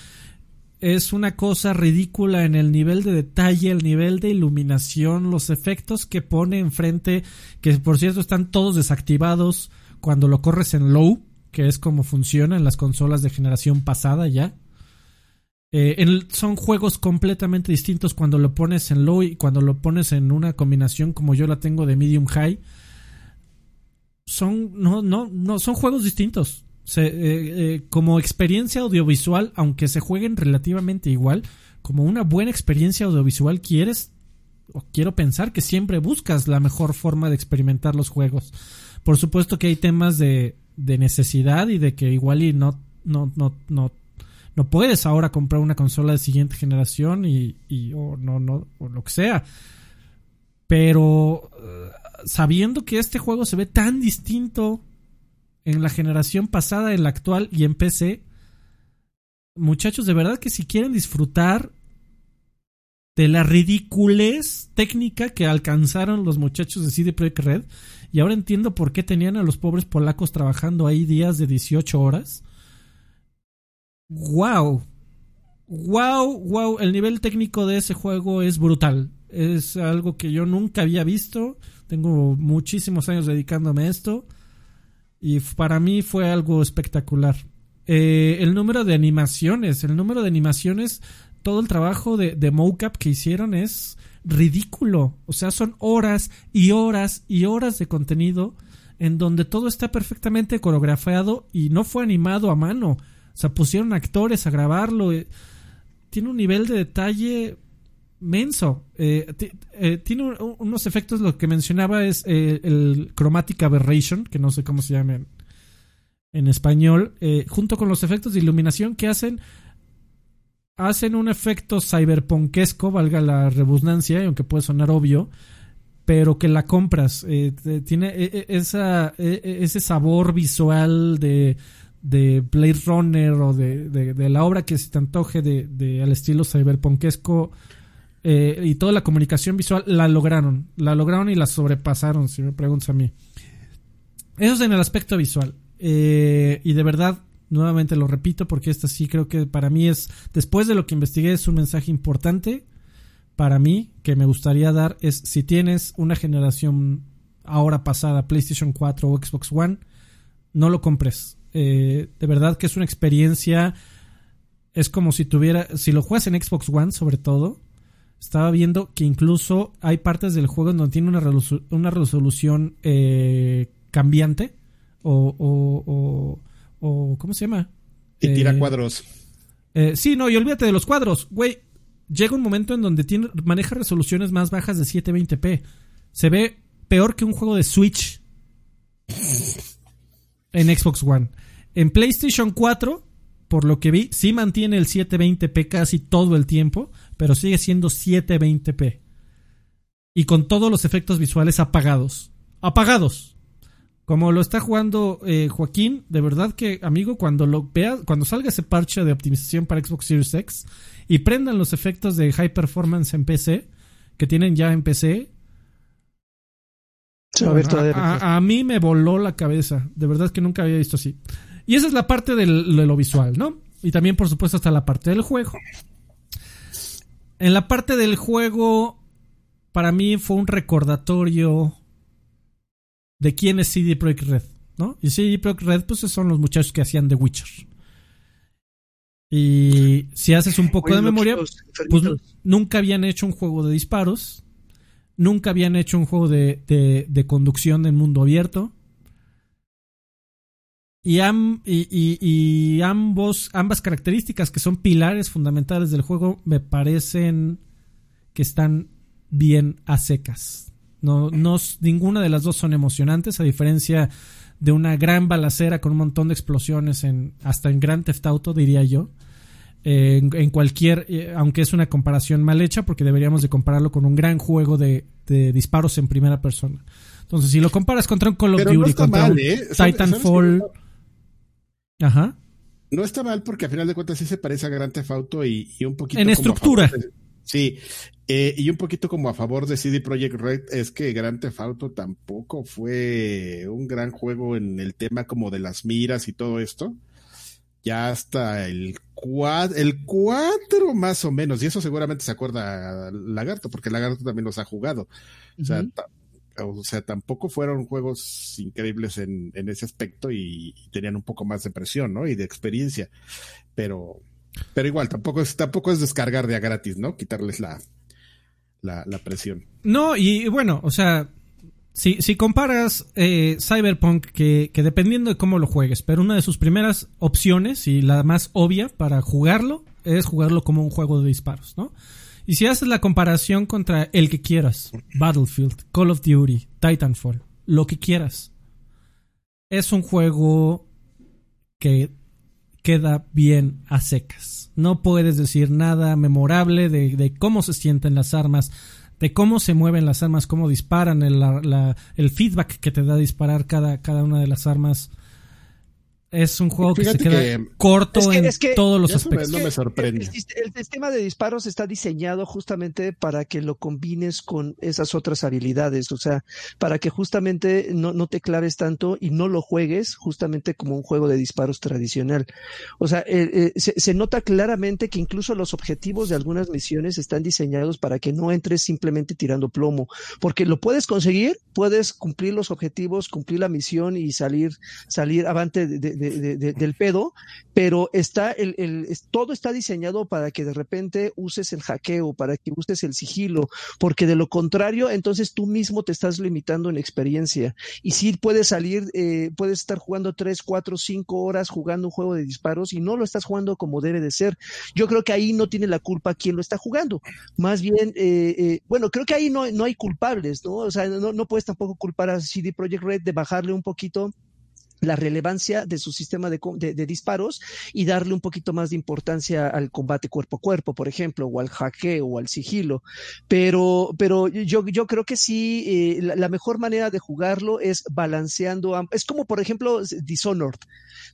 Es una cosa ridícula en el nivel de detalle, el nivel de iluminación, los efectos que pone enfrente, que por cierto están todos desactivados cuando lo corres en low, que es como funciona en las consolas de generación pasada ya. Eh, son juegos completamente distintos cuando lo pones en low y cuando lo pones en una combinación como yo la tengo de medium high. Son, no, no, no, son juegos distintos. Eh, eh, como experiencia audiovisual, aunque se jueguen relativamente igual, como una buena experiencia audiovisual quieres, o quiero pensar que siempre buscas la mejor forma de experimentar los juegos. Por supuesto que hay temas de, de necesidad y de que igual y no, no, no, no No puedes ahora comprar una consola de siguiente generación y, o no, no, o lo que sea. Pero eh, sabiendo que este juego se ve tan distinto en la generación pasada, en la actual y en PC, muchachos, de verdad que si quieren disfrutar de la ridiculez técnica que alcanzaron los muchachos de CD Projekt Red, y ahora entiendo por qué tenían a los pobres polacos trabajando ahí días de 18 horas. ¡Wow! ¡Wow! ¡Wow! El nivel técnico de ese juego es brutal. Es algo que yo nunca había visto. Tengo muchísimos años dedicándome a esto. Y para mí fue algo espectacular. Eh, el número de animaciones, el número de animaciones, todo el trabajo de, de mocap que hicieron es ridículo. O sea, son horas y horas y horas de contenido en donde todo está perfectamente coreografiado y no fue animado a mano. O sea, pusieron actores a grabarlo. Eh, tiene un nivel de detalle menso. Eh, tiene unos efectos, lo que mencionaba es el Chromatic Aberration, que no sé cómo se llama en español, eh, junto con los efectos de iluminación que hacen hacen un efecto cyberpunkesco, valga la redundancia, aunque puede sonar obvio, pero que la compras. Eh, tiene eh, ese sabor visual de, de Blade Runner o de, de, la obra que se te antoje de, al estilo cyberpunkesco. y toda la comunicación visual la lograron, la lograron y la sobrepasaron, si me preguntas a mí. Eso es en el aspecto visual. Eh, y de verdad, nuevamente lo repito porque esta sí creo que para mí es, después de lo que investigué, es un mensaje importante para mí que me gustaría dar es si tienes una generación ahora pasada, PlayStation 4 o Xbox One, no lo compres. Eh, de verdad que es una experiencia, es como si tuviera, si lo juegas en Xbox One sobre todo, estaba viendo que incluso hay partes del juego en donde tiene una, una resolución eh, cambiante o, o, o, ¿cómo se llama? Y tira eh, cuadros. Eh, sí, no, y olvídate de los cuadros, güey. Llega un momento en donde tiene, maneja resoluciones más bajas de 720p. Se ve peor que un juego de Switch en Xbox One. En PlayStation 4, por lo que vi, sí mantiene el 720p casi todo el tiempo, pero sigue siendo 720p. Y con todos los efectos visuales apagados. Apagados. Como lo está jugando eh, Joaquín, de verdad que, amigo, cuando lo vea, cuando salga ese parche de optimización para Xbox Series X y prendan los efectos de high performance en PC, que tienen ya en PC, a, mí me voló la cabeza. De verdad que nunca había visto así. Y esa es la parte de lo visual, ¿no? Y también, por supuesto, está la parte del juego. En la parte del juego, para mí fue un recordatorio de quién es CD Projekt Red, ¿no? Y CD Projekt Red, pues son los muchachos que hacían The Witcher. Y si haces un poco de memoria, pues nunca habían hecho un juego de disparos, nunca habían hecho un juego de, de, conducción en mundo abierto. Y, y, y, ambos, ambas características que son pilares fundamentales del juego me parecen que están bien a secas. No, no, ninguna de las dos son emocionantes, a diferencia de una gran balacera con un montón de explosiones en hasta en Grand Theft Auto, diría yo. en, cualquier, eh, aunque es una comparación mal hecha, porque deberíamos de compararlo con un gran juego de, disparos en primera persona. Entonces, si lo comparas contra un Call of Duty, contra un ¿eh? Titanfall... Ajá. No está mal porque a final de cuentas sí se parece a Grand Theft Auto y, un poquito... En estructura. Sí, eh, y un poquito como a favor de CD Projekt Red es que Grand Theft tampoco fue un gran juego en el tema como de las miras y todo esto. Ya hasta el 4, el 4 más o menos, y eso seguramente se acuerda Lagarto, porque Lagarto también los ha jugado. O sea, o sea, tampoco fueron juegos increíbles en, en ese aspecto y, tenían un poco más de presión, ¿no? Y de experiencia. Pero, pero igual, tampoco es, tampoco es descargar de a gratis, ¿no? Quitarles la, la, presión. No, y bueno, o sea, si, si comparas eh, Cyberpunk, que, que, dependiendo de cómo lo juegues, pero una de sus primeras opciones y la más obvia para jugarlo es jugarlo como un juego de disparos, ¿no? Y si haces la comparación contra el que quieras, Battlefield, Call of Duty, Titanfall, lo que quieras, es un juego que queda bien a secas. No puedes decir nada memorable de, cómo se sienten las armas, de cómo se mueven las armas, cómo disparan, el, el feedback que te da disparar cada, cada una de las armas es un juego que se queda corto en todos los aspectos. No me sorprende. El, sistema de disparos está diseñado justamente para que lo combines con esas otras habilidades, o sea, para que justamente no, no te claves tanto y no lo juegues justamente como un juego de disparos tradicional. O sea, eh, eh, se, se, nota claramente que incluso los objetivos de algunas misiones están diseñados para que no entres simplemente tirando plomo, porque lo puedes conseguir, puedes cumplir los objetivos, cumplir la misión y salir, salir avante de del pedo, pero está el, el, todo está diseñado para que de repente uses el hackeo, para que uses el sigilo, porque de lo contrario, entonces tú mismo te estás limitando en experiencia. Y si puedes salir, eh, puedes estar jugando tres, cuatro, cinco horas jugando un juego de disparos y no lo estás jugando como debe de ser. Yo creo que ahí no tiene la culpa quien lo está jugando. Más bien, eh, eh, bueno, creo que ahí no, no hay culpables, ¿no? O sea, no, no puedes tampoco culpar a CD Projekt Red de bajarle un poquito la relevancia de su sistema de, disparos y darle un poquito más de importancia al combate cuerpo a cuerpo, por ejemplo, o al hackeo o al sigilo. Pero, pero yo, yo creo que sí, eh, la, mejor manera de jugarlo es balanceando. Es como, por ejemplo, Dishonored.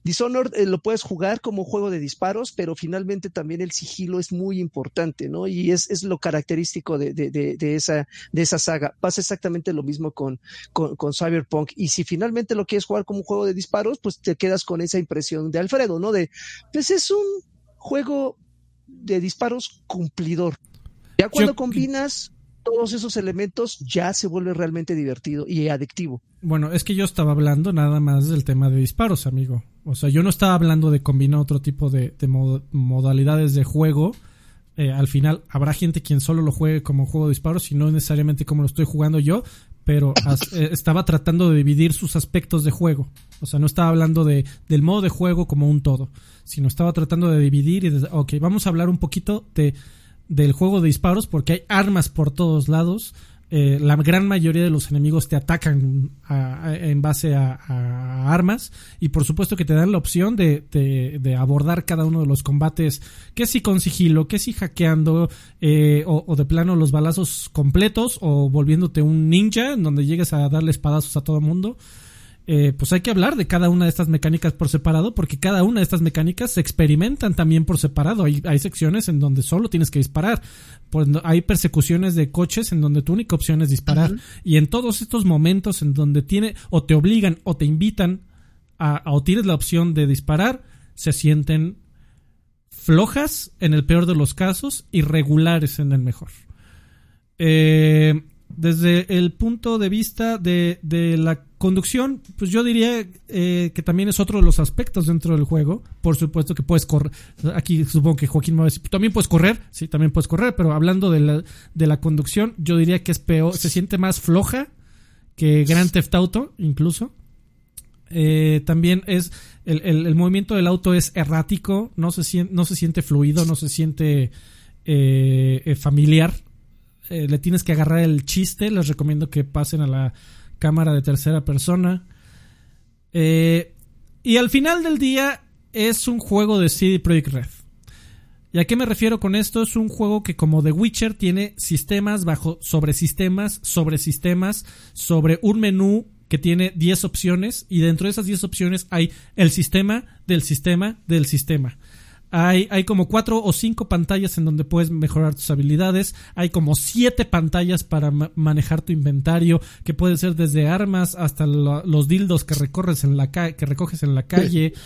Dishonored eh, lo puedes jugar como juego de disparos, pero finalmente también el sigilo es muy importante, ¿no? Y es, es lo característico de, de, esa, de esa saga. Pasa exactamente lo mismo con, con, con Cyberpunk. Y si finalmente lo quieres jugar como un juego de disparos, pues te quedas con esa impresión de Alfredo, ¿no? De, pues es un juego de disparos cumplidor. Ya cuando combinas todos esos elementos, ya se vuelve realmente divertido y adictivo. Bueno, es que yo estaba hablando nada más del tema de disparos, amigo. O sea, yo no estaba hablando de combinar otro tipo de, modalidades de juego. Eh, al final habrá gente quien solo lo juegue como juego de disparos y no necesariamente como lo estoy jugando yo, pero eh, estaba tratando de dividir sus aspectos de juego. O sea, no estaba hablando de, del modo de juego como un todo, sino estaba tratando de dividir y de, ok, vamos a hablar un poquito de, del juego de disparos porque hay armas por todos lados. Eh, la gran mayoría de los enemigos te atacan en base a, armas y por supuesto que te dan la opción de, de, abordar cada uno de los combates, que si con sigilo, que si hackeando eh, o, de plano los balazos completos o volviéndote un ninja en donde llegues a darle espadazos a todo mundo. Eh, pues hay que hablar de cada una de estas mecánicas por separado, porque cada una de estas mecánicas se experimentan también por separado. Hay, hay secciones en donde solo tienes que disparar. Pues hay persecuciones de coches en donde tu única opción es disparar. Y en todos estos momentos en donde tiene, o te obligan, o te invitan a, o tienes la opción de disparar, se sienten flojas en el peor de los casos y regulares en el mejor. Eh, desde el punto de vista de, de la conducción, pues yo diría eh, que también es otro de los aspectos dentro del juego. Por supuesto que puedes correr. Aquí supongo que Joaquín me va a decir, también puedes correr. Sí, también puedes correr, pero hablando de la, de la conducción, yo diría que es peor, se siente más floja que Grand Theft Auto, incluso. Eh, también es el, el, movimiento del auto es errático, no se, siente, no se siente fluido, no se siente eh, familiar. le tienes que agarrar el chiste. Les recomiendo que pasen a la cámara de tercera persona. Eh, y al final del día es un juego de CD Projekt Red. ¿Y a qué me refiero con esto? Es un juego que como The Witcher tiene sistemas bajo sobre sistemas, sobre sistemas, sobre un menú que tiene 10 opciones y dentro de esas 10 opciones hay el sistema del sistema del sistema. Hay, hay como cuatro o cinco pantallas en donde puedes mejorar tus habilidades. Hay como siete pantallas para manejar tu inventario, que puede ser desde armas hasta los dildos que recorres en la que recoges en la calle.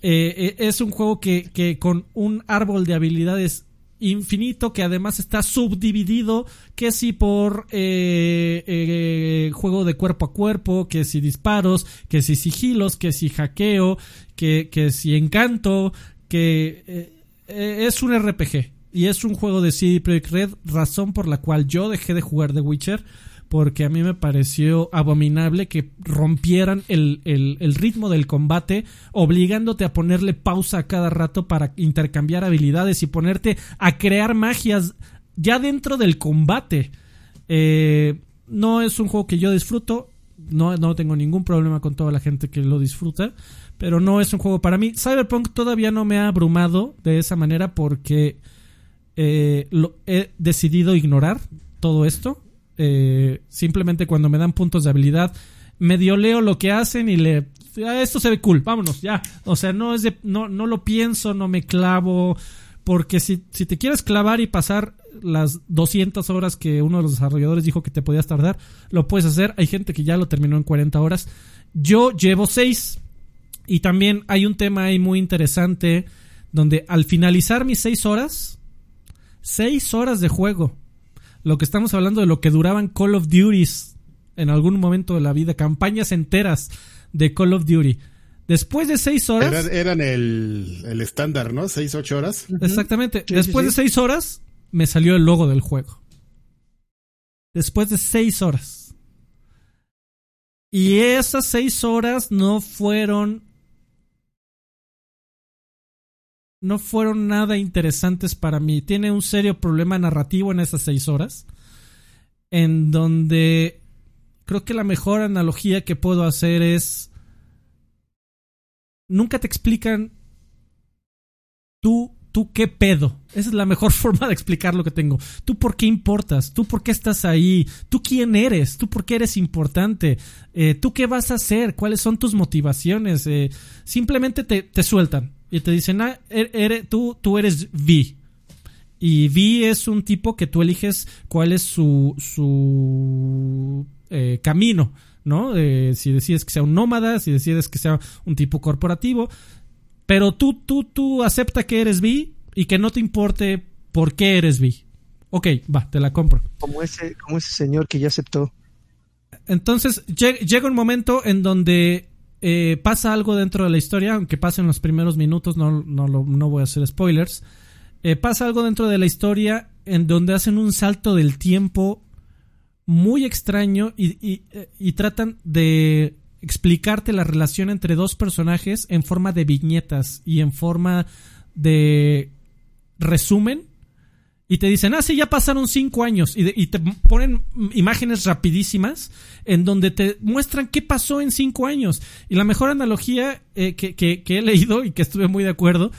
Eh, eh, es un juego que, que con un árbol de habilidades infinito que además está subdividido que si por eh, juego de cuerpo a cuerpo que si disparos que si sigilos que si hackeo que, que si encanto que eh, eh, es un RPG y es un juego de CD Projekt Red, razón por la cual yo dejé de jugar The Witcher, porque a mí me pareció abominable que rompieran el, el, ritmo del combate, obligándote a ponerle pausa a cada rato para intercambiar habilidades y ponerte a crear magias ya dentro del combate. Eh, no es un juego que yo disfruto, no, no tengo ningún problema con toda la gente que lo disfruta, pero no es un juego para mí. Cyberpunk todavía no me ha abrumado de esa manera porque eh, he decidido ignorar todo esto. Eh, simplemente cuando me dan puntos de habilidad, medio leo lo que hacen y le... Ah, esto se ve cool, vámonos, ya. O sea, no, es de, no, no lo pienso, no me clavo. Porque si, si te quieres clavar y pasar las 200 horas que uno de los desarrolladores dijo que te podías tardar, lo puedes hacer. Hay gente que ya lo terminó en 40 horas. Yo llevo 6. Y también hay un tema ahí muy interesante donde al finalizar mis 6 horas, 6 horas de juego, lo que estamos hablando de lo que duraban Call of Duties en algún momento de la vida, campañas enteras de Call of Duty. Después de 6 horas... Eran, eran el, el estándar, ¿no? 6, 8 horas. Exactamente. Sí, Después sí, sí. de 6 horas, me salió el logo del juego. Después de 6 horas. Y esas 6 horas no fueron no fueron nada interesantes para mí. Tiene un serio problema narrativo en esas seis horas. En donde creo que la mejor analogía que puedo hacer es. Nunca te explican. Tú, tú qué pedo. Esa es la mejor forma de explicar lo que tengo. Tú por qué importas. Tú por qué estás ahí. Tú quién eres. Tú por qué eres importante. Eh, tú qué vas a hacer. ¿Cuáles son tus motivaciones? Eh, simplemente te, te sueltan y te dicen, ah, eres, tú, tú eres V. Y V es un tipo que tú eliges cuál es su, su eh, camino, ¿no? Eh, si decides que sea un nómada, si decides que sea un tipo corporativo. Pero tú, tú, tú acepta que eres V y que no te importe por qué eres V. Ok, va, te la compro. Como ese, como ese señor que ya aceptó. Entonces, llega un momento en donde eh, pasa algo dentro de la historia, aunque pase en los primeros minutos, no, no, no voy a hacer spoilers. Eh, pasa algo dentro de la historia en donde hacen un salto del tiempo muy extraño y, y, y, tratan de explicarte la relación entre dos personajes en forma de viñetas y en forma de resumen y te dicen, ah, sí, ya pasaron cinco años. Y, de, y, te ponen imágenes rapidísimas en donde te muestran qué pasó en cinco años. Y la mejor analogía eh, que, que, que, he leído y que estuve muy de acuerdo,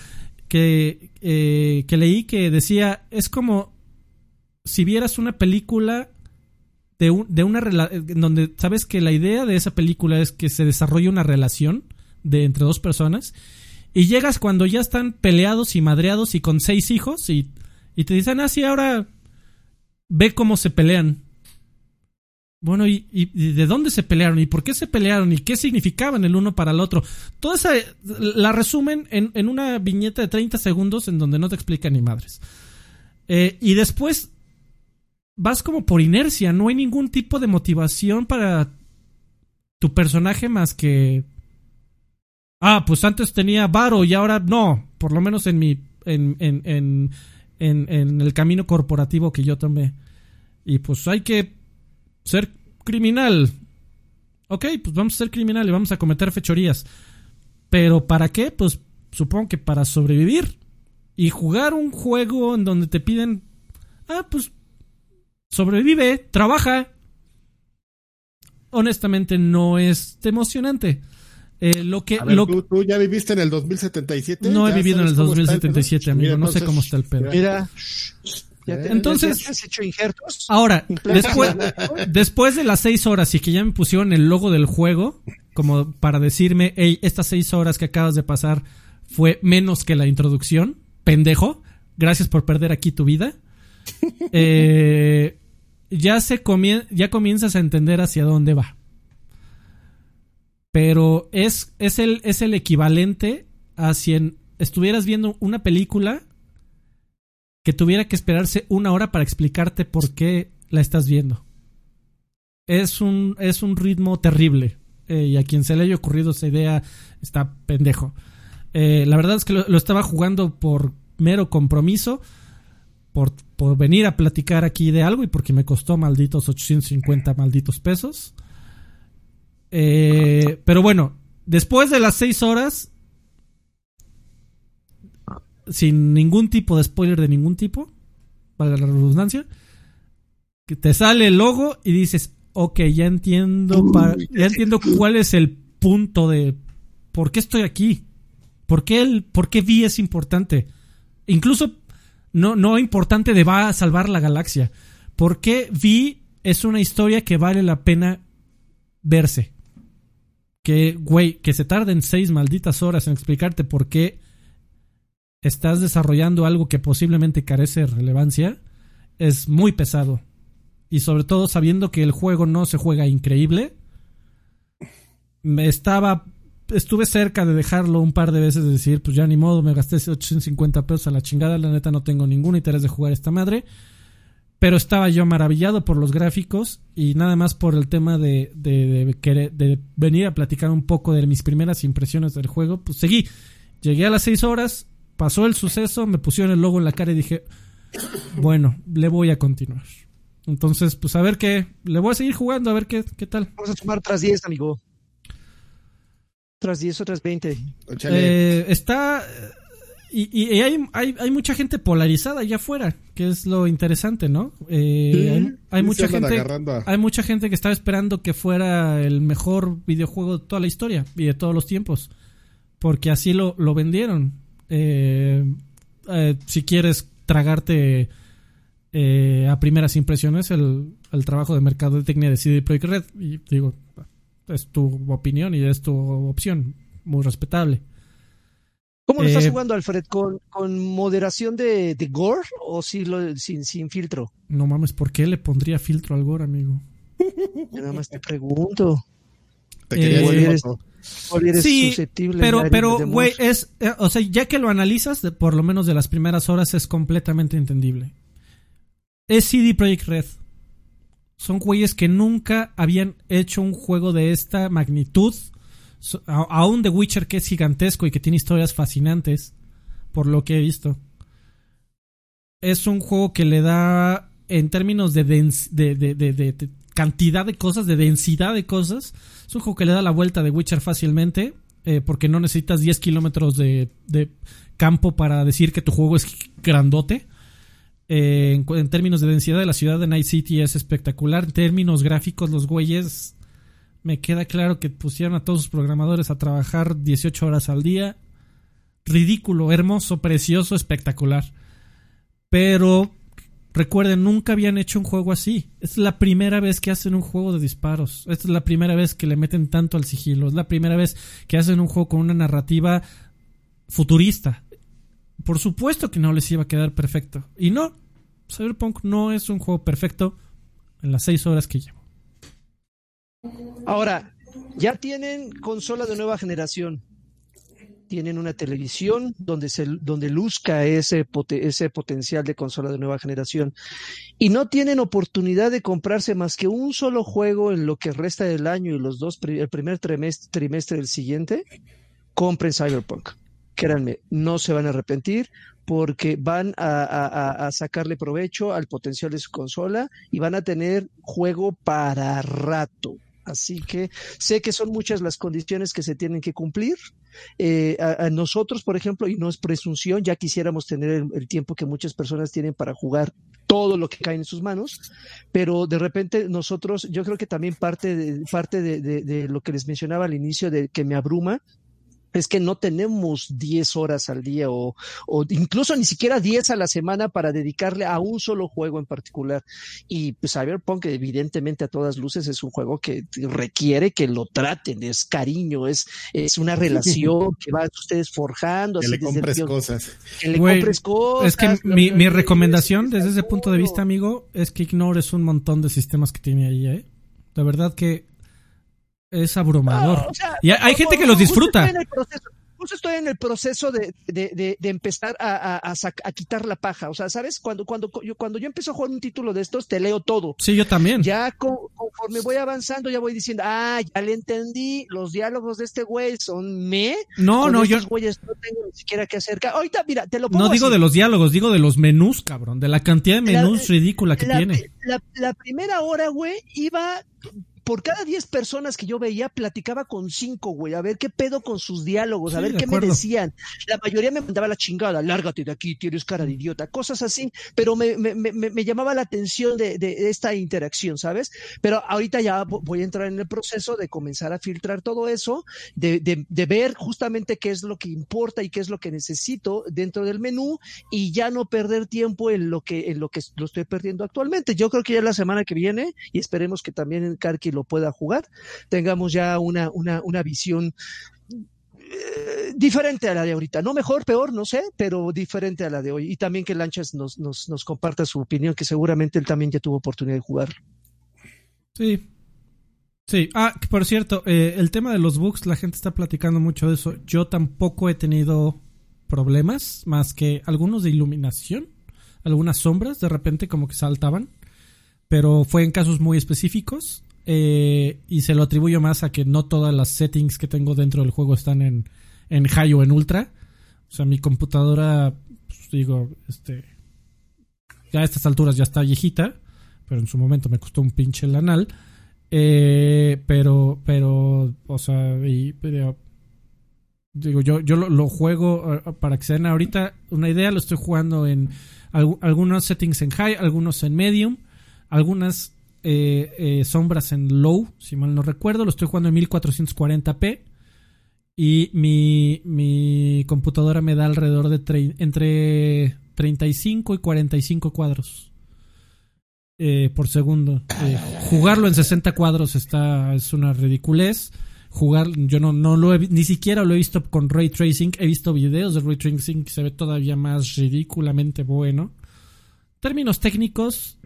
que, eh, que leí que decía, es como si vieras una película de, un, de una relación, donde sabes que la idea de esa película es que se desarrolle una relación de entre dos personas. Y llegas cuando ya están peleados y madreados y con seis hijos y y te dicen, ah, sí, ahora ve cómo se pelean. Bueno, ¿y, ¿y, de dónde se pelearon? ¿Y por qué se pelearon? ¿Y qué significaban el uno para el otro? Toda esa la resumen en, en una viñeta de 30 segundos en donde no te explican ni madres. Eh, y después vas como por inercia, no hay ningún tipo de motivación para tu personaje más que... Ah, pues antes tenía varo y ahora no, por lo menos en mi... en, en en, en el camino corporativo que yo tomé. Y pues hay que ser criminal. Ok, pues vamos a ser criminal y vamos a cometer fechorías. Pero ¿para qué? Pues supongo que para sobrevivir. Y jugar un juego en donde te piden... Ah, pues sobrevive, trabaja. Honestamente no es emocionante. Eh, lo que, ver, lo, ¿tú, ¿tú, ya viviste en el 2077? No he vivido en el 2077, el amigo. Mira, no entonces, sé cómo está el pedo. Mira. Ya te, entonces, ¿ya has hecho injertos? ahora, después, después de las seis horas y que ya me pusieron el logo del juego, como para decirme, hey, estas seis horas que acabas de pasar fue menos que la introducción, pendejo, gracias por perder aquí tu vida. Eh, ya se comien ya comienzas a entender hacia dónde va pero es, es, el, es el equivalente a si estuvieras viendo una película que tuviera que esperarse una hora para explicarte por qué la estás viendo. Es un, es un ritmo terrible. Eh, y a quien se le haya ocurrido esa idea está pendejo. Eh, la verdad es que lo, lo, estaba jugando por mero compromiso. Por, por venir a platicar aquí de algo y porque me costó malditos 850 malditos pesos. Eh, pero bueno, después de las seis horas, sin ningún tipo de spoiler de ningún tipo, para la redundancia, que te sale el logo y dices, ok, ya entiendo, para, ya entiendo cuál es el punto de por qué estoy aquí. ¿Por qué, el, por qué Vi es importante? Incluso no, no importante de va a salvar la galaxia. ¿Por qué Vi es una historia que vale la pena verse? Que, güey, que se tarden seis malditas horas en explicarte por qué estás desarrollando algo que posiblemente carece de relevancia es muy pesado. Y sobre todo sabiendo que el juego no se juega increíble. Me estaba. Estuve cerca de dejarlo un par de veces de decir, pues ya ni modo, me gasté 850 pesos a la chingada, la neta no tengo ningún interés de jugar esta madre. Pero estaba yo maravillado por los gráficos y nada más por el tema de, de, de, de venir a platicar un poco de mis primeras impresiones del juego. Pues seguí. Llegué a las 6 horas, pasó el suceso, me pusieron el logo en la cara y dije, bueno, le voy a continuar. Entonces, pues a ver qué. Le voy a seguir jugando, a ver qué, qué tal. Vamos a sumar tras 10, amigo. Tras 10 o tras 20. Eh, está. Y, y hay, hay, hay, mucha gente polarizada allá afuera, que es lo interesante, ¿no? Eh, hay, hay mucha gente, hay mucha gente que estaba esperando que fuera el mejor videojuego de toda la historia y de todos los tiempos, porque así lo, lo vendieron. Eh, eh, si quieres tragarte eh, a primeras impresiones el, el, trabajo de mercado de técnica de CD Projekt Red. Y digo, es tu opinión y es tu opción, muy respetable. ¿Cómo lo estás eh, jugando, Alfred? ¿Con, con moderación de, de, gore o si lo, sin, sin filtro? No mames, ¿por qué le pondría filtro al gore, amigo? Yo nada más te pregunto. Te eh, eres, eres sí, susceptible pero, pero, güey, es, eh, o sea, ya que lo analizas, de, por lo menos de las primeras horas, es completamente entendible. Es CD Projekt Red. Son güeyes que nunca habían hecho un juego de esta magnitud. Aún The Witcher, que es gigantesco y que tiene historias fascinantes, por lo que he visto. Es un juego que le da, en términos de, de cantidad de cosas, de densidad de cosas, es un juego que le da la vuelta de Witcher fácilmente, eh, porque no necesitas 10 kilómetros de, de, campo para decir que tu juego es grandote. Eh, en, en, términos de densidad de la ciudad de Night City es espectacular. En términos gráficos, los güeyes, me queda claro que pusieron a todos sus programadores a trabajar 18 horas al día. Ridículo, hermoso, precioso, espectacular. Pero Recuerden, nunca habían hecho un juego así. Es la primera vez que hacen un juego de disparos. Esta es la primera vez que le meten tanto al sigilo. Es la primera vez que hacen un juego con una narrativa futurista. Por supuesto que no les iba a quedar perfecto. Y no, Cyberpunk no es un juego perfecto en las seis horas que llevo. Ahora, ya tienen consola de nueva generación tienen una televisión donde, se, donde luzca ese, potencial de consola de nueva generación y no tienen oportunidad de comprarse más que un solo juego en lo que resta del año y los dos, el primer trimestre, del siguiente, compren Cyberpunk. Créanme, no se van a arrepentir porque van a, a, sacarle provecho al potencial de su consola y van a tener juego para rato. Así que sé que son muchas las condiciones que se tienen que cumplir. Eh, a, a, nosotros, por ejemplo, y no es presunción, ya quisiéramos tener el, tiempo que muchas personas tienen para jugar todo lo que cae en sus manos, pero de repente nosotros, yo creo que también parte de, parte de lo que les mencionaba al inicio, de que me abruma, es que no tenemos 10 horas al día o, o, incluso ni siquiera 10 a la semana para dedicarle a un solo juego en particular. Y pues Cyberpunk evidentemente a todas luces es un juego que requiere que lo traten, es cariño, es, es una relación que van ustedes forjando. Que le compres el, cosas. Que le Wey, compres cosas. Es que mi, mi recomendación desde ese punto de vista, amigo, es que ignores un montón de sistemas que tiene ahí, ¿eh? De verdad que es abrumador. No, o sea, y hay, gente que los disfruta. Justo estoy en el proceso de, de, de, de empezar a, a, a, quitar la paja. O sea, ¿sabes? Cuando, cuando, yo, cuando yo empiezo a jugar un título de estos, te leo todo. Sí, yo también. Ya con, conforme voy avanzando, ya voy diciendo, ah, ya le entendí, los diálogos de este güey son me. No, con no, yo. güeyes no tengo ni siquiera que acercar. Ahorita, mira, te lo pongo No digo así. de los diálogos, digo de los menús, cabrón, de la cantidad de menús la, ridícula que la, tiene. La, la primera hora, güey, iba por cada 10 personas que yo veía, platicaba con 5, güey, a ver qué pedo con sus diálogos, a ver qué me decían. La mayoría me mandaba la chingada, lárgate de aquí, tienes cara de idiota, cosas así, pero me, me, me, me llamaba la atención de, de esta interacción, ¿sabes? Pero ahorita ya vo- voy a entrar en el proceso de comenzar a filtrar todo eso, de, de, de ver justamente qué es lo que importa y qué es lo que necesito dentro del menú y ya no perder tiempo en lo que en lo que lo estoy perdiendo actualmente. Yo creo que ya la semana que viene y esperemos que también el Karki lo pueda jugar, tengamos ya una una una visión eh, diferente a la de ahorita, no mejor, peor, no sé, pero diferente a la de hoy. Y también que Lanchas nos, nos, comparta su opinión, que seguramente él también ya tuvo oportunidad de jugar. Sí. Sí. Ah, por cierto, eh, el tema de los bugs, la gente está platicando mucho de eso. Yo tampoco he tenido problemas, más que algunos de iluminación, algunas sombras de repente como que saltaban, pero fue en casos muy específicos eh, y se lo atribuyo más a que no todas las settings que tengo dentro del juego están en, en high o en ultra. O sea, mi computadora, pues, digo, este, ya a estas alturas ya está viejita, pero en su momento me costó un pinche lanal. Eh, pero, pero, o sea, digo, yo, yo lo, juego eh, para que se den ahorita una idea, lo estoy jugando en algu- algunos settings en high, algunos en medium, algunas eh, eh, sombras en low, si mal no recuerdo, lo estoy jugando en 1440p y mi, mi computadora me da alrededor de tre- entre 35 y 45 cuadros eh, por segundo. Jugarlo en 60 cuadros está es una ridiculez. Jugar, yo no, no lo he, ni siquiera lo he visto con ray tracing. He visto videos de ray tracing que se ve todavía más ridículamente bueno. Términos técnicos,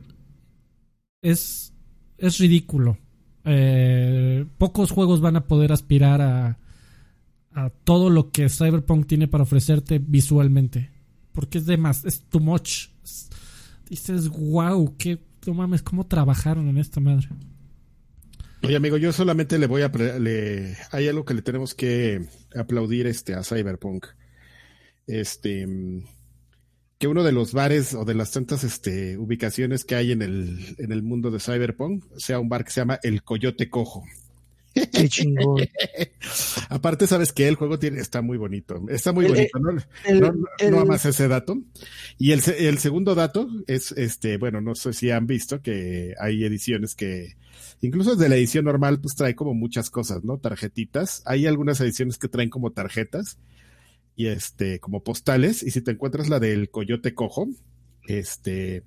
es, es ridículo. Eh, pocos juegos van a poder aspirar a, a todo lo que Cyberpunk tiene para ofrecerte visualmente. Porque es de más, es too much. Es- dices, wow, qué, no mames, cómo trabajaron en esta madre. Oye, amigo, yo solamente le voy a... le- hay algo que le tenemos que aplaudir este, a Cyberpunk. Este... Que uno de los bares o de las tantas este, ubicaciones que hay en el, en el mundo de Cyberpunk sea un bar que se llama El Coyote Cojo. Qué chingón. Aparte, sabes que el juego tiene, está muy bonito. Está muy El- bonito, ¿no? El- no, no, el- no amas ese dato. Y el, se- el segundo dato es, este, bueno, no sé si han visto que hay ediciones que, incluso desde la edición normal, pues trae como muchas cosas, ¿no? Tarjetitas. Hay algunas ediciones que traen como tarjetas y este, como postales. Y si te encuentras la del coyote cojo, este,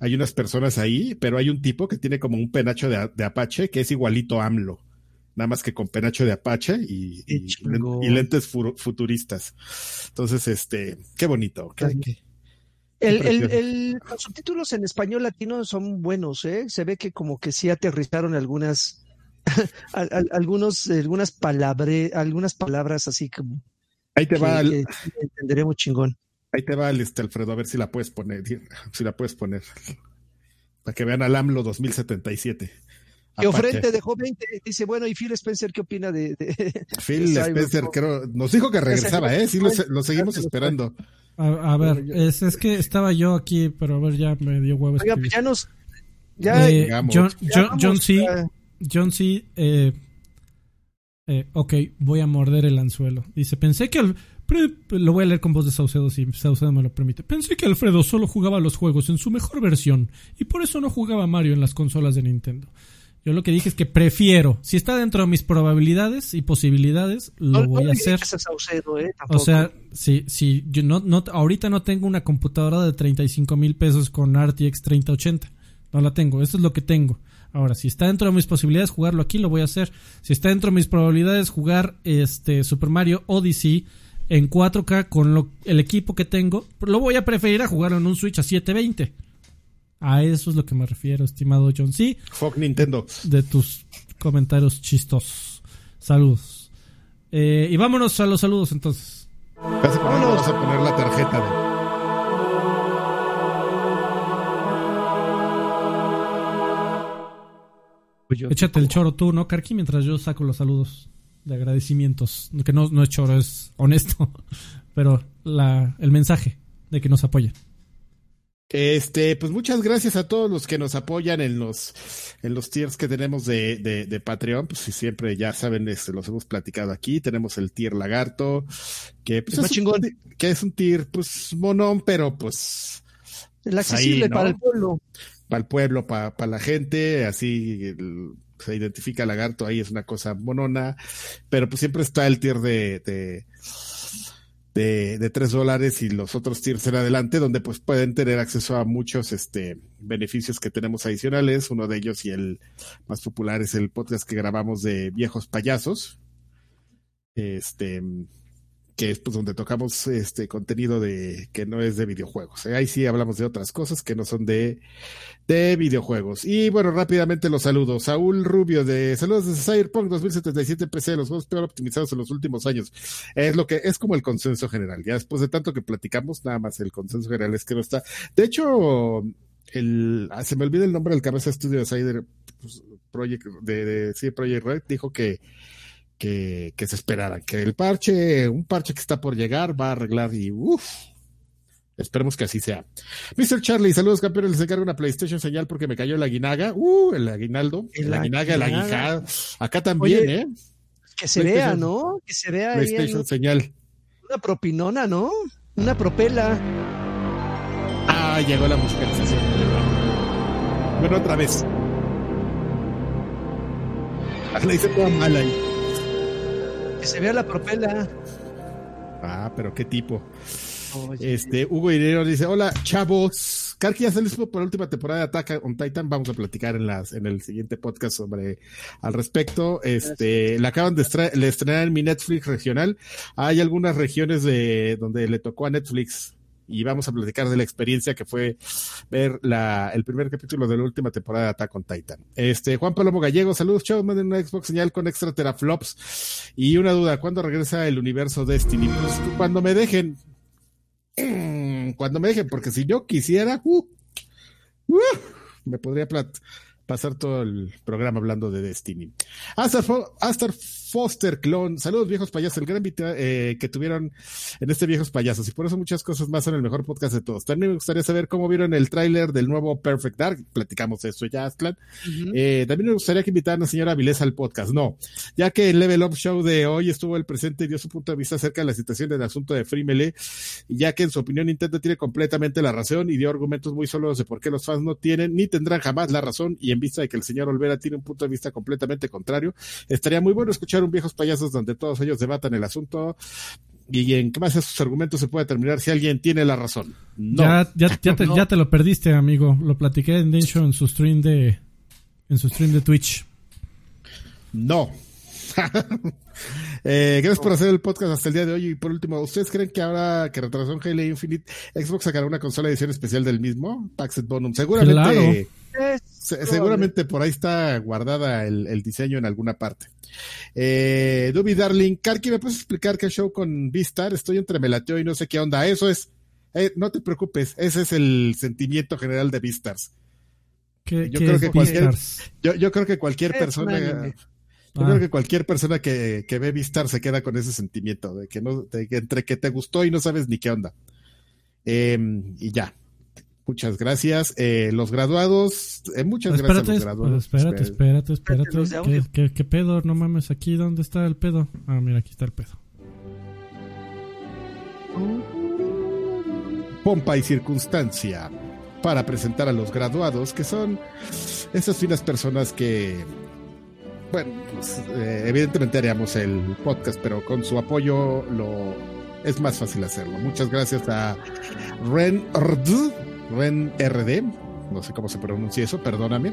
hay unas personas ahí, pero hay un tipo que tiene como un penacho de, de Apache que es igualito a AMLO. Nada más que con penacho de Apache y, y, lentes fu- futuristas. Entonces, este, qué bonito. qué- Ay. qué- El, Qué el, los subtítulos en español latino son buenos, ¿eh? Se ve que como que sí aterrizaron algunas, al- al- algunos, algunas palabras, algunas palabras así como Ahí te que, va, el- que entenderemos chingón. ahí te va el este Alfredo, a ver si la puedes poner, si la puedes poner. Para que vean al AMLO 2077. Que. Ofrente dejó 20, dice, bueno, y Phil Spencer, ¿qué opina de, de- Phil de Spencer, creo, nos dijo que regresaba, ¿eh? Sí, lo, lo seguimos esperando. A, a ver, es, es que estaba yo aquí, pero a ver, ya me dio huevo Oiga, pues ya nos, ya, Eh. John, ya John, vamos, John C. ya. John C. Eh, eh, ok, voy a morder el anzuelo. Dice, pensé que... Al- lo voy a leer con voz de Saucedo si Saucedo me lo permite. Pensé que Alfredo solo jugaba los juegos en su mejor versión y por eso no jugaba Mario en las consolas de Nintendo. Yo lo que dije es que prefiero, si está dentro de mis probabilidades y posibilidades, lo No- voy no a hacer. digas a Saucedo, eh, O sea, si, si yo no, no, ahorita no tengo una computadora de 35 mil pesos con RTX 3080. No la tengo, eso es lo que tengo. Ahora, si está dentro de mis posibilidades jugarlo aquí, lo voy a hacer. Si está dentro de mis probabilidades jugar este Super Mario Odyssey en 4K con lo- el equipo que tengo, lo voy a preferir a jugarlo en un Switch a 720. A eso es lo que me refiero, estimado John C Fuck Nintendo. de tus comentarios chistosos. Saludos. Eh, y vámonos a los saludos entonces. Vamos a poner la tarjeta de. Pues yo- Échate el choro tú, ¿no, Karki? Mientras yo saco los saludos de agradecimientos. Que no, no es choro, es honesto. Pero la, el mensaje de que nos apoyen. Este, pues muchas gracias a todos los que nos apoyan en los, en los tiers que tenemos de, de, de Patreon. Pues si siempre ya saben, este, los hemos platicado aquí. Tenemos el tier lagarto, que pues, es, un, que es un tier, pues, monón, pero pues. El accesible ahí, ¿no? para el pueblo. Para el pueblo, para, para la gente, así el, se identifica lagarto ahí, es una cosa monona, pero pues siempre está el tier de, de de, de 3 dólares y los otros tiers en adelante, donde pues pueden tener acceso a muchos este, beneficios que tenemos adicionales. Uno de ellos y el más popular es el podcast que grabamos de viejos payasos. Este, que es pues donde tocamos este contenido de que no es de videojuegos. Ahí sí hablamos de otras cosas que no son de, de videojuegos. Y bueno, rápidamente los saludos. Saúl Rubio de saludos desde Cyberpunk 2077 PC, los juegos peor optimizados en los últimos años. Es lo que es como el consenso general. Ya después de tanto que platicamos, nada más el consenso general es que no está. De hecho, el ah, se me olvida el nombre del cabeza estudio de Cyber pues, Project de, de sí, Project Red dijo que que, que se esperara, que el parche, un parche que está por llegar va a arreglar y uff, Esperemos que así sea. Mr. Charlie, saludos campeones. Les encargo una PlayStation señal porque me cayó la guinaga. Uh, el aguinaldo. El, el aguinaga, el aguijada. Acá también, Oye, ¿eh? Que se vea, ¿no? Que se vea PlayStation ahí señal. Una propinona, ¿no? Una propela. Ah, llegó la musicalización. Bueno, otra vez. La hice toda mala ahí se vea la propela. Ah, pero qué tipo. Oye. Este, Hugo Irero dice, hola, chavos. Karki ya salió por la última temporada de Attack on Titan. Vamos a platicar en las, en el siguiente podcast sobre, al respecto. Este, la acaban de estrenar en mi Netflix regional. Hay algunas regiones de, donde le tocó a Netflix y vamos a platicar de la experiencia que fue ver la, el primer capítulo de la última temporada de Attack on Titan. Este, Juan Palomo Gallego, saludos, chavos, manden una Xbox señal con extra teraflops. Y una duda, ¿cuándo regresa el universo Destiny? Pues cuando me dejen. Cuando me dejen, porque si yo quisiera, uh, uh, me podría pasar todo el programa hablando de Destiny. Astor, Astor Foster Clone, saludos viejos payasos, el gran eh, que tuvieron en este viejos payasos y por eso muchas cosas más son el mejor podcast de todos. También me gustaría saber cómo vieron el tráiler del nuevo Perfect Dark, platicamos de eso ya, Asclan. Uh -huh. eh, también me gustaría que invitaran a la señora Vilesa al podcast, no, ya que el Level Up Show de hoy estuvo el presente y dio su punto de vista acerca de la situación del asunto de Free Melee, y ya que en su opinión Nintendo tiene completamente la razón y dio argumentos muy solos de por qué los fans no tienen ni tendrán jamás la razón y en vista de que el señor Olvera tiene un punto de vista completamente contrario, estaría muy bueno escuchar un viejos payasos donde todos ellos debatan el asunto y en base a sus argumentos se puede determinar si alguien tiene la razón. No. Ya, ya, ya, te, no. ya te lo perdiste, amigo. Lo platiqué en Densho en su stream de en su stream de Twitch. No. eh, gracias por hacer el podcast hasta el día de hoy. Y por último, ¿ustedes creen que ahora que retrasó en Halo Infinite, Xbox sacará una consola edición especial del mismo? Paxet Bonum. Seguramente. Claro. Se, seguramente por ahí está guardada el, el, diseño en alguna parte. Eh, Duby Darling, Karki, ¿me puedes explicar qué show con Vistar? Estoy entre melateo y no sé qué onda. Eso es, eh, no te preocupes, ese es el sentimiento general de Vistars. ¿Qué, yo, qué creo que cualquier, yo, yo, creo que cualquier Es persona, yo creo que cualquier persona que, que ve Vistar se queda con ese sentimiento de que no, de entre que te gustó y no sabes ni qué onda. Eh, y ya, Muchas gracias. Eh, los graduados, eh, muchas espérate, gracias a los graduados. Espérate, espérate, espérate. Espérate, ¿Qué, qué, qué pedo? No mames, aquí, ¿dónde está el pedo? Ah, mira, aquí está el pedo. Pompa y circunstancia para presentar a los graduados, que son esas finas personas que, bueno, pues, eh, evidentemente haríamos el podcast, pero con su apoyo lo es más fácil hacerlo. Muchas gracias a Ren Rd, Ren RD, no sé cómo se pronuncia eso, perdóname.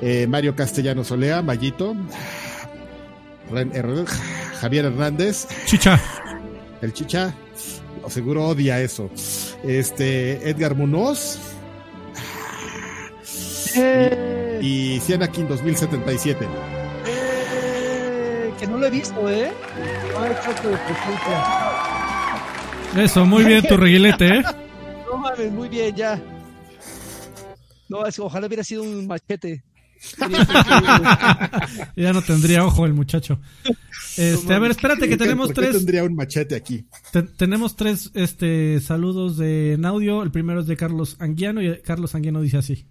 Eh, Mario Castellano Solea, Mayito, Ren RD, Javier Hernández, Chicha, el Chicha, seguro odia eso. Este, Edgar Munoz. Eh, Y Cianakin 2077. eh, que no lo he visto, ¿eh? Ay, chato de presencia. Eso, muy bien tu reguilete, ¿eh? Mames, muy bien, ya. No, es, ojalá hubiera sido un machete. ya no tendría ojo el muchacho. Este, a ver, espérate que tenemos tres. tendría un machete aquí. tenemos tres este, saludos de en audio. El primero es de Carlos Anguiano y Carlos Anguiano dice así.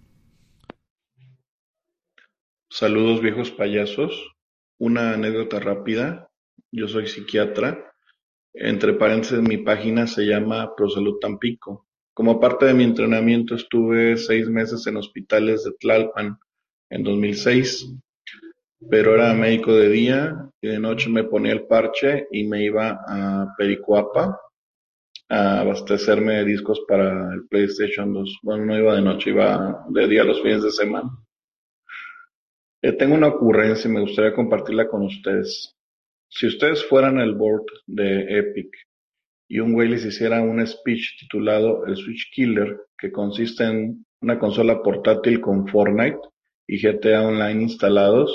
Saludos viejos payasos. Una anécdota rápida. Yo soy psiquiatra. Entre paréntesis, mi página se llama ProSalud Tampico. Como parte de mi entrenamiento estuve seis meses en hospitales de Tlalpan en 2006, pero era médico de día y de noche me ponía el parche y me iba a Pericuapa a abastecerme de discos para el PlayStation 2. Bueno, no iba de noche, iba de día los fines de semana. Eh, tengo una ocurrencia y me gustaría compartirla con ustedes. Si ustedes fueran el board de Epic y un güey les hiciera un speech titulado El Switch Killer, que consiste en una consola portátil con Fortnite y GTA Online instalados,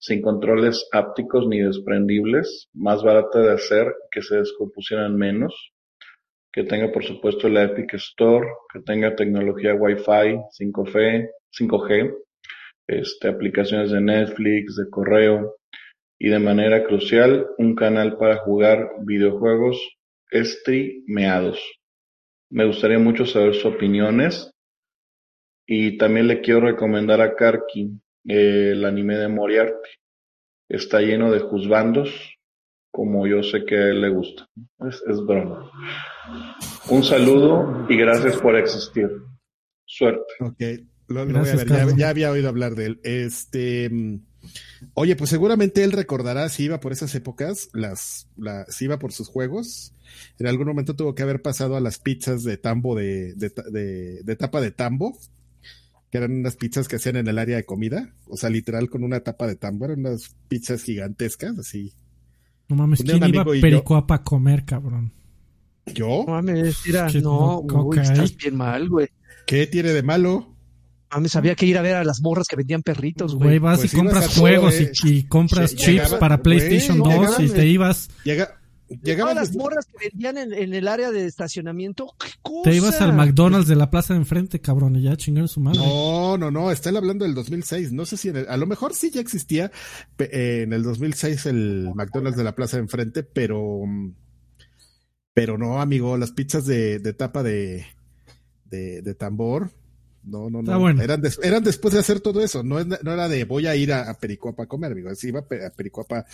sin controles ápticos ni desprendibles, más barata de hacer, que se descompusieran menos, que tenga por supuesto la Epic Store, que tenga tecnología Wi-Fi, 5G, 5G este, aplicaciones de Netflix, de correo y de manera crucial un canal para jugar videojuegos streameados. Me gustaría mucho saber sus opiniones y también le quiero recomendar a Karki el anime de Moriarty. Está lleno de juzbandos, como yo sé que a él le gusta. Es, es broma. Un saludo y gracias por existir. Suerte. Okay. ya, había oído hablar de él. Este, oye, pues seguramente él recordará si iba por esas épocas, las, si iba por sus juegos. En algún momento tuvo que haber pasado a las pizzas de tambo de, de tapa de tambo que eran unas pizzas que hacían en el área de comida, o sea, literal con una tapa de tambo, eran unas pizzas gigantescas, así. No mames, ¿quién iba a Pericoapa a comer, cabrón? ¿Yo? No mames, mira, no, estás bien mal, güey. ¿Qué tiene de malo? Mames, había que ir a ver a las morras que vendían perritos, güey. Güey, vas y pues compras juegos y, compras chips para PlayStation 2 y te ibas... Llega, Llegaban las morras que vendían en, el área de estacionamiento. Te ibas al McDonald's de la plaza de enfrente, cabrón, y ya chingaron su madre. No, no, no, está hablando del 2006. No sé si a lo mejor sí ya existía eh, en el 2006 el McDonald's de la plaza de enfrente, pero pero no, amigo, las pizzas de, de tapa de, de, de tambor no, no, no. Eran, eran después de hacer todo eso. No, no era de voy a ir a, Pericuapa a comer, amigo. Así iba a Pericuapa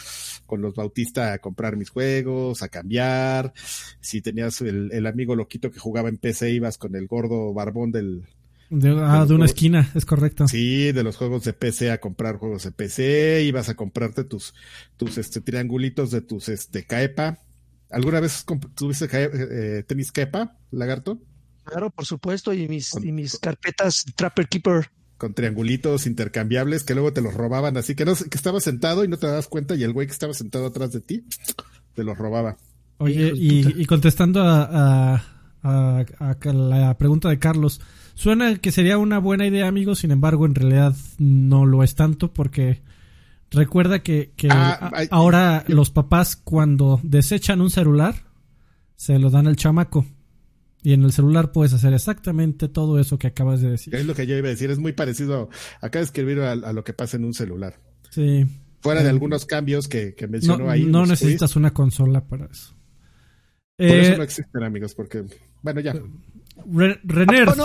con los Bautista a comprar mis juegos, a cambiar. Si tenías el, amigo loquito que jugaba en PC, ibas con el gordo barbón del. De, ah, de, una esquina, es correcto. Sí, de los juegos de PC a comprar juegos de PC. Ibas a comprarte tus, tus este, triangulitos de tus este, Caepa. ¿Alguna vez tuviste eh, tenis Caepa, lagarto? Claro, por supuesto, y mis, y mis carpetas Trapper Keeper. Con triangulitos intercambiables que luego te los robaban, así que no que estabas sentado y no te das cuenta y el güey que estaba sentado atrás de ti te los robaba. Oye, y, contestando a, a, la pregunta de Carlos, suena que sería una buena idea, amigo, sin embargo, en realidad no lo es tanto porque recuerda que, que ah, ahora los papás cuando desechan un celular se lo dan al chamaco. Y en el celular puedes hacer exactamente todo eso que acabas de decir. Es lo que yo iba a decir, es muy parecido, acá de escribir a, lo que pasa en un celular. Sí. Fuera de algunos cambios que, mencionó ahí. No necesitas una consola para eso. Por eso eh, no existen, amigos, porque, bueno, ya. Re Renerd.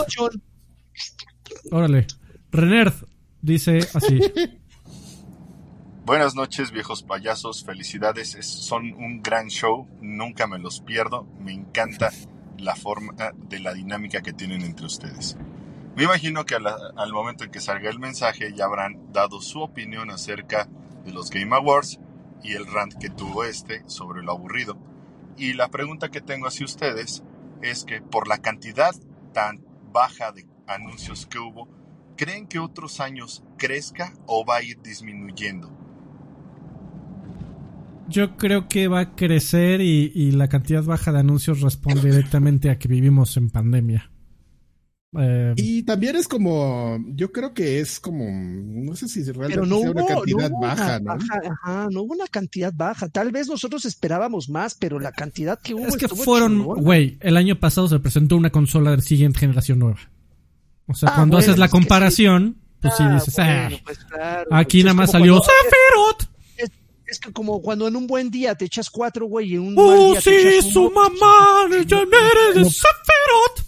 Órale. Renerd dice así. Buenas noches, viejos payasos. Felicidades. son un gran show. Nunca me los pierdo. Me encanta la forma de la dinámica que tienen entre ustedes. Me imagino que al momento en que salga el mensaje ya habrán dado su opinión acerca de los Game Awards y el rant que tuvo este sobre lo aburrido. Y la pregunta que tengo hacia ustedes es que por la cantidad tan baja de anuncios que hubo, ¿creen que otros años crezca o va a ir disminuyendo? Yo creo que va a crecer y, la cantidad baja de anuncios responde directamente a que vivimos en pandemia. Eh, y también es como, yo creo que es como, no sé si realmente no hubo, una cantidad baja, ¿no? ajá, no hubo una cantidad baja. Tal vez nosotros esperábamos más, pero la cantidad que hubo. Es que fueron, güey, el año pasado se presentó una consola de siguiente generación nueva. O sea, ah, cuando haces la comparación, pues sí Ah, dices, bueno, "Ah, pues claro, aquí pues nada más salió cuando- Sephiroth. Es, que como cuando en un buen día te echas cuatro, güey, y en un mal ¡Oh, día te sí, echas su uno, mamá! ¡Ya eres de Sephiroth!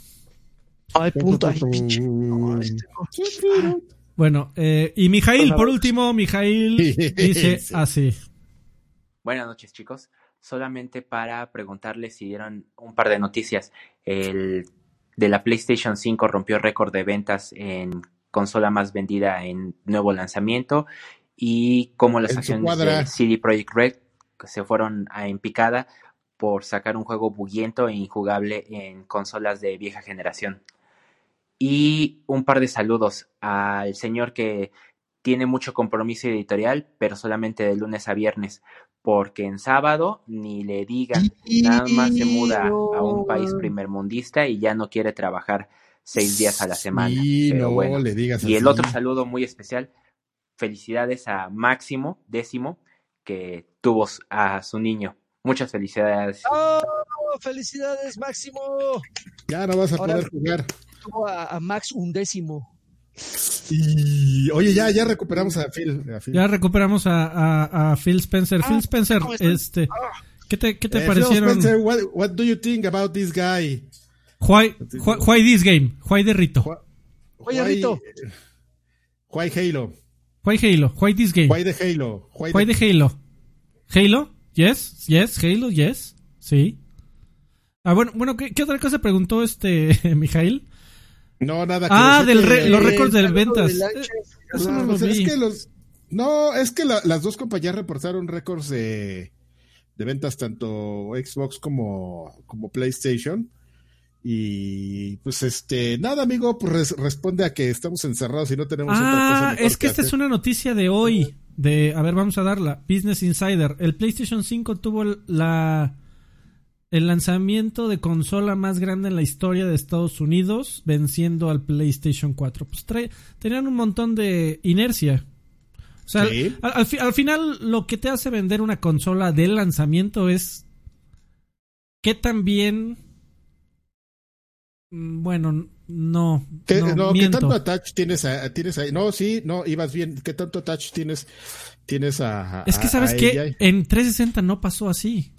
Ay, punto, ay, pinche. no, este no. Bueno, eh, y Mijail, por último, Mijail dice Sí. así. Buenas noches, chicos. Solamente para preguntarles si dieron un par de noticias. El de la PlayStation 5 rompió récord de ventas en consola más vendida en nuevo lanzamiento y cómo las En acciones de CD Projekt Red se fueron a en picada por sacar un juego buguiento e injugable en consolas de vieja generación. Y un par de saludos al señor que tiene mucho compromiso editorial, pero solamente de lunes a viernes, porque en sábado ni le digan, nada más se muda a un país primermundista y ya no quiere trabajar seis días a la semana. Sí, pero no bueno. le digas Y el otro saludo muy especial, felicidades a Máximo, décimo, que tuvo a su niño. Muchas felicidades. ¡Oh, felicidades, Máximo! Ya no vas a Ahora- poder jugar. Tuvo a, a Max un décimo. Y oye, ya, ya recuperamos a Phil. a Phil. Ya recuperamos a, a- a Phil Spencer. Ah, Phil Spencer, este, ¿qué te, qué te Eh, Phil parecieron? Spencer, what, what do you think about this guy? Why, why, why this game? Why the Rito? Why- why- Rito. Why Halo? Why Halo? Why this game? Why the Halo? Why, Why the- the Halo? Halo? Yes, yes, Halo, yes, sí. Ah, bueno, bueno, ¿qué, qué otra cosa preguntó este Mijail? No, nada. que Ah, decir del que- re- los Eh, récords de ventas. de. Eh, No, no lo es vi. que los. No, es que la- las dos compañías reportaron récords de, de ventas, tanto Xbox como, como PlayStation. Y pues este, nada, amigo, pues res- responde a que estamos encerrados y no tenemos otra cosa. Ah, es que esta es una noticia de hoy. De, a ver, vamos a darla. Business Insider. El PlayStation 5 tuvo el- la el lanzamiento de consola más grande en la historia de Estados Unidos, venciendo al PlayStation 4. Pues trae- tenían un montón de inercia. O sea, Sí. al, al fi- al final lo que te hace vender una consola del lanzamiento es qué tan bien bueno, no, ¿Qué, no, no, ¿qué tanto touch tienes, a- tienes ahí? No, sí, no, ibas bien. ¿Qué tanto touch tienes, tienes a, a- Es que sabes que en 360 no pasó así.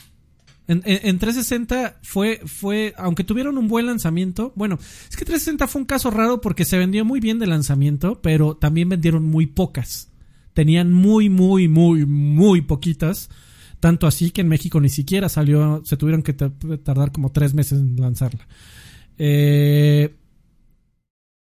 En, en- en 360 fue, fue, aunque tuvieron un buen lanzamiento, bueno, es que 360 fue un caso raro porque se vendió muy bien de lanzamiento, pero también vendieron muy pocas. Tenían muy, muy, muy, muy poquitas. Tanto así que en México ni siquiera salió, se tuvieron que ta- tardar como tres meses en lanzarla. Eh,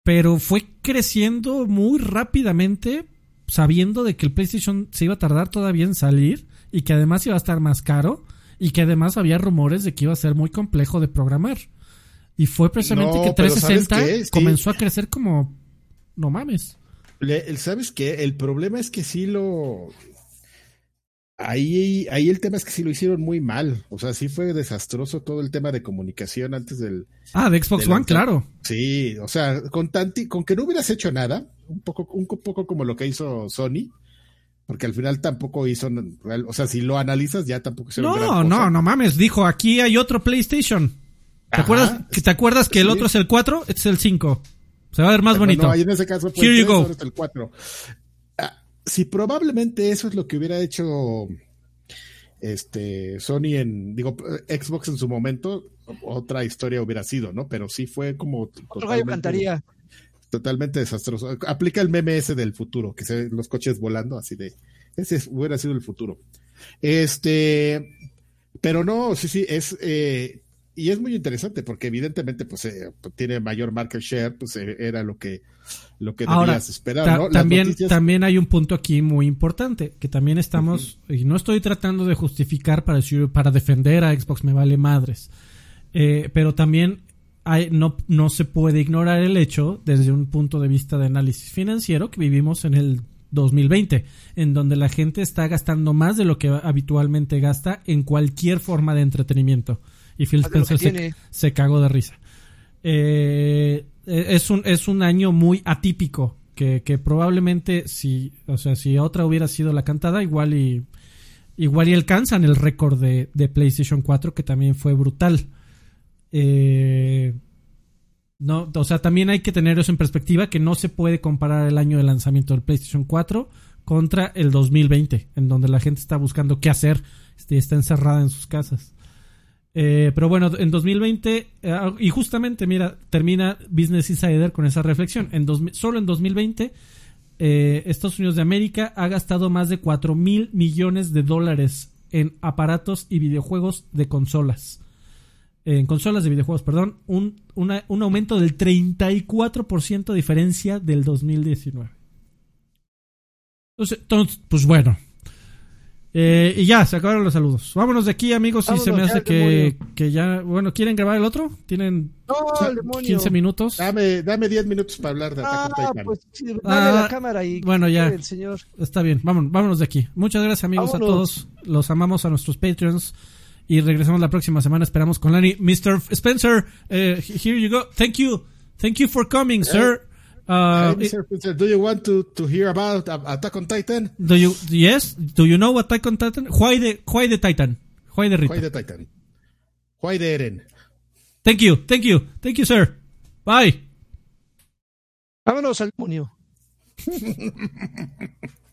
pero fue creciendo muy rápidamente, sabiendo de que el PlayStation se iba a tardar todavía en salir y que además iba a estar más caro y que además había rumores de que iba a ser muy complejo de programar. Y fue precisamente No, que pero ¿sabes 360 qué? Sí. comenzó a crecer como no mames. Le- ¿Sabes qué? El problema es que sí lo. Ahí, ahí el tema es que sí lo hicieron muy mal. O sea, sí fue desastroso todo el tema de comunicación antes del. Ah, de Xbox One, claro. Sí, o sea, con tanti, con que no hubieras hecho nada, un poco, un poco como lo que hizo Sony, porque al final tampoco hizo, o sea, si lo analizas ya tampoco gran No, cosa. no, no mames, dijo, aquí hay otro PlayStation. ¿Te Ajá. acuerdas que te acuerdas que el otro es el 4? Este es el 5. Se va a ver más Pero bonito. No, ahí en ese caso fue Here el you 3, go. el 4. Si probablemente eso es lo que hubiera hecho este Sony en digo Xbox en su momento otra historia hubiera sido, ¿no? Pero sí fue como Otro gallo cantaría. totalmente desastroso. Aplica el meme ese del futuro, que se ven los coches volando así de ese hubiera sido el futuro. Este, pero no, sí, sí, es eh, y es muy interesante porque evidentemente pues eh, tiene mayor market share, pues eh, era lo que lo que Ahora, debías esperar, ¿no? También, noticias- también hay un punto aquí muy importante, que también estamos, y no estoy tratando de justificar para, decir- para defender a Xbox, me vale madres, Eh, pero también hay, no, no se puede ignorar el hecho, desde un punto de vista de análisis financiero, que vivimos en el 2020, en donde la gente está gastando más de lo que habitualmente gasta en cualquier forma de entretenimiento. Y Phil Spencer se, se cagó de risa. Eh, es un es un año muy atípico que, que probablemente si o sea si otra hubiera sido la cantada igual y igual y alcanzan el récord de, de PlayStation 4 que también fue brutal Eh, No, o sea, también hay que tener eso en perspectiva que no se puede comparar el año de lanzamiento del PlayStation 4 contra el 2020, en donde la gente está buscando qué hacer, este, está encerrada en sus casas. Eh, pero bueno, en 2020, eh, y justamente, mira, termina Business Insider con esa reflexión. En solo en 2020, eh, Estados Unidos de América ha gastado más de 4 mil millones de dólares en aparatos y videojuegos de consolas. En consolas de videojuegos, perdón, un, un aumento del 34% diferencia del 2019. entonces, pues bueno, eh, y ya, se acabaron los saludos. Vámonos de aquí, amigos, y se me hace que, que, ya... Bueno, ¿quieren grabar el otro? ¿Tienen 15 minutos? Dame, dame 10 minutos para hablar de ah, pues, dale la ah, cámara y... Bueno, ya. El señor. Está bien, vámonos, vámonos de aquí. Muchas gracias, amigos, a todos. Los amamos a nuestros Patreons. Y regresamos la próxima semana, esperamos con Lani. Mr. Spencer, uh, here you go. Thank you. Thank you for coming, sir. Uh, do you want to, to hear about Attack on Titan? Do you yes? Do you know Attack on Titan? Why the why the Titan? Why the Rita? Why the Titan? Why the Eren? Thank you, thank you, thank you, sir. Bye. Vámonos al demonio.